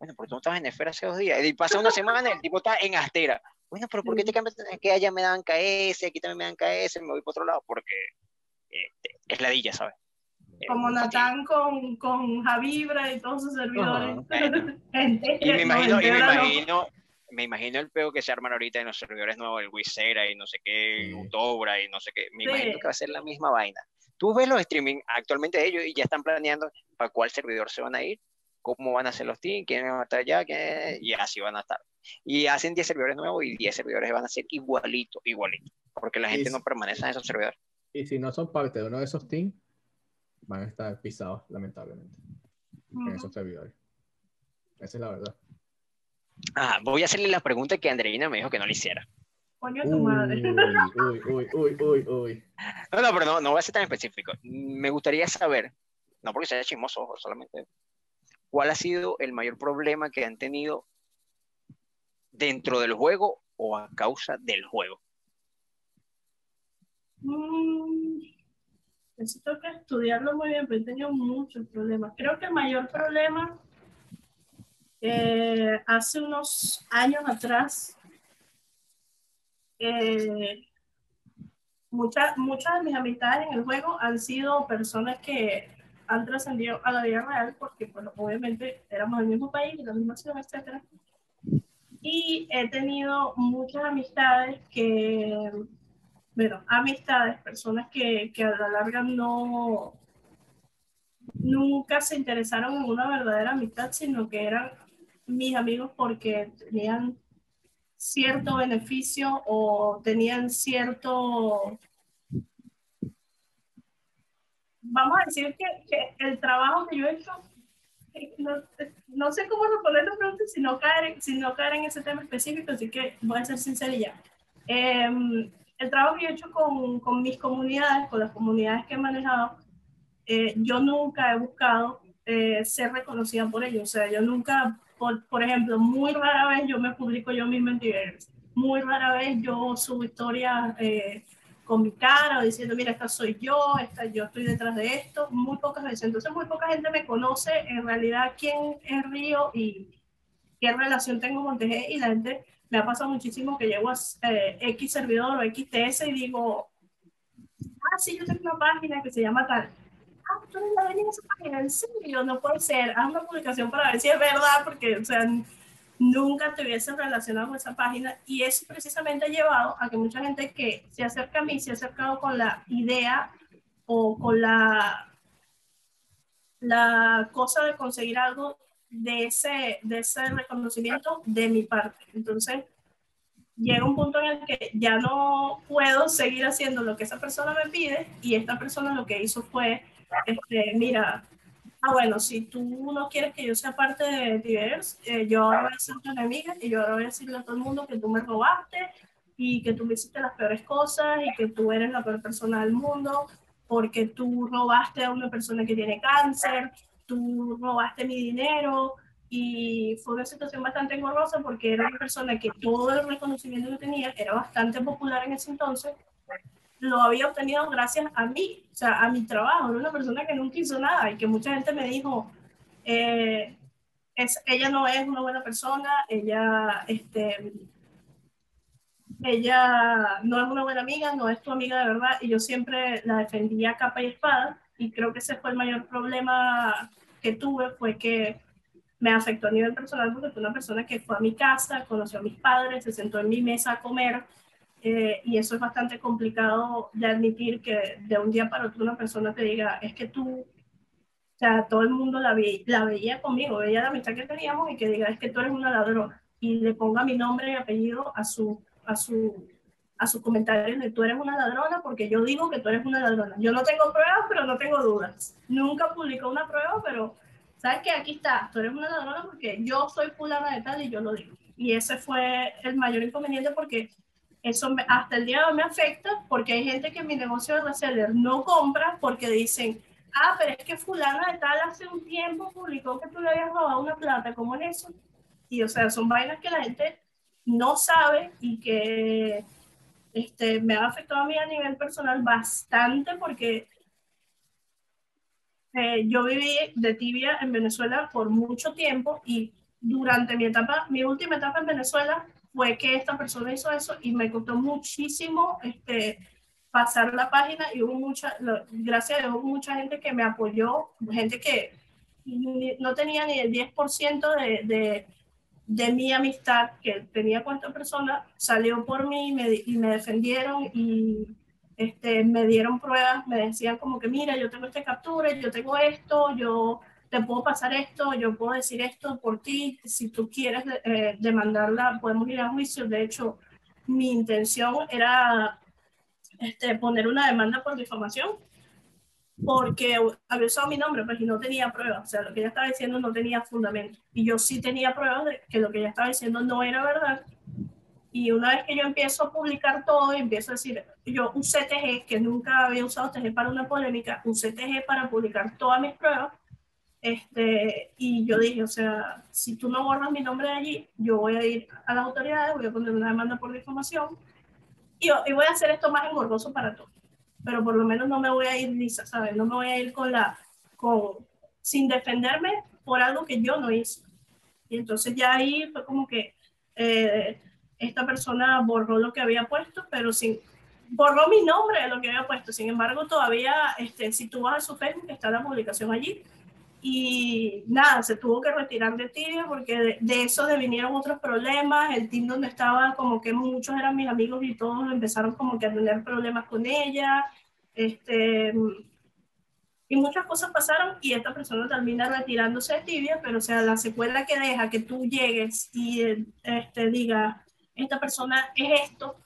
S1: bueno, pero tú no estabas en Esfera hace dos días, y pasa una semana, el tipo está en Astera, bueno, pero ¿por qué te cambias? Que allá me dan KS, aquí también me dan KS, me voy para otro lado, porque eh, es ladilla, ¿sabes? Eh,
S3: Como. Natán con, con Javibra y todos sus servidores.
S1: Ajá. [laughs]
S3: Gente,
S1: Y me imagino, y me imagino, me imagino el peo que se arman ahorita en los servidores nuevos, el Wizera y no sé qué. Utobra y no sé qué. Me
S3: Sí.
S1: imagino que va a ser la misma vaina. Tú ves los streaming actualmente de ellos y ya están planeando para cuál servidor se van a ir, cómo van a ser los teams, quiénes van a estar allá, quiénes- y así van a estar. Y hacen 10 servidores nuevos y 10 servidores van a ser igualito, igualito, porque la gente no permanece en esos servidores.
S2: Y si no son parte de uno de esos teams, van a estar pisados, lamentablemente, en
S3: Ujú.
S2: esos servidores. Esa es la verdad.
S1: Ah, voy a hacerle la pregunta que Andreina me dijo que no le hiciera.
S3: Coño tu madre.
S2: Uy, uy, uy, uy, uy.
S1: No, no, pero no, no voy a ser tan específico. Me gustaría saber, no porque sea chismoso, solamente, ¿cuál ha sido el mayor problema que han tenido dentro del juego o a causa del juego?
S3: Mm, Necesito que estudiarlo muy bien, pero he tenido muchos problemas. Creo que el mayor problema eh, hace unos años atrás, eh, muchas, muchas de mis amistades en el juego han sido personas que han trascendido a la vida real porque, pues, obviamente, éramos del mismo país, de la misma ciudad, etcétera. Y he tenido muchas amistades que bueno, amistades, personas que, que a la larga no, nunca se interesaron en una verdadera amistad, sino que eran mis amigos porque tenían cierto beneficio o tenían cierto, vamos a decir que, el trabajo que yo he hecho, no, sé cómo responder la pregunta si no, caer, si caer en ese tema específico, así que voy a ser sincera ya. Em, el trabajo que yo he hecho con, con mis comunidades, con las comunidades que he manejado, eh, yo nunca he buscado eh, ser reconocida por ellos. O sea, yo nunca, por, por ejemplo, muy rara vez yo me publico yo misma en Twitter. Muy rara vez yo subo historias eh, con mi cara o diciendo, mira, esta soy yo, esta, yo estoy detrás de esto. Muy pocas veces. Entonces, muy poca gente me conoce en realidad quién es Río y qué relación tengo con TG y la gente me ha pasado muchísimo que llego a eh, X servidor o XTS y digo, ah, sí, yo tengo una página que se llama tal. Ah, tú eres la dueña de esa página, en serio, no puede ser. Haz una publicación para ver si es verdad, porque, o sea, nunca te hubiese relacionado con esa página. Y eso precisamente ha llevado a que mucha gente que se acerca a mí se ha acercado con la idea o con la, la cosa de conseguir algo de ese, de ese reconocimiento de mi parte. Entonces, llega un punto en el que ya no puedo seguir haciendo lo que esa persona me pide y esta persona lo que hizo fue, este, mira, ah, bueno, si tú no quieres que yo sea parte de Divers, eh, yo ahora voy a ser tu enemiga y yo ahora voy a decirle a todo el mundo que tú me robaste y que tú me hiciste las peores cosas y que tú eres la peor persona del mundo porque tú robaste a una persona que tiene cáncer, tú robaste mi dinero y fue una situación bastante engorrosa porque era una persona que todo el reconocimiento que tenía era bastante popular en ese entonces, lo había obtenido gracias a mí, o sea, a mi trabajo, era una persona que nunca hizo nada y que mucha gente me dijo, eh, es, ella no es una buena persona, ella, este, ella no es una buena amiga, no es tu amiga de verdad, y yo siempre la defendía capa y espada, y creo que ese fue el mayor problema que tuve, fue que me afectó a nivel personal porque fue una persona que fue a mi casa, conoció a mis padres, se sentó en mi mesa a comer, eh, y eso es bastante complicado de admitir que de un día para otro una persona te diga, es que tú O sea, todo el mundo la, la veía conmigo, veía la amistad que teníamos y que diga, es que tú eres una ladrona. Y le ponga mi nombre y apellido a su, a su, a sus comentarios de tú eres una ladrona porque yo digo que tú eres una ladrona. Yo no tengo pruebas, pero no tengo dudas. Nunca publicó una prueba, pero sabes que aquí está, tú eres una ladrona porque yo soy fulana de tal y yo lo digo. Y ese fue el mayor inconveniente porque eso hasta el día de hoy me afecta porque hay gente que en mi negocio de reseller no compra porque dicen, ah, pero es que fulana de tal hace un tiempo publicó que tú le habías robado una plata, ¿cómo es eso? Y o sea, son vainas que la gente no sabe y que este, me ha afectado a mí a nivel personal bastante porque eh, yo viví de tibia en Venezuela por mucho tiempo y durante mi etapa, mi última etapa en Venezuela fue que esta persona hizo eso y me costó muchísimo este, pasar la página y hubo mucha, gracias a Dios, mucha gente que me apoyó, gente que no tenía ni el 10% de, de, de, mi amistad que tenía con esta persona, salió por mí y me, defendieron y este, me dieron pruebas, me decían como que mira, yo tengo este captura, yo tengo esto, yo te puedo pasar esto, yo puedo decir esto por ti, si tú quieres eh, demandarla, podemos ir a juicio. De hecho, mi intención era este, poner una demanda por difamación, porque había usado mi nombre, pero pues, no tenía pruebas. O sea, lo que ella estaba diciendo no tenía fundamento. Y yo sí tenía pruebas de que lo que ella estaba diciendo no era verdad. Y una vez que yo empiezo a publicar todo empiezo a decir, yo usé TG, que nunca había usado TG para una polémica, usé TG para publicar todas mis pruebas, este, y yo dije, o sea, si tú no borras mi nombre de allí, yo voy a ir a las autoridades, voy a poner una demanda por difamación y, y voy a hacer esto más engorroso para todos. Pero por lo menos no me voy a ir ¿sabes? No me voy a ir con la, con, sin defenderme por algo que yo no hice. Y entonces ya ahí fue como que eh, esta persona borró lo que había puesto, pero sin, borró mi nombre de lo que había puesto. Sin embargo, todavía, este, si tú vas a su Facebook, está la publicación allí y nada, se tuvo que retirar de Tibia porque de, eso devinieron otros problemas, el team donde estaba como que muchos eran mis amigos y todos empezaron como que a tener problemas con ella, este, y muchas cosas pasaron y esta persona termina retirándose de Tibia, pero o sea, la secuela que deja que tú llegues y este, diga, esta persona es esto,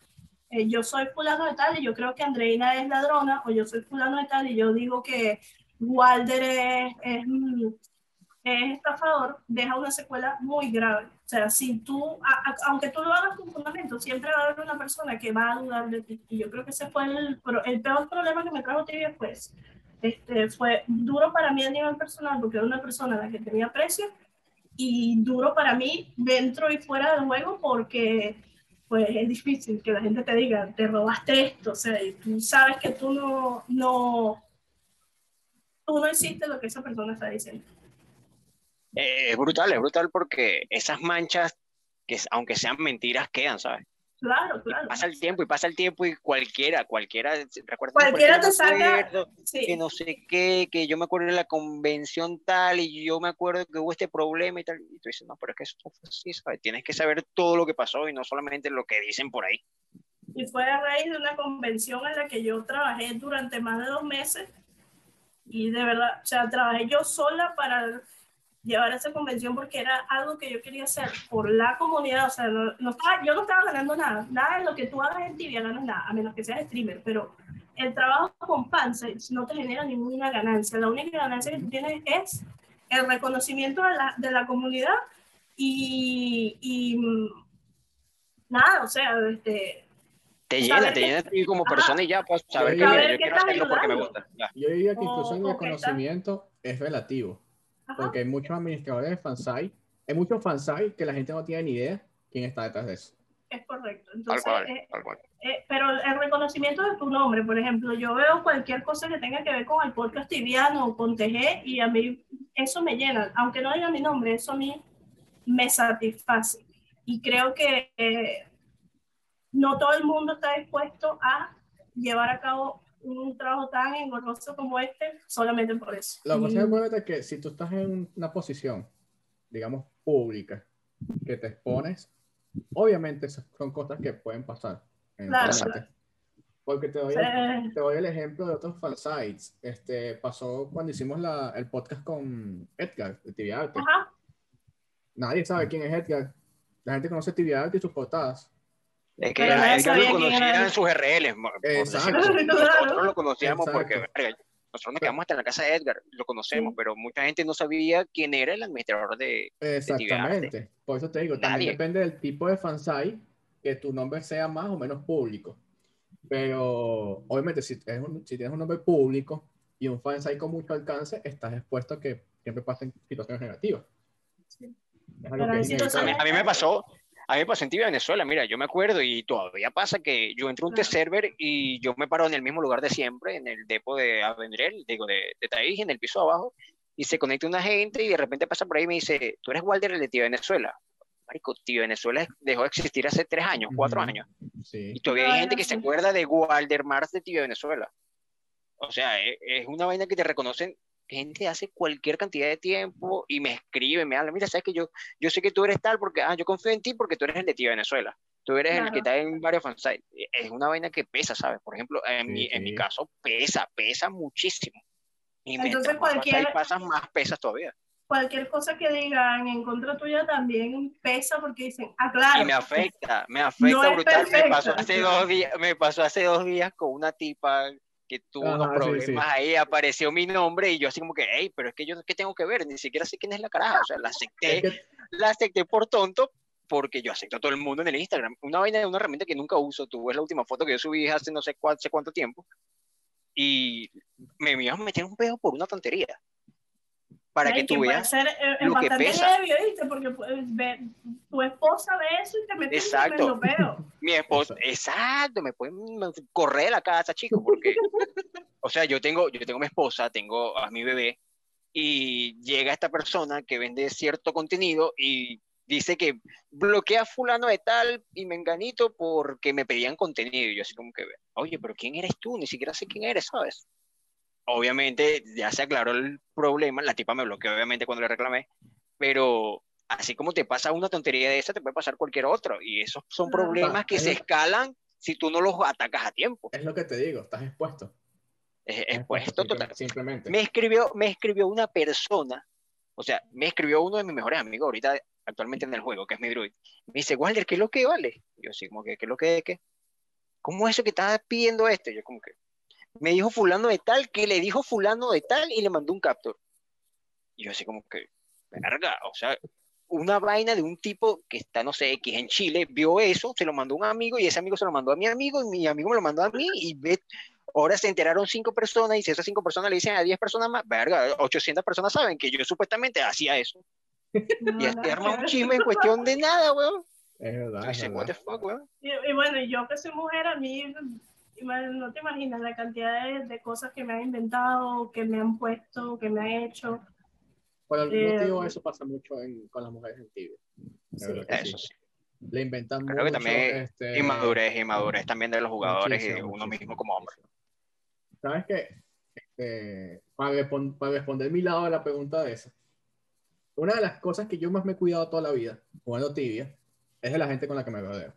S3: eh, yo soy fulano de tal y yo creo que Andreina es ladrona, o yo soy fulano de tal y yo digo que Walder es, es, es, estafador, deja una secuela muy grave. O sea, si tú, aunque tú lo hagas con fundamento, siempre va a haber una persona que va a dudar de ti. Y yo creo que ese fue el, el peor problema que me trajo TV después. Este, fue duro para mí a nivel personal porque era una persona a la que tenía precio y duro para mí dentro y fuera del juego porque pues es difícil que la gente te diga, te robaste esto, o sea, y tú sabes que tú no, no, tú no hiciste lo que esa persona está diciendo.
S1: Eh, es brutal, es brutal porque esas manchas, que aunque sean mentiras, quedan, ¿sabes?
S3: Claro, claro.
S1: pasa el tiempo y pasa el tiempo y cualquiera, cualquiera,
S3: recuerda cualquiera te saca,
S1: que no sé qué, que yo me acuerdo de la convención tal y yo me acuerdo que hubo este problema y tal, y tú dices, no, pero es que eso fue así, ¿sabes? Tienes que saber todo lo que pasó y no solamente lo que dicen por ahí.
S3: Y fue a raíz de una convención en la que yo trabajé durante más de dos meses y de verdad, o sea, trabajé yo sola para llevar esa convención porque era algo que yo quería hacer por la comunidad, o sea, no, yo no estaba ganando nada, nada de lo que tú hagas en tibia ganas nada, a menos que seas streamer, pero el trabajo con Pansage no te genera ninguna ganancia, la única ganancia que tú tienes es el reconocimiento de la, de la comunidad y, y mm, nada, o sea, este,
S1: te llena, te llena a ti como persona y ya, pues saber que yo quiero hacerlo porque me gusta.
S2: Yo diría que incluso el reconocimiento es relativo, porque hay muchos administradores de fansite, hay muchos fansite que la gente no tiene ni idea quién está detrás de eso.
S3: Es correcto. Entonces, eh, eh, pero el reconocimiento de tu nombre, por ejemplo, yo veo cualquier cosa que tenga que ver con el podcast tibiano o con TG y a mí eso me llena. Aunque no diga mi nombre, eso a mí me satisface. Y creo que eh, no todo el mundo está dispuesto a llevar a cabo un trabajo tan engorroso como este solamente por eso.
S2: La cosa es que si tú estás en una posición, digamos, pública, que te expones, obviamente son cosas que pueden pasar.
S3: Claro,
S2: Porque te doy,
S3: Eh,
S2: te doy el ejemplo de otros fansites. Este, pasó cuando hicimos la, el podcast con Edgar de TV Arte.
S3: ajá.
S2: Nadie sabe quién es Edgar. La gente conoce TV Arte y sus portadas.
S1: Es que
S3: Pero
S1: a
S3: sabía
S1: lo conocían
S3: él.
S1: en sus por
S2: Exacto.
S1: Nosotros lo conocíamos porque
S2: Exacto.
S1: verga, nosotros nos quedamos hasta en la casa de Edgar, lo conocemos,
S3: Sí.
S1: pero mucha gente no sabía quién era el administrador de...
S2: Exactamente. Por eso te digo, también
S1: Nadie.
S2: depende del tipo de fansite que tu nombre sea más o menos público. Pero obviamente si, es un- si tienes un nombre público y un fansite con mucho alcance, estás expuesto a que siempre pasen situaciones negativas.
S3: Sí.
S2: Es algo
S3: Pero
S2: que
S3: hay
S2: es
S1: A mí, a mí me pasó, a mí me pasó en Tibia, Venezuela, mira, yo me acuerdo y todavía pasa que yo entro a un test server y yo me paro en el mismo lugar de siempre, en el depo de Avendrel, digo, de, de Taís, en el piso de abajo, y se conecta una gente y de repente pasa por ahí y me dice, tú eres Walder de Tibia Venezuela. Marico, Tibia Venezuela dejó de existir hace tres años, cuatro
S2: Ujú.
S1: años.
S2: Sí.
S1: Y todavía hay gente que se acuerda de Walder Mars de Tibia Venezuela. O sea, es, es una vaina que te reconocen gente hace cualquier cantidad de tiempo y me escribe, me habla, mira, sabes que yo, yo sé que tú eres tal porque, ah, yo confío en ti porque tú eres el de Tibia Venezuela. Tú eres el que
S3: Claro.
S1: está en varios fansites. Es una vaina que pesa, ¿sabes? Por ejemplo, en,
S2: Sí,
S1: mi, en mi
S2: sí.
S1: caso, pesa, pesa muchísimo. Y
S3: Entonces,
S1: más
S3: cualquier-
S1: pasas, más pesas todavía.
S3: Cualquier cosa que digan en contra tuya también pesa porque dicen, ah, claro.
S1: Y me afecta, me [laughs] afecta
S3: No
S1: brutal. Me pasó, hace dos días, me pasó hace dos días con una tipa que tuvo
S2: Ajá,
S1: unos
S2: sí,
S1: problemas
S2: sí.
S1: ahí, apareció mi nombre y yo así como que, hey, pero es que yo qué tengo que ver, ni siquiera sé quién es la caraja, o sea, la
S2: Es
S1: acepté,
S2: que-
S1: la acepté por tonto porque yo acepto a todo el mundo en el Instagram. Una vaina, una herramienta que nunca uso, tú ves la última foto que yo subí hace no sé cuánto, hace cuánto tiempo y me, ibas a meter un pedo por una tontería. Para
S3: Ay,
S1: que tú veas
S3: ser eh, es
S1: lo que
S3: bastante
S1: pesa.
S3: heavy, ¿viste? Porque pues, ve- tu esposa ve eso y te mete
S1: Exacto.
S3: tremendo peo. [laughs]
S1: Mi esposa, exacto, me pueden correr de la casa, chico, porque, [laughs] o sea, yo tengo, yo tengo mi esposa, tengo a mi bebé, y llega esta persona que vende cierto contenido y dice que bloquea a fulano de tal y menganito porque me pedían contenido. Y yo así como que, oye, pero ¿quién eres tú? Ni siquiera sé quién eres, ¿sabes? Obviamente ya se aclaró el problema, la tipa me bloqueó obviamente cuando le reclamé, pero así como te pasa una tontería de esa, te puede pasar cualquier otro. Y esos son
S3: Claro.
S1: problemas que
S2: Es
S1: se escalan si tú no los atacas a tiempo.
S2: Es lo que te digo, estás expuesto.
S1: Es
S2: Estás
S1: expuesto
S2: simple-
S1: total.
S2: Simplemente.
S1: Me escribió, me escribió una persona, o sea, me escribió uno de mis mejores amigos ahorita, actualmente en el juego, que es mi druid. Me dice, Walder, ¿qué es lo que vale? Yo como que, ¿qué es lo que de qué? ¿Cómo es eso que estás pidiendo esto? Yo como que, me dijo fulano de tal, que le dijo fulano de tal y le mandó un capture. Y yo así como que, verga, o sea, una vaina de un tipo que está, no sé, X en Chile, vio eso, se lo mandó a un amigo y ese amigo se lo mandó a mi amigo y mi amigo me lo mandó a mí y ve, ahora se enteraron cinco personas y si esas cinco personas le dicen a 10 personas más, verga, 800 personas saben que yo supuestamente hacía eso.
S3: No,
S1: Y este arma un chisme en cuestión de nada, weón.
S2: Es verdad.
S1: Y
S2: Es
S1: dice, what the
S2: verdad.
S1: fuck, weón.
S3: Y, y bueno, yo que soy mujer, a mí no te imaginas la cantidad de, de cosas que me han inventado, que me han puesto, que me han hecho.
S2: Por algún
S3: Eh,
S2: motivo eso pasa mucho en- con las mujeres en Tibia.
S3: Sí.
S2: que
S1: Eso
S2: sí.
S1: sí.
S2: Le inventan
S1: Creo que
S2: mucho.
S1: también
S2: este,
S1: Inmadurez, inmadurez también de los jugadores y de uno
S2: muchísimo,
S1: mismo como hombre.
S2: ¿Sabes qué? Este, para, respon- para responder mi lado de la pregunta de esa, una de las cosas que yo más me he cuidado toda la vida jugando tibia es de la gente con la que me rodeo.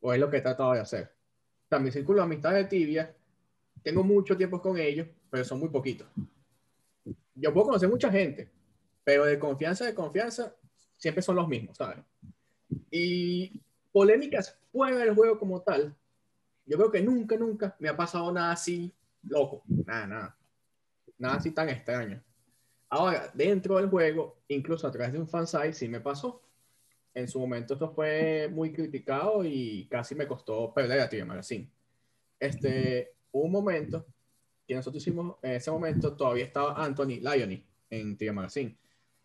S2: O es lo que he tratado de hacer. Sea, mi círculo de amistad de tibia, tengo mucho tiempo con ellos, pero son muy poquitos. Yo puedo conocer mucha gente, pero de confianza, de confianza, siempre son los mismos, ¿sabes? Y polémicas fuera del juego como tal, yo creo que nunca, nunca me ha pasado nada así loco. Nada, nada. Nada así tan extraño. Ahora, dentro del juego, incluso a través de un fansite, sí me pasó. En su momento esto fue muy criticado y casi me costó perder a TV Magazine. Este, un momento que nosotros hicimos, en ese momento todavía estaba Anthony Liony en TV Magazine.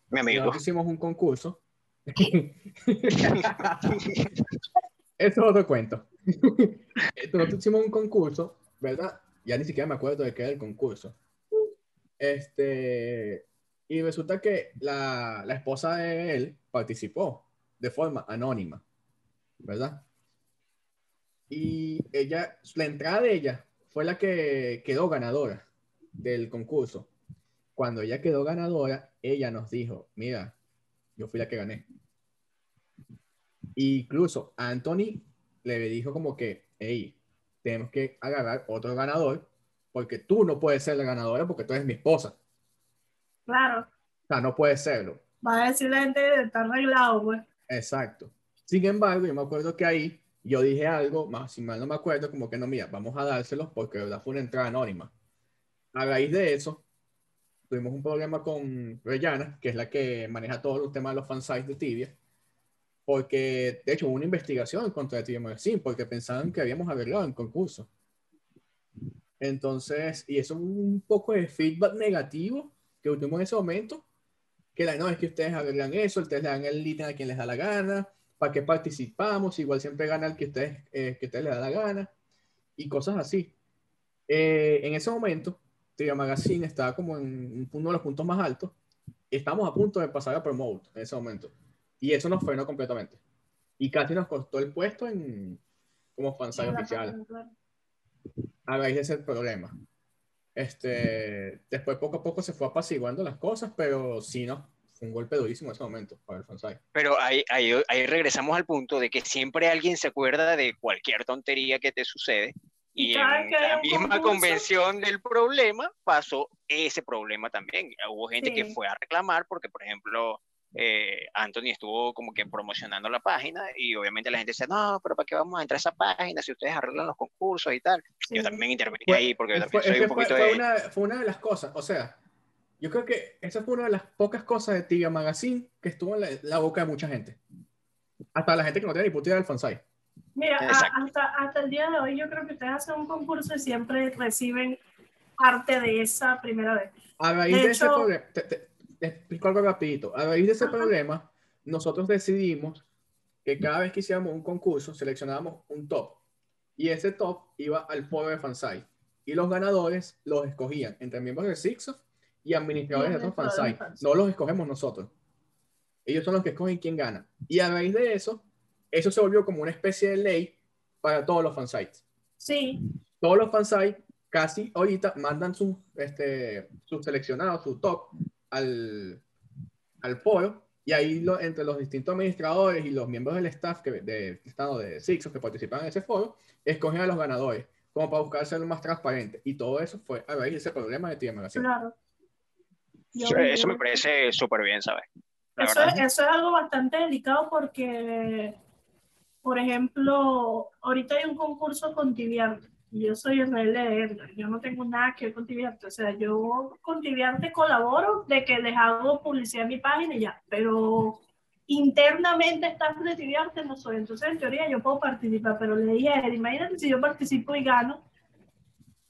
S1: Mi amigo.
S2: Nosotros hicimos un concurso. [laughs] Eso es otro cuento. Nosotros hicimos un concurso, ¿verdad? Ya ni siquiera me acuerdo de qué era el concurso. Este, y resulta que la, la esposa de él participó de forma anónima, ¿verdad? Y ella, la entrada de ella fue la que quedó ganadora del concurso. Cuando ella quedó ganadora, ella nos dijo, mira, yo fui la que gané. Incluso Anthony le dijo como que, hey, tenemos que agarrar otro ganador, porque tú no puedes ser la ganadora porque tú eres mi esposa.
S3: Claro.
S2: O sea, no puedes serlo.
S3: Va a decir la gente, está arreglado, pues.
S2: Exacto. Sin embargo, yo me acuerdo que ahí yo dije algo, más si mal no me acuerdo, como que no, mira, vamos a dárselos porque de verdad fue una entrada anónima. A raíz de eso, tuvimos un problema con Reyana, que es la que maneja todos los temas de los fansites de Tibia, porque de hecho hubo una investigación contra Tibia Magazine, porque pensaban que habíamos arreglado el concurso. Entonces, y eso un poco de feedback negativo que tuvimos en ese momento, que la no es que ustedes arreglan eso, ustedes le dan el ítem a quien les da la gana, para qué participamos, igual siempre gana el que ustedes, eh, que ustedes les da la gana, y cosas así. Eh, en ese momento, Tibia Magazine estaba como en uno de los puntos más altos, estamos a punto de pasar a Promote en ese momento, y eso nos frenó completamente. Y casi nos costó el puesto en, como fansite oficial a raíz de ese problema. Este, después poco a poco se fue apaciguando las cosas, pero sí, no, fue un golpe durísimo en ese momento para el fansite.
S1: Pero ahí, ahí, ahí regresamos al punto de que siempre alguien se acuerda de cualquier tontería que te sucede y,
S3: Y
S1: en
S3: que
S1: la misma
S3: concurso-
S1: convención del problema pasó ese problema también. Hubo gente que
S3: Sí.
S1: fue a reclamar porque, por ejemplo, eh, Anthony estuvo como que promocionando la página y obviamente la gente decía, no, pero ¿para qué vamos a entrar a esa página si ustedes arreglan los concursos y tal? Yo
S3: Sí.
S1: también intervení
S2: Fue-
S1: ahí porque yo también
S2: fue-
S1: soy un
S2: fue-
S1: poquito
S2: fue
S1: de...
S2: una, fue una de las cosas, o sea, yo creo que esa fue una de las pocas cosas de Tibia Magazine que estuvo en la, la boca de mucha gente. Hasta la gente que no tiene ni puta idea del fansite.
S3: Mira, a- hasta, hasta el día de hoy yo creo que ustedes hacen un concurso y siempre reciben parte de esa primera vez.
S2: A raíz
S3: De
S2: de, ese
S3: hecho-
S2: problema, te, te- te explico algo rapidito. A raíz de ese
S3: Ajá.
S2: problema, nosotros decidimos que cada vez que hiciéramos un concurso, seleccionábamos un top. Y ese top iba al foro de fansite. Y los ganadores los escogían entre miembros de Sixof y administradores
S3: Y
S2: de otros fansite. No los escogemos nosotros. Ellos son los que escogen quién gana. Y a raíz de eso, eso se volvió como una especie de ley para todos los fansites
S3: Sí,
S2: todos los fansites casi ahorita mandan sus este, sus seleccionados, su top al, al foro y ahí lo- entre los distintos administradores y los miembros del staff que, de, estado de Sixos que participan en ese foro, escogen a los ganadores como para buscar ser más transparente. Y todo eso fue a raíz de ese problema de Magazine.
S3: claro.
S1: Eso, me parece súper bien, ¿sabes?
S3: Eso,
S1: verdad.
S3: eso es algo bastante delicado porque, por ejemplo, ahorita hay un concurso con Tibiarte. Yo soy el rey de Edgar, yo no tengo nada que ver con Tibiarte. O sea, yo con Tibiarte colaboro de que les hago publicidad en mi página y ya, pero internamente staff de Tibiarte no soy. Entonces, en teoría, yo puedo participar, pero le dije a él, imagínate si yo participo y gano,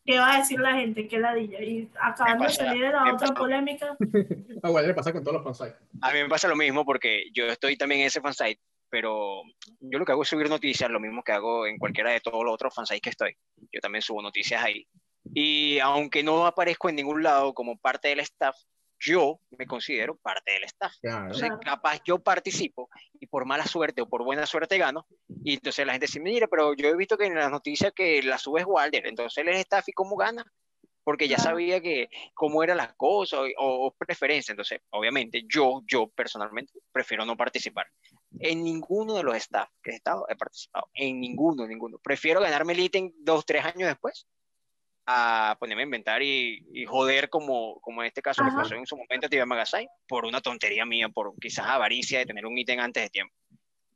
S3: ¿qué va a decir la gente? ¿Qué ladilla? Y acabando de
S1: pasa?
S3: salir de la
S1: ¿Qué
S3: otra
S1: pasó?
S3: polémica, [laughs]
S2: A Walter le pasa con todos los fansites.
S1: A mí me pasa lo mismo porque yo estoy también en ese fansite, pero yo lo que hago es subir noticias, lo mismo que hago en cualquiera de todos los otros fansites que estoy. Yo también subo noticias ahí. Y aunque no aparezco en ningún lado como parte del staff, yo me considero parte del staff.
S2: Claro.
S1: Entonces, capaz yo participo y por mala suerte o por buena suerte gano. Y entonces la gente dice, mira, pero yo he visto que en las noticias que la subes Walder, entonces él es staff y cómo gana. Porque ya
S3: Claro.
S1: sabía que cómo eran las cosas o, o preferencia. Entonces, obviamente, yo, yo personalmente prefiero no participar. En ninguno de los staff que he estado he participado. En ninguno, ninguno. Prefiero ganarme el ítem dos, tres años después a ponerme a inventar y, y joder como, como en este caso le
S3: Ajá.
S1: pasó en su momento a Tibia Magazine por una tontería mía, por quizás avaricia de tener un ítem antes de tiempo.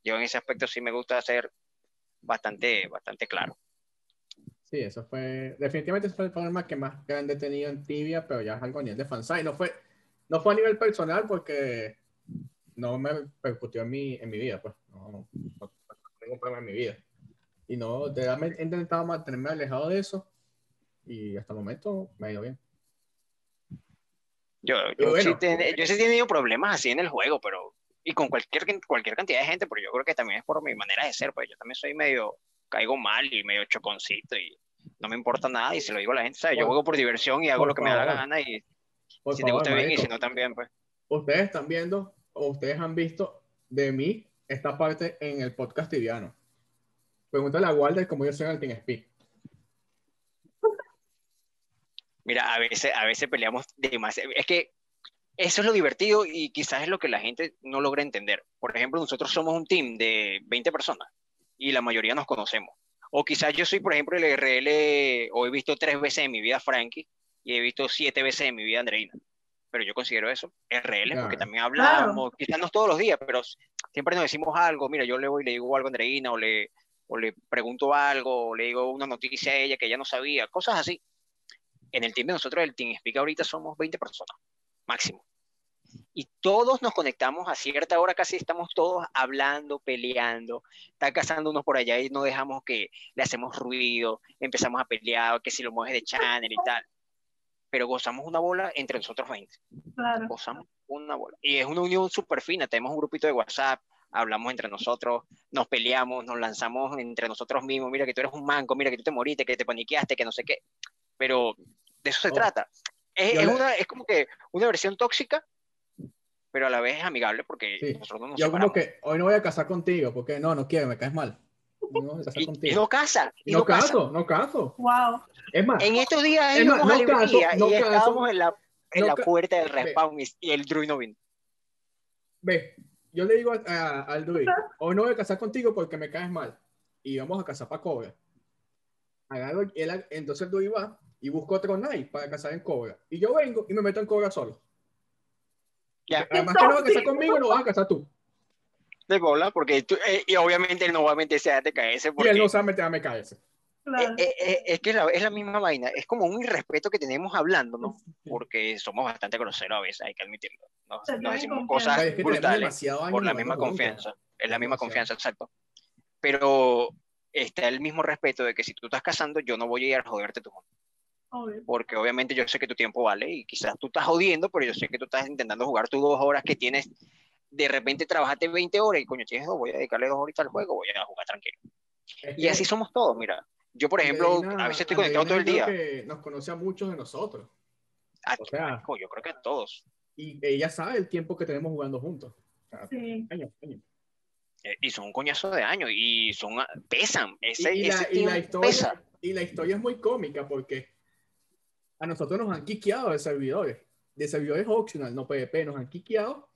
S1: Yo en ese aspecto sí me gusta ser bastante, bastante claro.
S2: Sí, eso fue, definitivamente ese fue el problema que más grande he tenido en Tibia, pero ya es algo a nivel de fansite. No fue, no fue a nivel personal porque no me percutió en mi, en mi vida, pues. No, no, tengo problema en mi vida. Y no, de verdad he intentado mantenerme alejado de eso y hasta el momento me ha ido bien.
S1: Yo, yo,
S2: bueno.
S1: sí ten- yo sí he tenido problemas así en el juego, pero y con cualquier, cualquier cantidad de gente, pero yo creo que también es por mi manera de ser, pues yo también soy medio, caigo mal y medio choconcito y no me importa nada y se lo digo a la gente, ¿sabes? Yo
S2: Por-
S1: juego por diversión y hago lo que me da la
S2: favor.
S1: gana y si te
S2: favor,
S1: gusta bien y si no también, pues.
S2: ustedes están viendo o ustedes han visto de mí esta parte en el podcast tibiano. Pregúntale a Walter cómo yo soy en el TeamSpeak.
S1: Mira, a veces, a veces peleamos demasiado. Es que eso es lo divertido y quizás es lo que la gente no logra entender. Por ejemplo, nosotros somos un team de 20 personas y la mayoría nos conocemos. O quizás yo soy, por ejemplo, el RL, o he visto tres veces en mi vida Frankie, y he visto siete veces en mi vida Andreina. Pero yo considero eso RL, porque
S2: Claro.
S1: también hablamos, quizás no todos los días, pero siempre nos decimos algo. Mira, yo le voy y le digo algo a Andreina, o le, o le pregunto algo, o le digo una noticia a ella que ella no sabía, cosas así. En el team de nosotros, el Team Speak, ahorita somos 20 personas, máximo. Y todos nos conectamos a cierta hora, casi estamos todos hablando, peleando, están cazando unos por allá y no dejamos que le hacemos ruido, empezamos a pelear, que si lo mueves de channel y tal. Pero gozamos una bola entre nosotros 20
S3: Claro.
S1: gozamos una bola. Y es una unión súper fina. Tenemos un grupito de WhatsApp, hablamos entre nosotros, nos peleamos, nos lanzamos entre nosotros mismos. Mira que tú eres un manco, mira que tú te moriste, que te paniqueaste, que no sé qué. Pero de eso se
S2: Oh.
S1: trata. Es, es una, es como que una versión tóxica, pero a la vez es amigable porque
S2: Sí.
S1: nosotros no nos
S2: Yo como
S1: separamos.
S2: que hoy no voy a casar contigo, porque no, no quiero, me caes mal. No
S1: Y, no y
S2: no
S1: no
S2: caso, no caso.
S3: Wow.
S2: Es más,
S1: En estos días
S2: Es más, no caso, no
S1: y
S2: caso,
S1: estábamos en la, en
S2: no
S1: la
S2: ca-
S1: puerta del respawn y, y el druid no vino.
S2: ve, yo le digo a- a- al Dui, hoy no voy a casar contigo porque me caes mal. Y vamos a casar para Cobra. Agarro, él, entonces el Dui va y busco otro Knight para casar en Cobra. Y yo vengo y me meto en Cobra solo.
S1: Ya.
S2: Además que no vas a casar conmigo, no vas a casar tú.
S1: De bola, porque tú, eh, y obviamente él no va a meterse a TKS
S2: Y
S1: porque
S2: él no sabe meter a MKS.
S3: Claro.
S1: Eh, eh, eh, es que la- es la misma vaina, es como un irrespeto que tenemos hablando, ¿no? Porque somos bastante groseros a veces, hay que admitirlo. Nos, nos decimos
S3: confianza.
S1: cosas
S2: es que
S1: brutales por la misma confianza, es la misma confianza, exacto. Pero está el mismo respeto de que si tú estás casando, yo no voy a ir a joderte tu mundo, porque obviamente yo sé que tu tiempo vale y quizás tú estás jodiendo, pero yo sé que tú estás intentando jugar tus dos horas que tienes, de repente trabajaste 20 horas y coño, tienes dos, voy a dedicarle dos horitas al juego, voy a jugar tranquilo.
S2: Es
S1: Y
S2: que
S1: así somos todos, mira. Yo, por ejemplo, a veces estoy conectado todo el día.
S2: que nos conoce a muchos de nosotros.
S1: A-
S2: o sea-
S1: yo creo que a todos.
S2: Y ella sabe el tiempo que tenemos jugando juntos.
S3: Sí.
S1: Eh, y son un coñazo de años y son ah, pesan ese,
S2: y, y la,
S1: ese
S2: y la historia,
S1: pesa
S2: y la historia es muy cómica porque a nosotros nos han quiqueado de servidores. De servidores optional, no PvP, nos han quiqueado.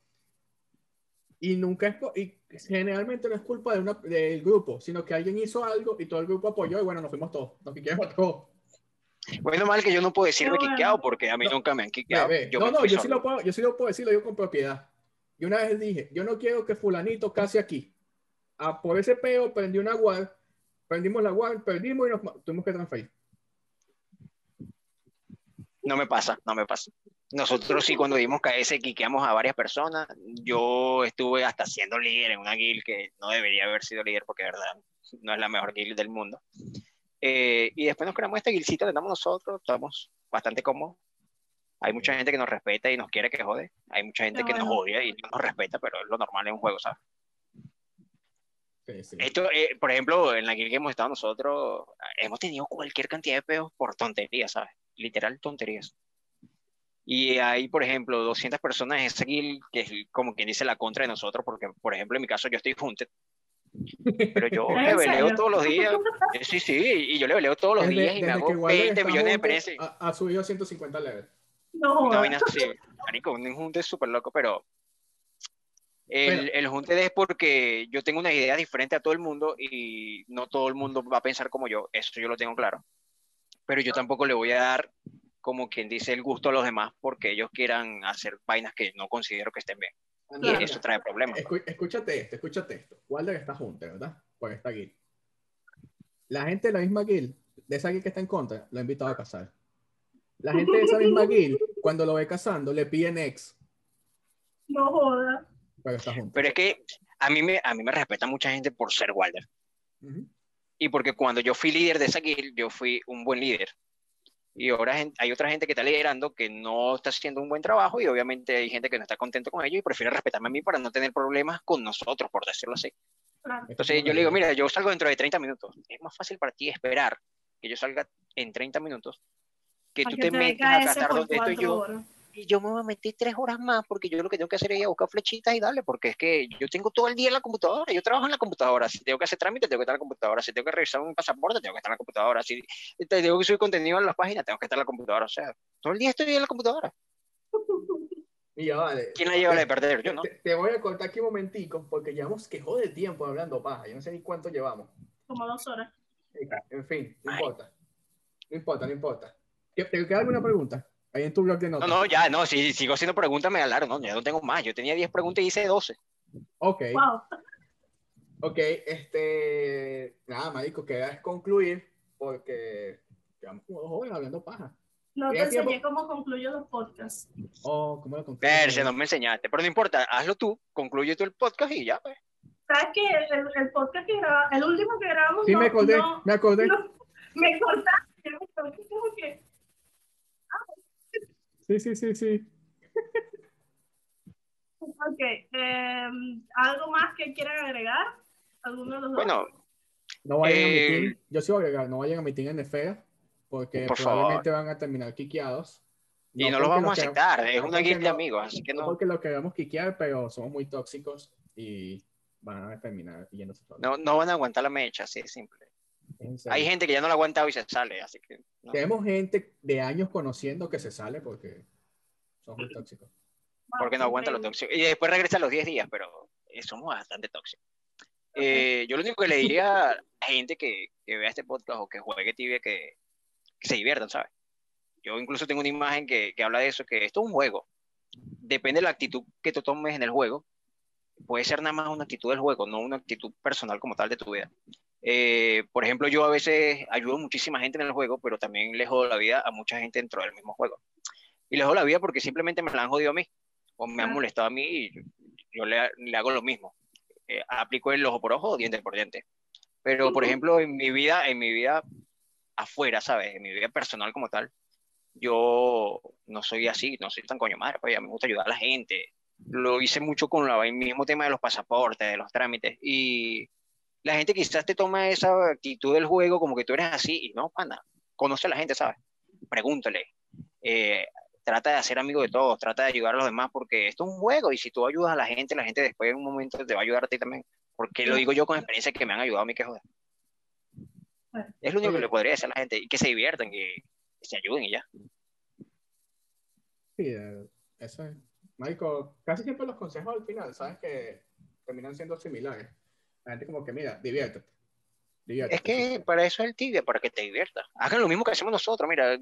S2: Y nunca es, y generalmente no es culpa de una, del grupo, sino que alguien hizo algo y todo el grupo apoyó y bueno, nos fuimos todos, nos quiqueamos todos.
S1: bueno mal que yo no puedo decirme
S3: bueno.
S1: quiqueado porque a mí
S2: No.
S1: nunca me han quiqueado yo
S2: no, no, yo sí, lo puedo, yo sí lo puedo decir, lo digo con propiedad. Y una vez dije, yo no quiero que fulanito case aquí. Ah, por ese peo prendí una guard, prendimos la guard, perdimos y nos tuvimos que transferir.
S1: No me pasa no me pasa nosotros sí cuando dimos KS quiqueamos a varias personas yo estuve hasta siendo líder en una guild que no debería haber sido líder porque de verdad no es la mejor guild del mundo Eh, y después nos creamos esta guildcita que tenemos nosotros estamos bastante cómodos hay mucha gente que nos respeta y nos quiere que jode hay mucha gente
S3: Qué
S1: que nos
S3: bueno.
S1: odia y no nos respeta pero es lo normal en un juego ¿sabes?
S2: Sí, sí.
S1: Esto, eh, por ejemplo, en la guild que hemos estado nosotros, hemos tenido cualquier cantidad de peos por tonterías, ¿sabes? Literal tonterías. Y hay, por ejemplo, 200 personas en esa guild que es como quien dice la contra de nosotros, porque, por ejemplo, en mi caso yo estoy hunted, pero yo
S3: ¿En [laughs]
S1: le veleo
S3: serio?
S1: todos los días. Eh, Sí, sí, y yo le veleo todos los
S2: Desde-
S1: días y me hago
S2: que Wilder
S1: 20
S2: está
S1: millones de experiencia.
S2: Ha, ha subido 150 levels.
S3: No,
S1: Una vaina así, marico, un junte es súper loco, pero el,
S2: Bueno.
S1: el junte es porque yo tengo una idea diferente a todo el mundo y no todo el mundo va a pensar como yo, eso yo lo tengo claro. Pero yo tampoco le voy a dar, como quien dice, el gusto a los demás porque ellos quieran hacer vainas que no considero que estén bien. Y
S3: Claro.
S1: eso trae problemas.
S2: Escu- escúchate esto, escúchate esto. Walder está junto, ¿verdad? Por esta guild. La gente de la misma guild, de esa guild que está en contra, lo ha invitado a casar. La gente de esa misma guild, cuando lo ve casando, le piden ex,
S3: No joda.
S2: pero está junto.
S1: Pero es que a mí me, a mí me respeta mucha gente por ser Walder.
S2: Ujú.
S1: Y porque cuando yo fui líder de esa guild, yo fui un buen líder. Y ahora hay otra gente que está liderando que no está haciendo un buen trabajo y obviamente hay gente que no está contento con ello y prefiere respetarme a mí para no tener problemas con nosotros, por decirlo así. Entonces yo le digo, mira, yo salgo dentro de 30 minutos. Es más fácil para ti esperar que yo salga en 30 minutos que tú te metas a
S3: por
S1: donde estoy yo
S3: horas.
S1: Y yo me voy a meter tres horas más porque yo lo que tengo que hacer es ir a buscar flechitas y darle, porque es que yo tengo todo el día en la computadora, yo trabajo en la computadora, si tengo que hacer trámites, tengo que estar en la computadora, si tengo que revisar un pasaporte, tengo que estar en la computadora, si te- tengo que subir contenido en las páginas, tengo que estar en la computadora, o sea, todo el día estoy en la computadora.
S2: Y [laughs] ya vale.
S1: ¿Quién la lleva de perder? Yo no.
S2: Te, te voy a cortar aquí un momentico porque llevamos que jode tiempo hablando paja. Yo no sé ni cuánto llevamos.
S3: Como dos horas.
S2: En fin, no importa. No importa, no importa. ¿Te queda alguna pregunta? Ahí en tu blog de notas.
S1: No, no, ya, no, si sigo haciendo preguntas me alargo, no, ya no tengo más. Yo tenía 10 preguntas y hice 12.
S2: Ok.
S3: Wow.
S2: Ok, este. Nada, marico, queda concluir porque quedamos como dos horas hablando paja.
S3: No te enseñé cómo concluyo los podcasts.
S2: Oh, ¿cómo lo concluyo?
S1: Perse, no me enseñaste. Pero no importa, hazlo tú, concluye tú el podcast y ya, pues.
S3: ¿Sabes qué? El, el podcast que grabamos, el último que grabamos,
S2: Sí,
S3: no,
S2: me acordé,
S3: no,
S2: me acordé.
S3: no, me cortaste. me cortaste como que-
S2: Sí, sí, sí, sí.
S3: Ok, em, ¿algo más que quieran agregar? ¿Alguno de los dos?
S1: Bueno,
S2: No vayan a mi
S1: Eh,
S2: team. Yo sí voy a agregar, no vayan a mi team en Esfera porque
S1: Por
S2: probablemente van a terminar quiqueados.
S1: y no lo vamos a aceptar, es
S2: no
S1: una guild de
S2: no-
S1: amigos, así que
S2: No
S1: no.
S2: porque lo queramos quiquear, pero somos muy tóxicos y van a terminar yéndose.
S1: No, no van a aguantar la mecha, así de simple. Hay gente que ya no la ha aguantado y se sale, así que. no.
S2: Tenemos gente de años conociendo que se sale porque son muy tóxicos.
S1: Porque no aguanta lo tóxico. Y después regresa a los 10 días, pero eh, somos bastante tóxicos. Eh, yo lo único que le diría a gente que, que vea este podcast o que juegue tibia que, que se diviertan, ¿sabes? Yo incluso tengo una imagen que, que habla de eso, que esto es un juego. Depende de la actitud que tú tomes en el juego. Puede ser nada más una actitud del juego, no una actitud personal como tal de tu vida. Eh, por ejemplo, yo a veces ayudo a muchísima gente en el juego, pero también le jodo la vida a mucha gente dentro del mismo juego. Y le jodo la vida porque simplemente me la han jodido a mí, o me han molestado a mí y yo, yo le, le hago lo mismo. Eh, aplico el ojo por ojo, diente por diente. Pero, por ejemplo, en mi vida, en mi vida afuera, ¿sabes? En mi vida personal como tal, yo no soy así, no soy tan coño madre, pues a mí me gusta ayudar a la gente. Lo hice mucho con la- el mismo tema de los pasaportes, de los trámites, y la gente quizás te toma esa actitud del juego como que tú eres así, y no, pana, conoce a la gente, ¿sabes? Pregúntale, eh, trata de hacer amigo de todos, trata de ayudar a los demás, porque esto es un juego, y si tú ayudas a la gente, la gente después en un momento te va a ayudar a ti también, porque lo digo yo con experiencia que me han ayudado a mí que joder. Es lo único que le podría decir a la gente, y que se diviertan, que, que se ayuden y ya.
S2: Sí, eh, eso es. Marico, casi siempre los consejos al final, ¿sabes? Que terminan siendo similares. La gente como que, mira, diviértete. diviértete.
S1: Es que para eso es el tibia, para que te diviertas. Hagan lo mismo que hacemos nosotros, mira,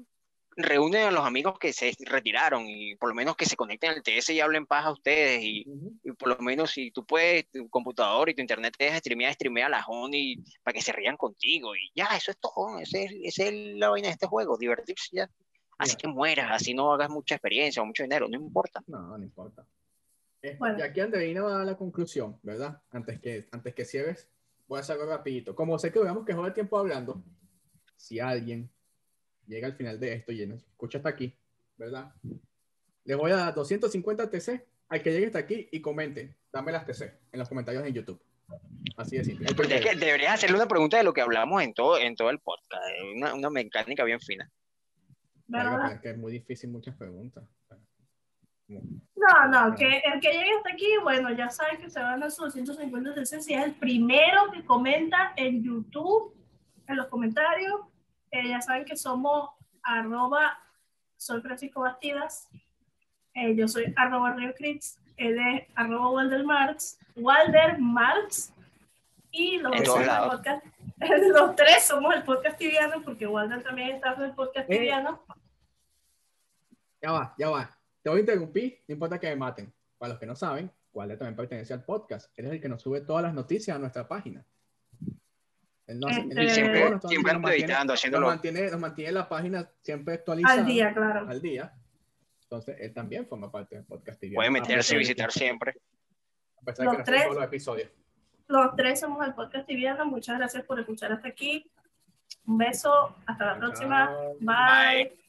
S1: reúnen a los amigos que se retiraron y por lo menos que se conecten al TS y hablen paz a ustedes y,
S2: Ujú.
S1: y por lo menos si tú puedes, tu computador y tu internet te deja streamear, streamea a la Honey para que se rían contigo y ya, eso es todo, esa es, esa es la vaina de este juego, divertirse ya. Así
S2: Ya.
S1: que mueras, así no hagas mucha experiencia o mucho dinero, no importa.
S2: No, no importa. Este,
S3: Bueno.
S2: Y aquí Andreina va a dar la conclusión, ¿verdad? Antes que, antes que cierres, voy a hacerlo rapidito. Como sé que veamos que joder tiempo hablando, si alguien llega al final de esto y nos escucha hasta aquí, ¿verdad? Le voy a dar 250 TC al que llegue hasta aquí y comente, dame las TC en los comentarios en YouTube. Así de simple.
S1: Porque es que deberías hacerle una pregunta de lo que hablamos en todo, en todo el podcast, eh, una, una mecánica bien fina.
S2: Pero es que es muy difícil muchas preguntas.
S3: No, no, que el que llegue hasta aquí, bueno, ya saben que se van a sus 250 cc si es el primero que comenta en YouTube, en los comentarios. Eh, ya saben que somos arroba, soy Francisco Bastidas, eh, yo soy arroba Río Crits, él es arroba Walder Marx, Walder Marx, y los, podcast, [laughs] tres somos el podcast tibiano, porque Walder también está en el podcast
S2: Eh.
S3: tibiano.
S2: Ya va, ya va. Te voy a interrumpir, no importa que me maten. Para los que no saben, Walder también pertenece al podcast. Él es el que nos sube todas las noticias a nuestra página. Él nos- él
S3: Este-
S2: nos
S1: siempre,
S2: todas,
S1: siempre
S2: nos mantiene-
S1: editando,
S2: nos
S1: haciéndolo.
S2: mantiene, nos mantiene la página siempre actualizada.
S3: Al día, claro.
S2: Al día. Entonces, él también forma parte del podcast.
S1: Puede
S2: A
S1: meterse y
S2: de
S1: visitar
S2: que-
S1: siempre.
S2: A pesar de
S3: Los
S2: que no
S3: tres.
S2: todos los episodios.
S3: Los tres somos el podcast tibiano. Muchas gracias por escuchar hasta aquí. Un beso. Hasta la próxima.
S2: Chao.
S3: Bye.
S1: Bye.